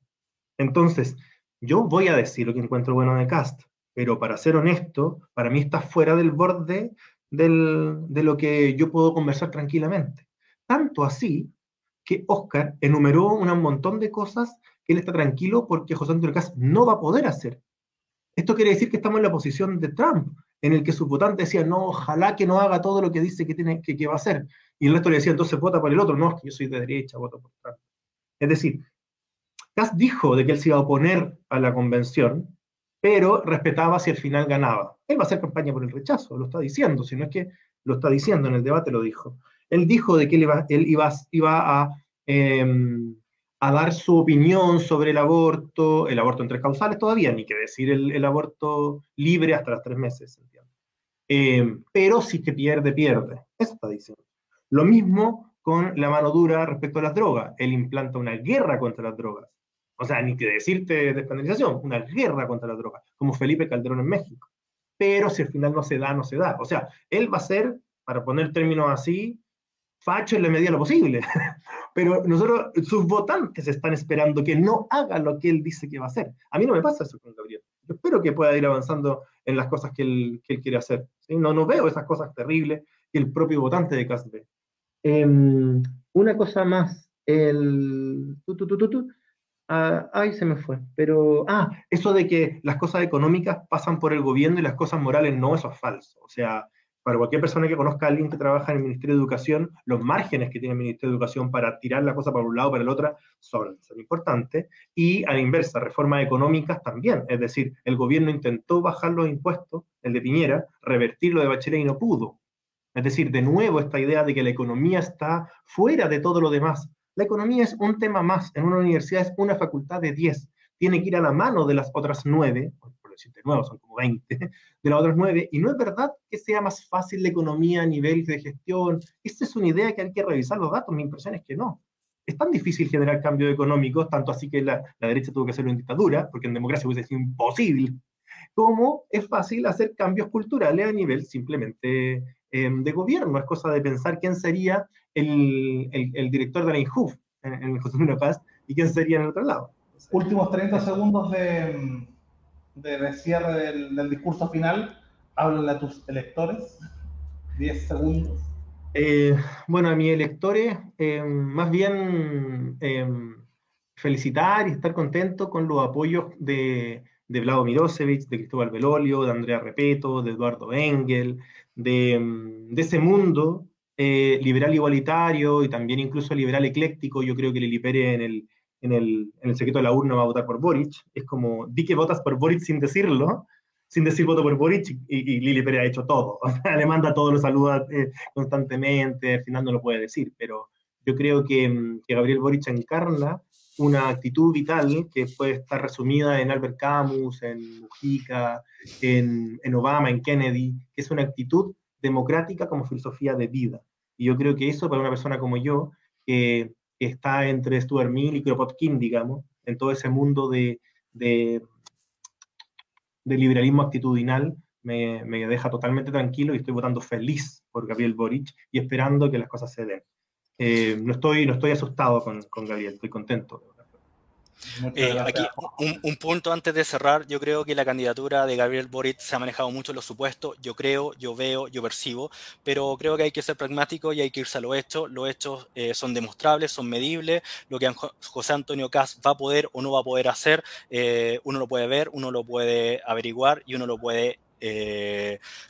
Entonces, yo voy a decir lo que encuentro bueno de Cast, pero para ser honesto, para mí está fuera del borde de lo que yo puedo conversar tranquilamente. Tanto así que Oscar enumeró un montón de cosas que él está tranquilo porque José Antonio Cast no va a poder hacer. Esto quiere decir que estamos en la posición de Trump, en el que sus votantes decían, no, ojalá que no haga todo lo que dice que, tiene, que, va a hacer. Y el resto le decía, entonces vota por el otro. No, es que yo soy de derecha, voto por Trump. Es decir, Cast dijo de que él se iba a oponer a la convención, pero respetaba si al final ganaba. Él va a hacer campaña por el rechazo, lo está diciendo, si no es que lo está diciendo, en el debate lo dijo. Él dijo de que él iba a, em, a, dar su opinión sobre el aborto, el aborto en tres causales todavía, ni que decir el, aborto libre hasta los tres meses, em, pero si que pierde, pierde. Eso está diciendo. Lo mismo con la mano dura respecto a las drogas. Él implanta una guerra contra las drogas. O sea, ni que decirte despenalización, una guerra contra la droga, como Felipe Calderón en México. Pero si al final no se da, no se da. O sea, él va a ser, para poner términos así, facho en la medida de lo posible. Pero nosotros, sus votantes están esperando que no haga lo que él dice que va a hacer. A mí no me pasa eso con Gabriel. Yo espero que pueda ir avanzando en las cosas que él, que él quiere hacer. No, no veo esas cosas terribles que el propio votante de Cast ve. Em, una cosa más, el... Tu, tu, tu, Ah, ay, se me fue. Pero, ah, eso de que las cosas económicas pasan por el gobierno y las cosas morales no, eso es falso. O sea, para cualquier persona que conozca a alguien que trabaja en el Ministerio de Educación, los márgenes que tiene el Ministerio de Educación para tirar la cosa para un lado o para el otro son, importantes. Y a la inversa, reformas económicas también. Es decir, el gobierno intentó bajar los impuestos, el de Piñera, revertirlo de Bachelet y no pudo. Es decir, de nuevo esta idea de que la economía está fuera de todo lo demás. La economía es un tema más. En una universidad es una facultad de 10. Tiene que ir a la mano de las otras 9, por decirte nuevo, son como 20, de las otras 9. Y no es verdad que sea más fácil la economía a nivel de gestión. Esta es una idea que hay que revisar los datos. Mi impresión es que no. Es tan difícil generar cambios económicos, tanto así que la, la derecha tuvo que hacerlo en dictadura, porque en democracia hubiese sido imposible, como es fácil hacer cambios culturales a nivel simplemente Em, de gobierno. Es cosa de pensar quién sería el, el, director de la INJUF en, en José Luis Paz y quién sería en el otro lado. Últimos 30 segundos de, de cierre del, discurso final. Háblale a tus electores. 10 segundos. Eh, bueno, a mis electores, em, más bien em, felicitar y estar contento con los apoyos de, de Vlado Mirosevich, de Cristóbal Belolio, de Andrea Repeto, de Eduardo Engel, Mm, de, ese mundo eh, liberal igualitario y también incluso liberal ecléctico, yo creo que Lili Pérez en el, en, el, en el secreto de la urna va a votar por Boric. Es como, di que votas por Boric sin decirlo, sin decir voto por Boric, y, Lili Pérez ha hecho todo. le manda todos los saludos eh, constantemente, al final no lo puede decir, pero yo creo que, mm, que Gabriel Boric encarna una actitud vital que puede estar resumida en Albert Camus, en Mujica, en, en, Obama, en Kennedy, que es una actitud democrática como filosofía de vida. Y yo creo que eso para una persona como yo, que está entre Stuart Mill y Kropotkin, digamos, en todo ese mundo de, de, liberalismo actitudinal, me, me, deja totalmente tranquilo y estoy votando feliz por Gabriel Boric y esperando que las cosas se den. Eh, no, estoy, no estoy asustado con, con Gabriel, estoy contento. Eh, aquí un, punto antes de cerrar, yo creo que la candidatura de Gabriel Boric se ha manejado mucho en los supuestos, yo creo, yo veo, yo percibo, pero creo que hay que ser pragmático y hay que irse a los hechos, los hechos eh, son demostrables, son medibles, lo que José Antonio Cas va a poder o no va a poder hacer, eh, uno lo puede ver, uno lo puede averiguar y uno lo puede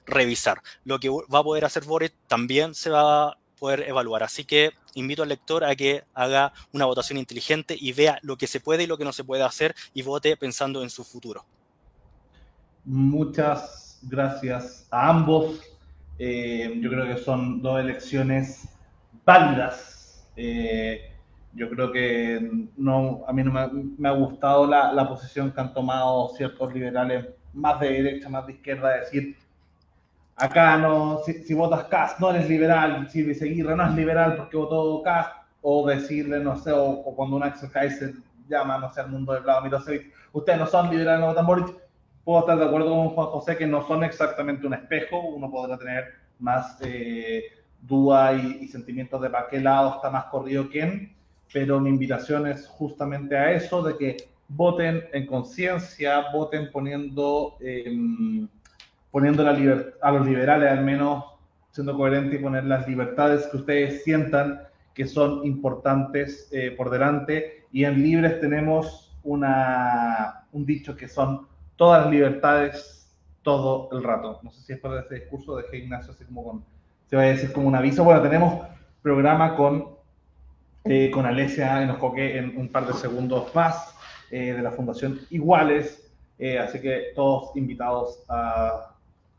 revisar. Lo que va a poder hacer Boric también se va poder evaluar. Así que invito al lector a que haga una votación inteligente y vea lo que se puede y lo que no se puede hacer y vote pensando en su futuro. Muchas gracias a ambos. Eh, yo creo que son dos elecciones válidas. Eh, Yo creo que no, a mí no me, ha gustado la, la, posición que han tomado ciertos liberales más de derecha, más de izquierda, de decir, acá no, si, votas Cast no eres liberal, si Seguirre no es liberal porque votó Cast, o decirle, no sé, o, cuando un Axel Kaiser llama, no sé, al mundo de Vladimir Milosevic, ustedes no son liberales, no votan Boric, puedo estar de acuerdo con Juan José que no son exactamente un espejo, uno podrá tener más eh, duda y, sentimientos de para qué lado está más corrido quién, pero mi invitación es justamente a eso, de que voten en conciencia, voten poniendo, em, poniendo la a los liberales al menos siendo coherente y poner las libertades que ustedes sientan que son importantes eh, por delante. Y en Libres tenemos una, un dicho que son todas las libertades todo el rato. No sé si es para ese discurso de Ignacio, así como con, se va a decir como un aviso. Bueno, tenemos programa con, eh, con Alesia Enoscoque en un par de segundos más eh, de la Fundación Iguales. así que todos invitados a,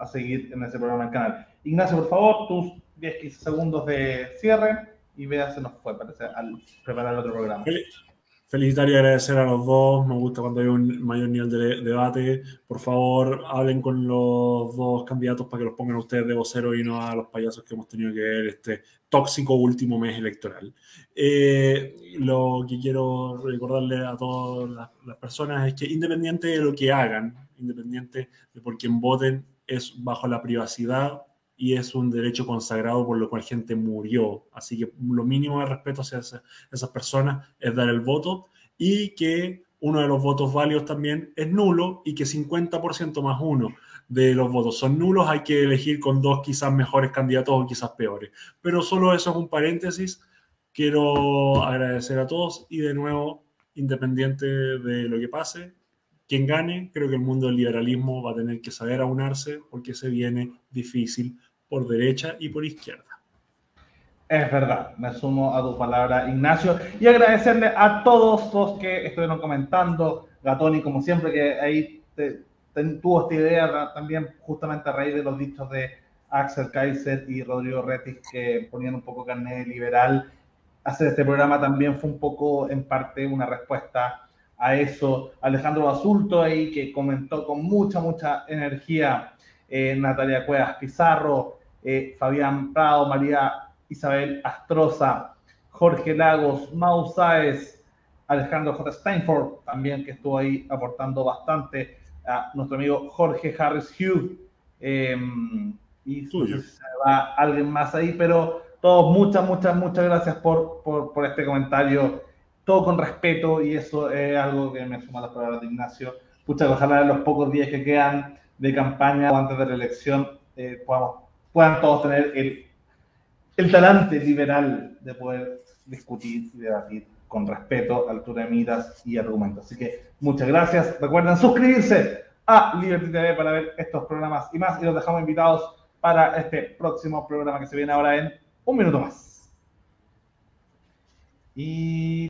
a seguir en ese programa en el canal. Ignacio, por favor, tus 10-15 segundos de cierre y vea, se nos fue, parece, al preparar el otro programa. Felicitar y agradecer a los dos. Me gusta cuando hay un mayor nivel de debate. Por favor, hablen con los dos candidatos para que los pongan ustedes de vocero y no a los payasos que hemos tenido que ver este tóxico último mes electoral. Eh, lo que quiero recordarle a todas las, las personas es que independiente de lo que hagan, independiente de por quién voten, es bajo la privacidad y es un derecho consagrado por lo cual gente murió. Así que lo mínimo de respeto hacia esas personas es dar el voto y que uno de los votos válidos también es nulo y que 50% más uno de los votos son nulos, hay que elegir con dos quizás mejores candidatos o quizás peores. Pero solo eso es un paréntesis. Quiero agradecer a todos y de nuevo, independiente de lo que pase, quien gane, creo que el mundo del liberalismo va a tener que saber aunarse porque se viene difícil por derecha y por izquierda. Es verdad, me sumo a tu palabra, Ignacio, y agradecerle a todos los que estuvieron comentando, Gatoni, como siempre, que ahí tuvo esta idea también justamente a raíz de los dichos de Axel Kaiser y Rodrigo Retis, que ponían un poco carne liberal. Hacer este programa también fue un poco, en parte, una respuesta a eso. Alejandro Basulto ahí, que comentó con mucha, mucha energía, eh, Natalia Cuevas Pizarro, eh, Fabián Prado, María Isabel Astroza, Jorge Lagos, Mau Sáez, Alejandro J. Steinford, también que estuvo ahí aportando bastante, a nuestro amigo Jorge Harris Hugh, em, y se va alguien más ahí, pero todos muchas, muchas, muchas gracias por, por, por, este comentario, todo con respeto, y eso es algo que me suma las palabras de Ignacio. Pucha, ojalá en los pocos días que quedan de campaña o antes de la elección eh, podamos puedan todos tener el, el talante liberal de poder discutir y debatir con respeto, altura de miras y argumentos. Así que muchas gracias. Recuerden suscribirse a Liberty TV para ver estos programas y más. Y los dejamos invitados para este próximo programa que se viene ahora en un minuto más. Y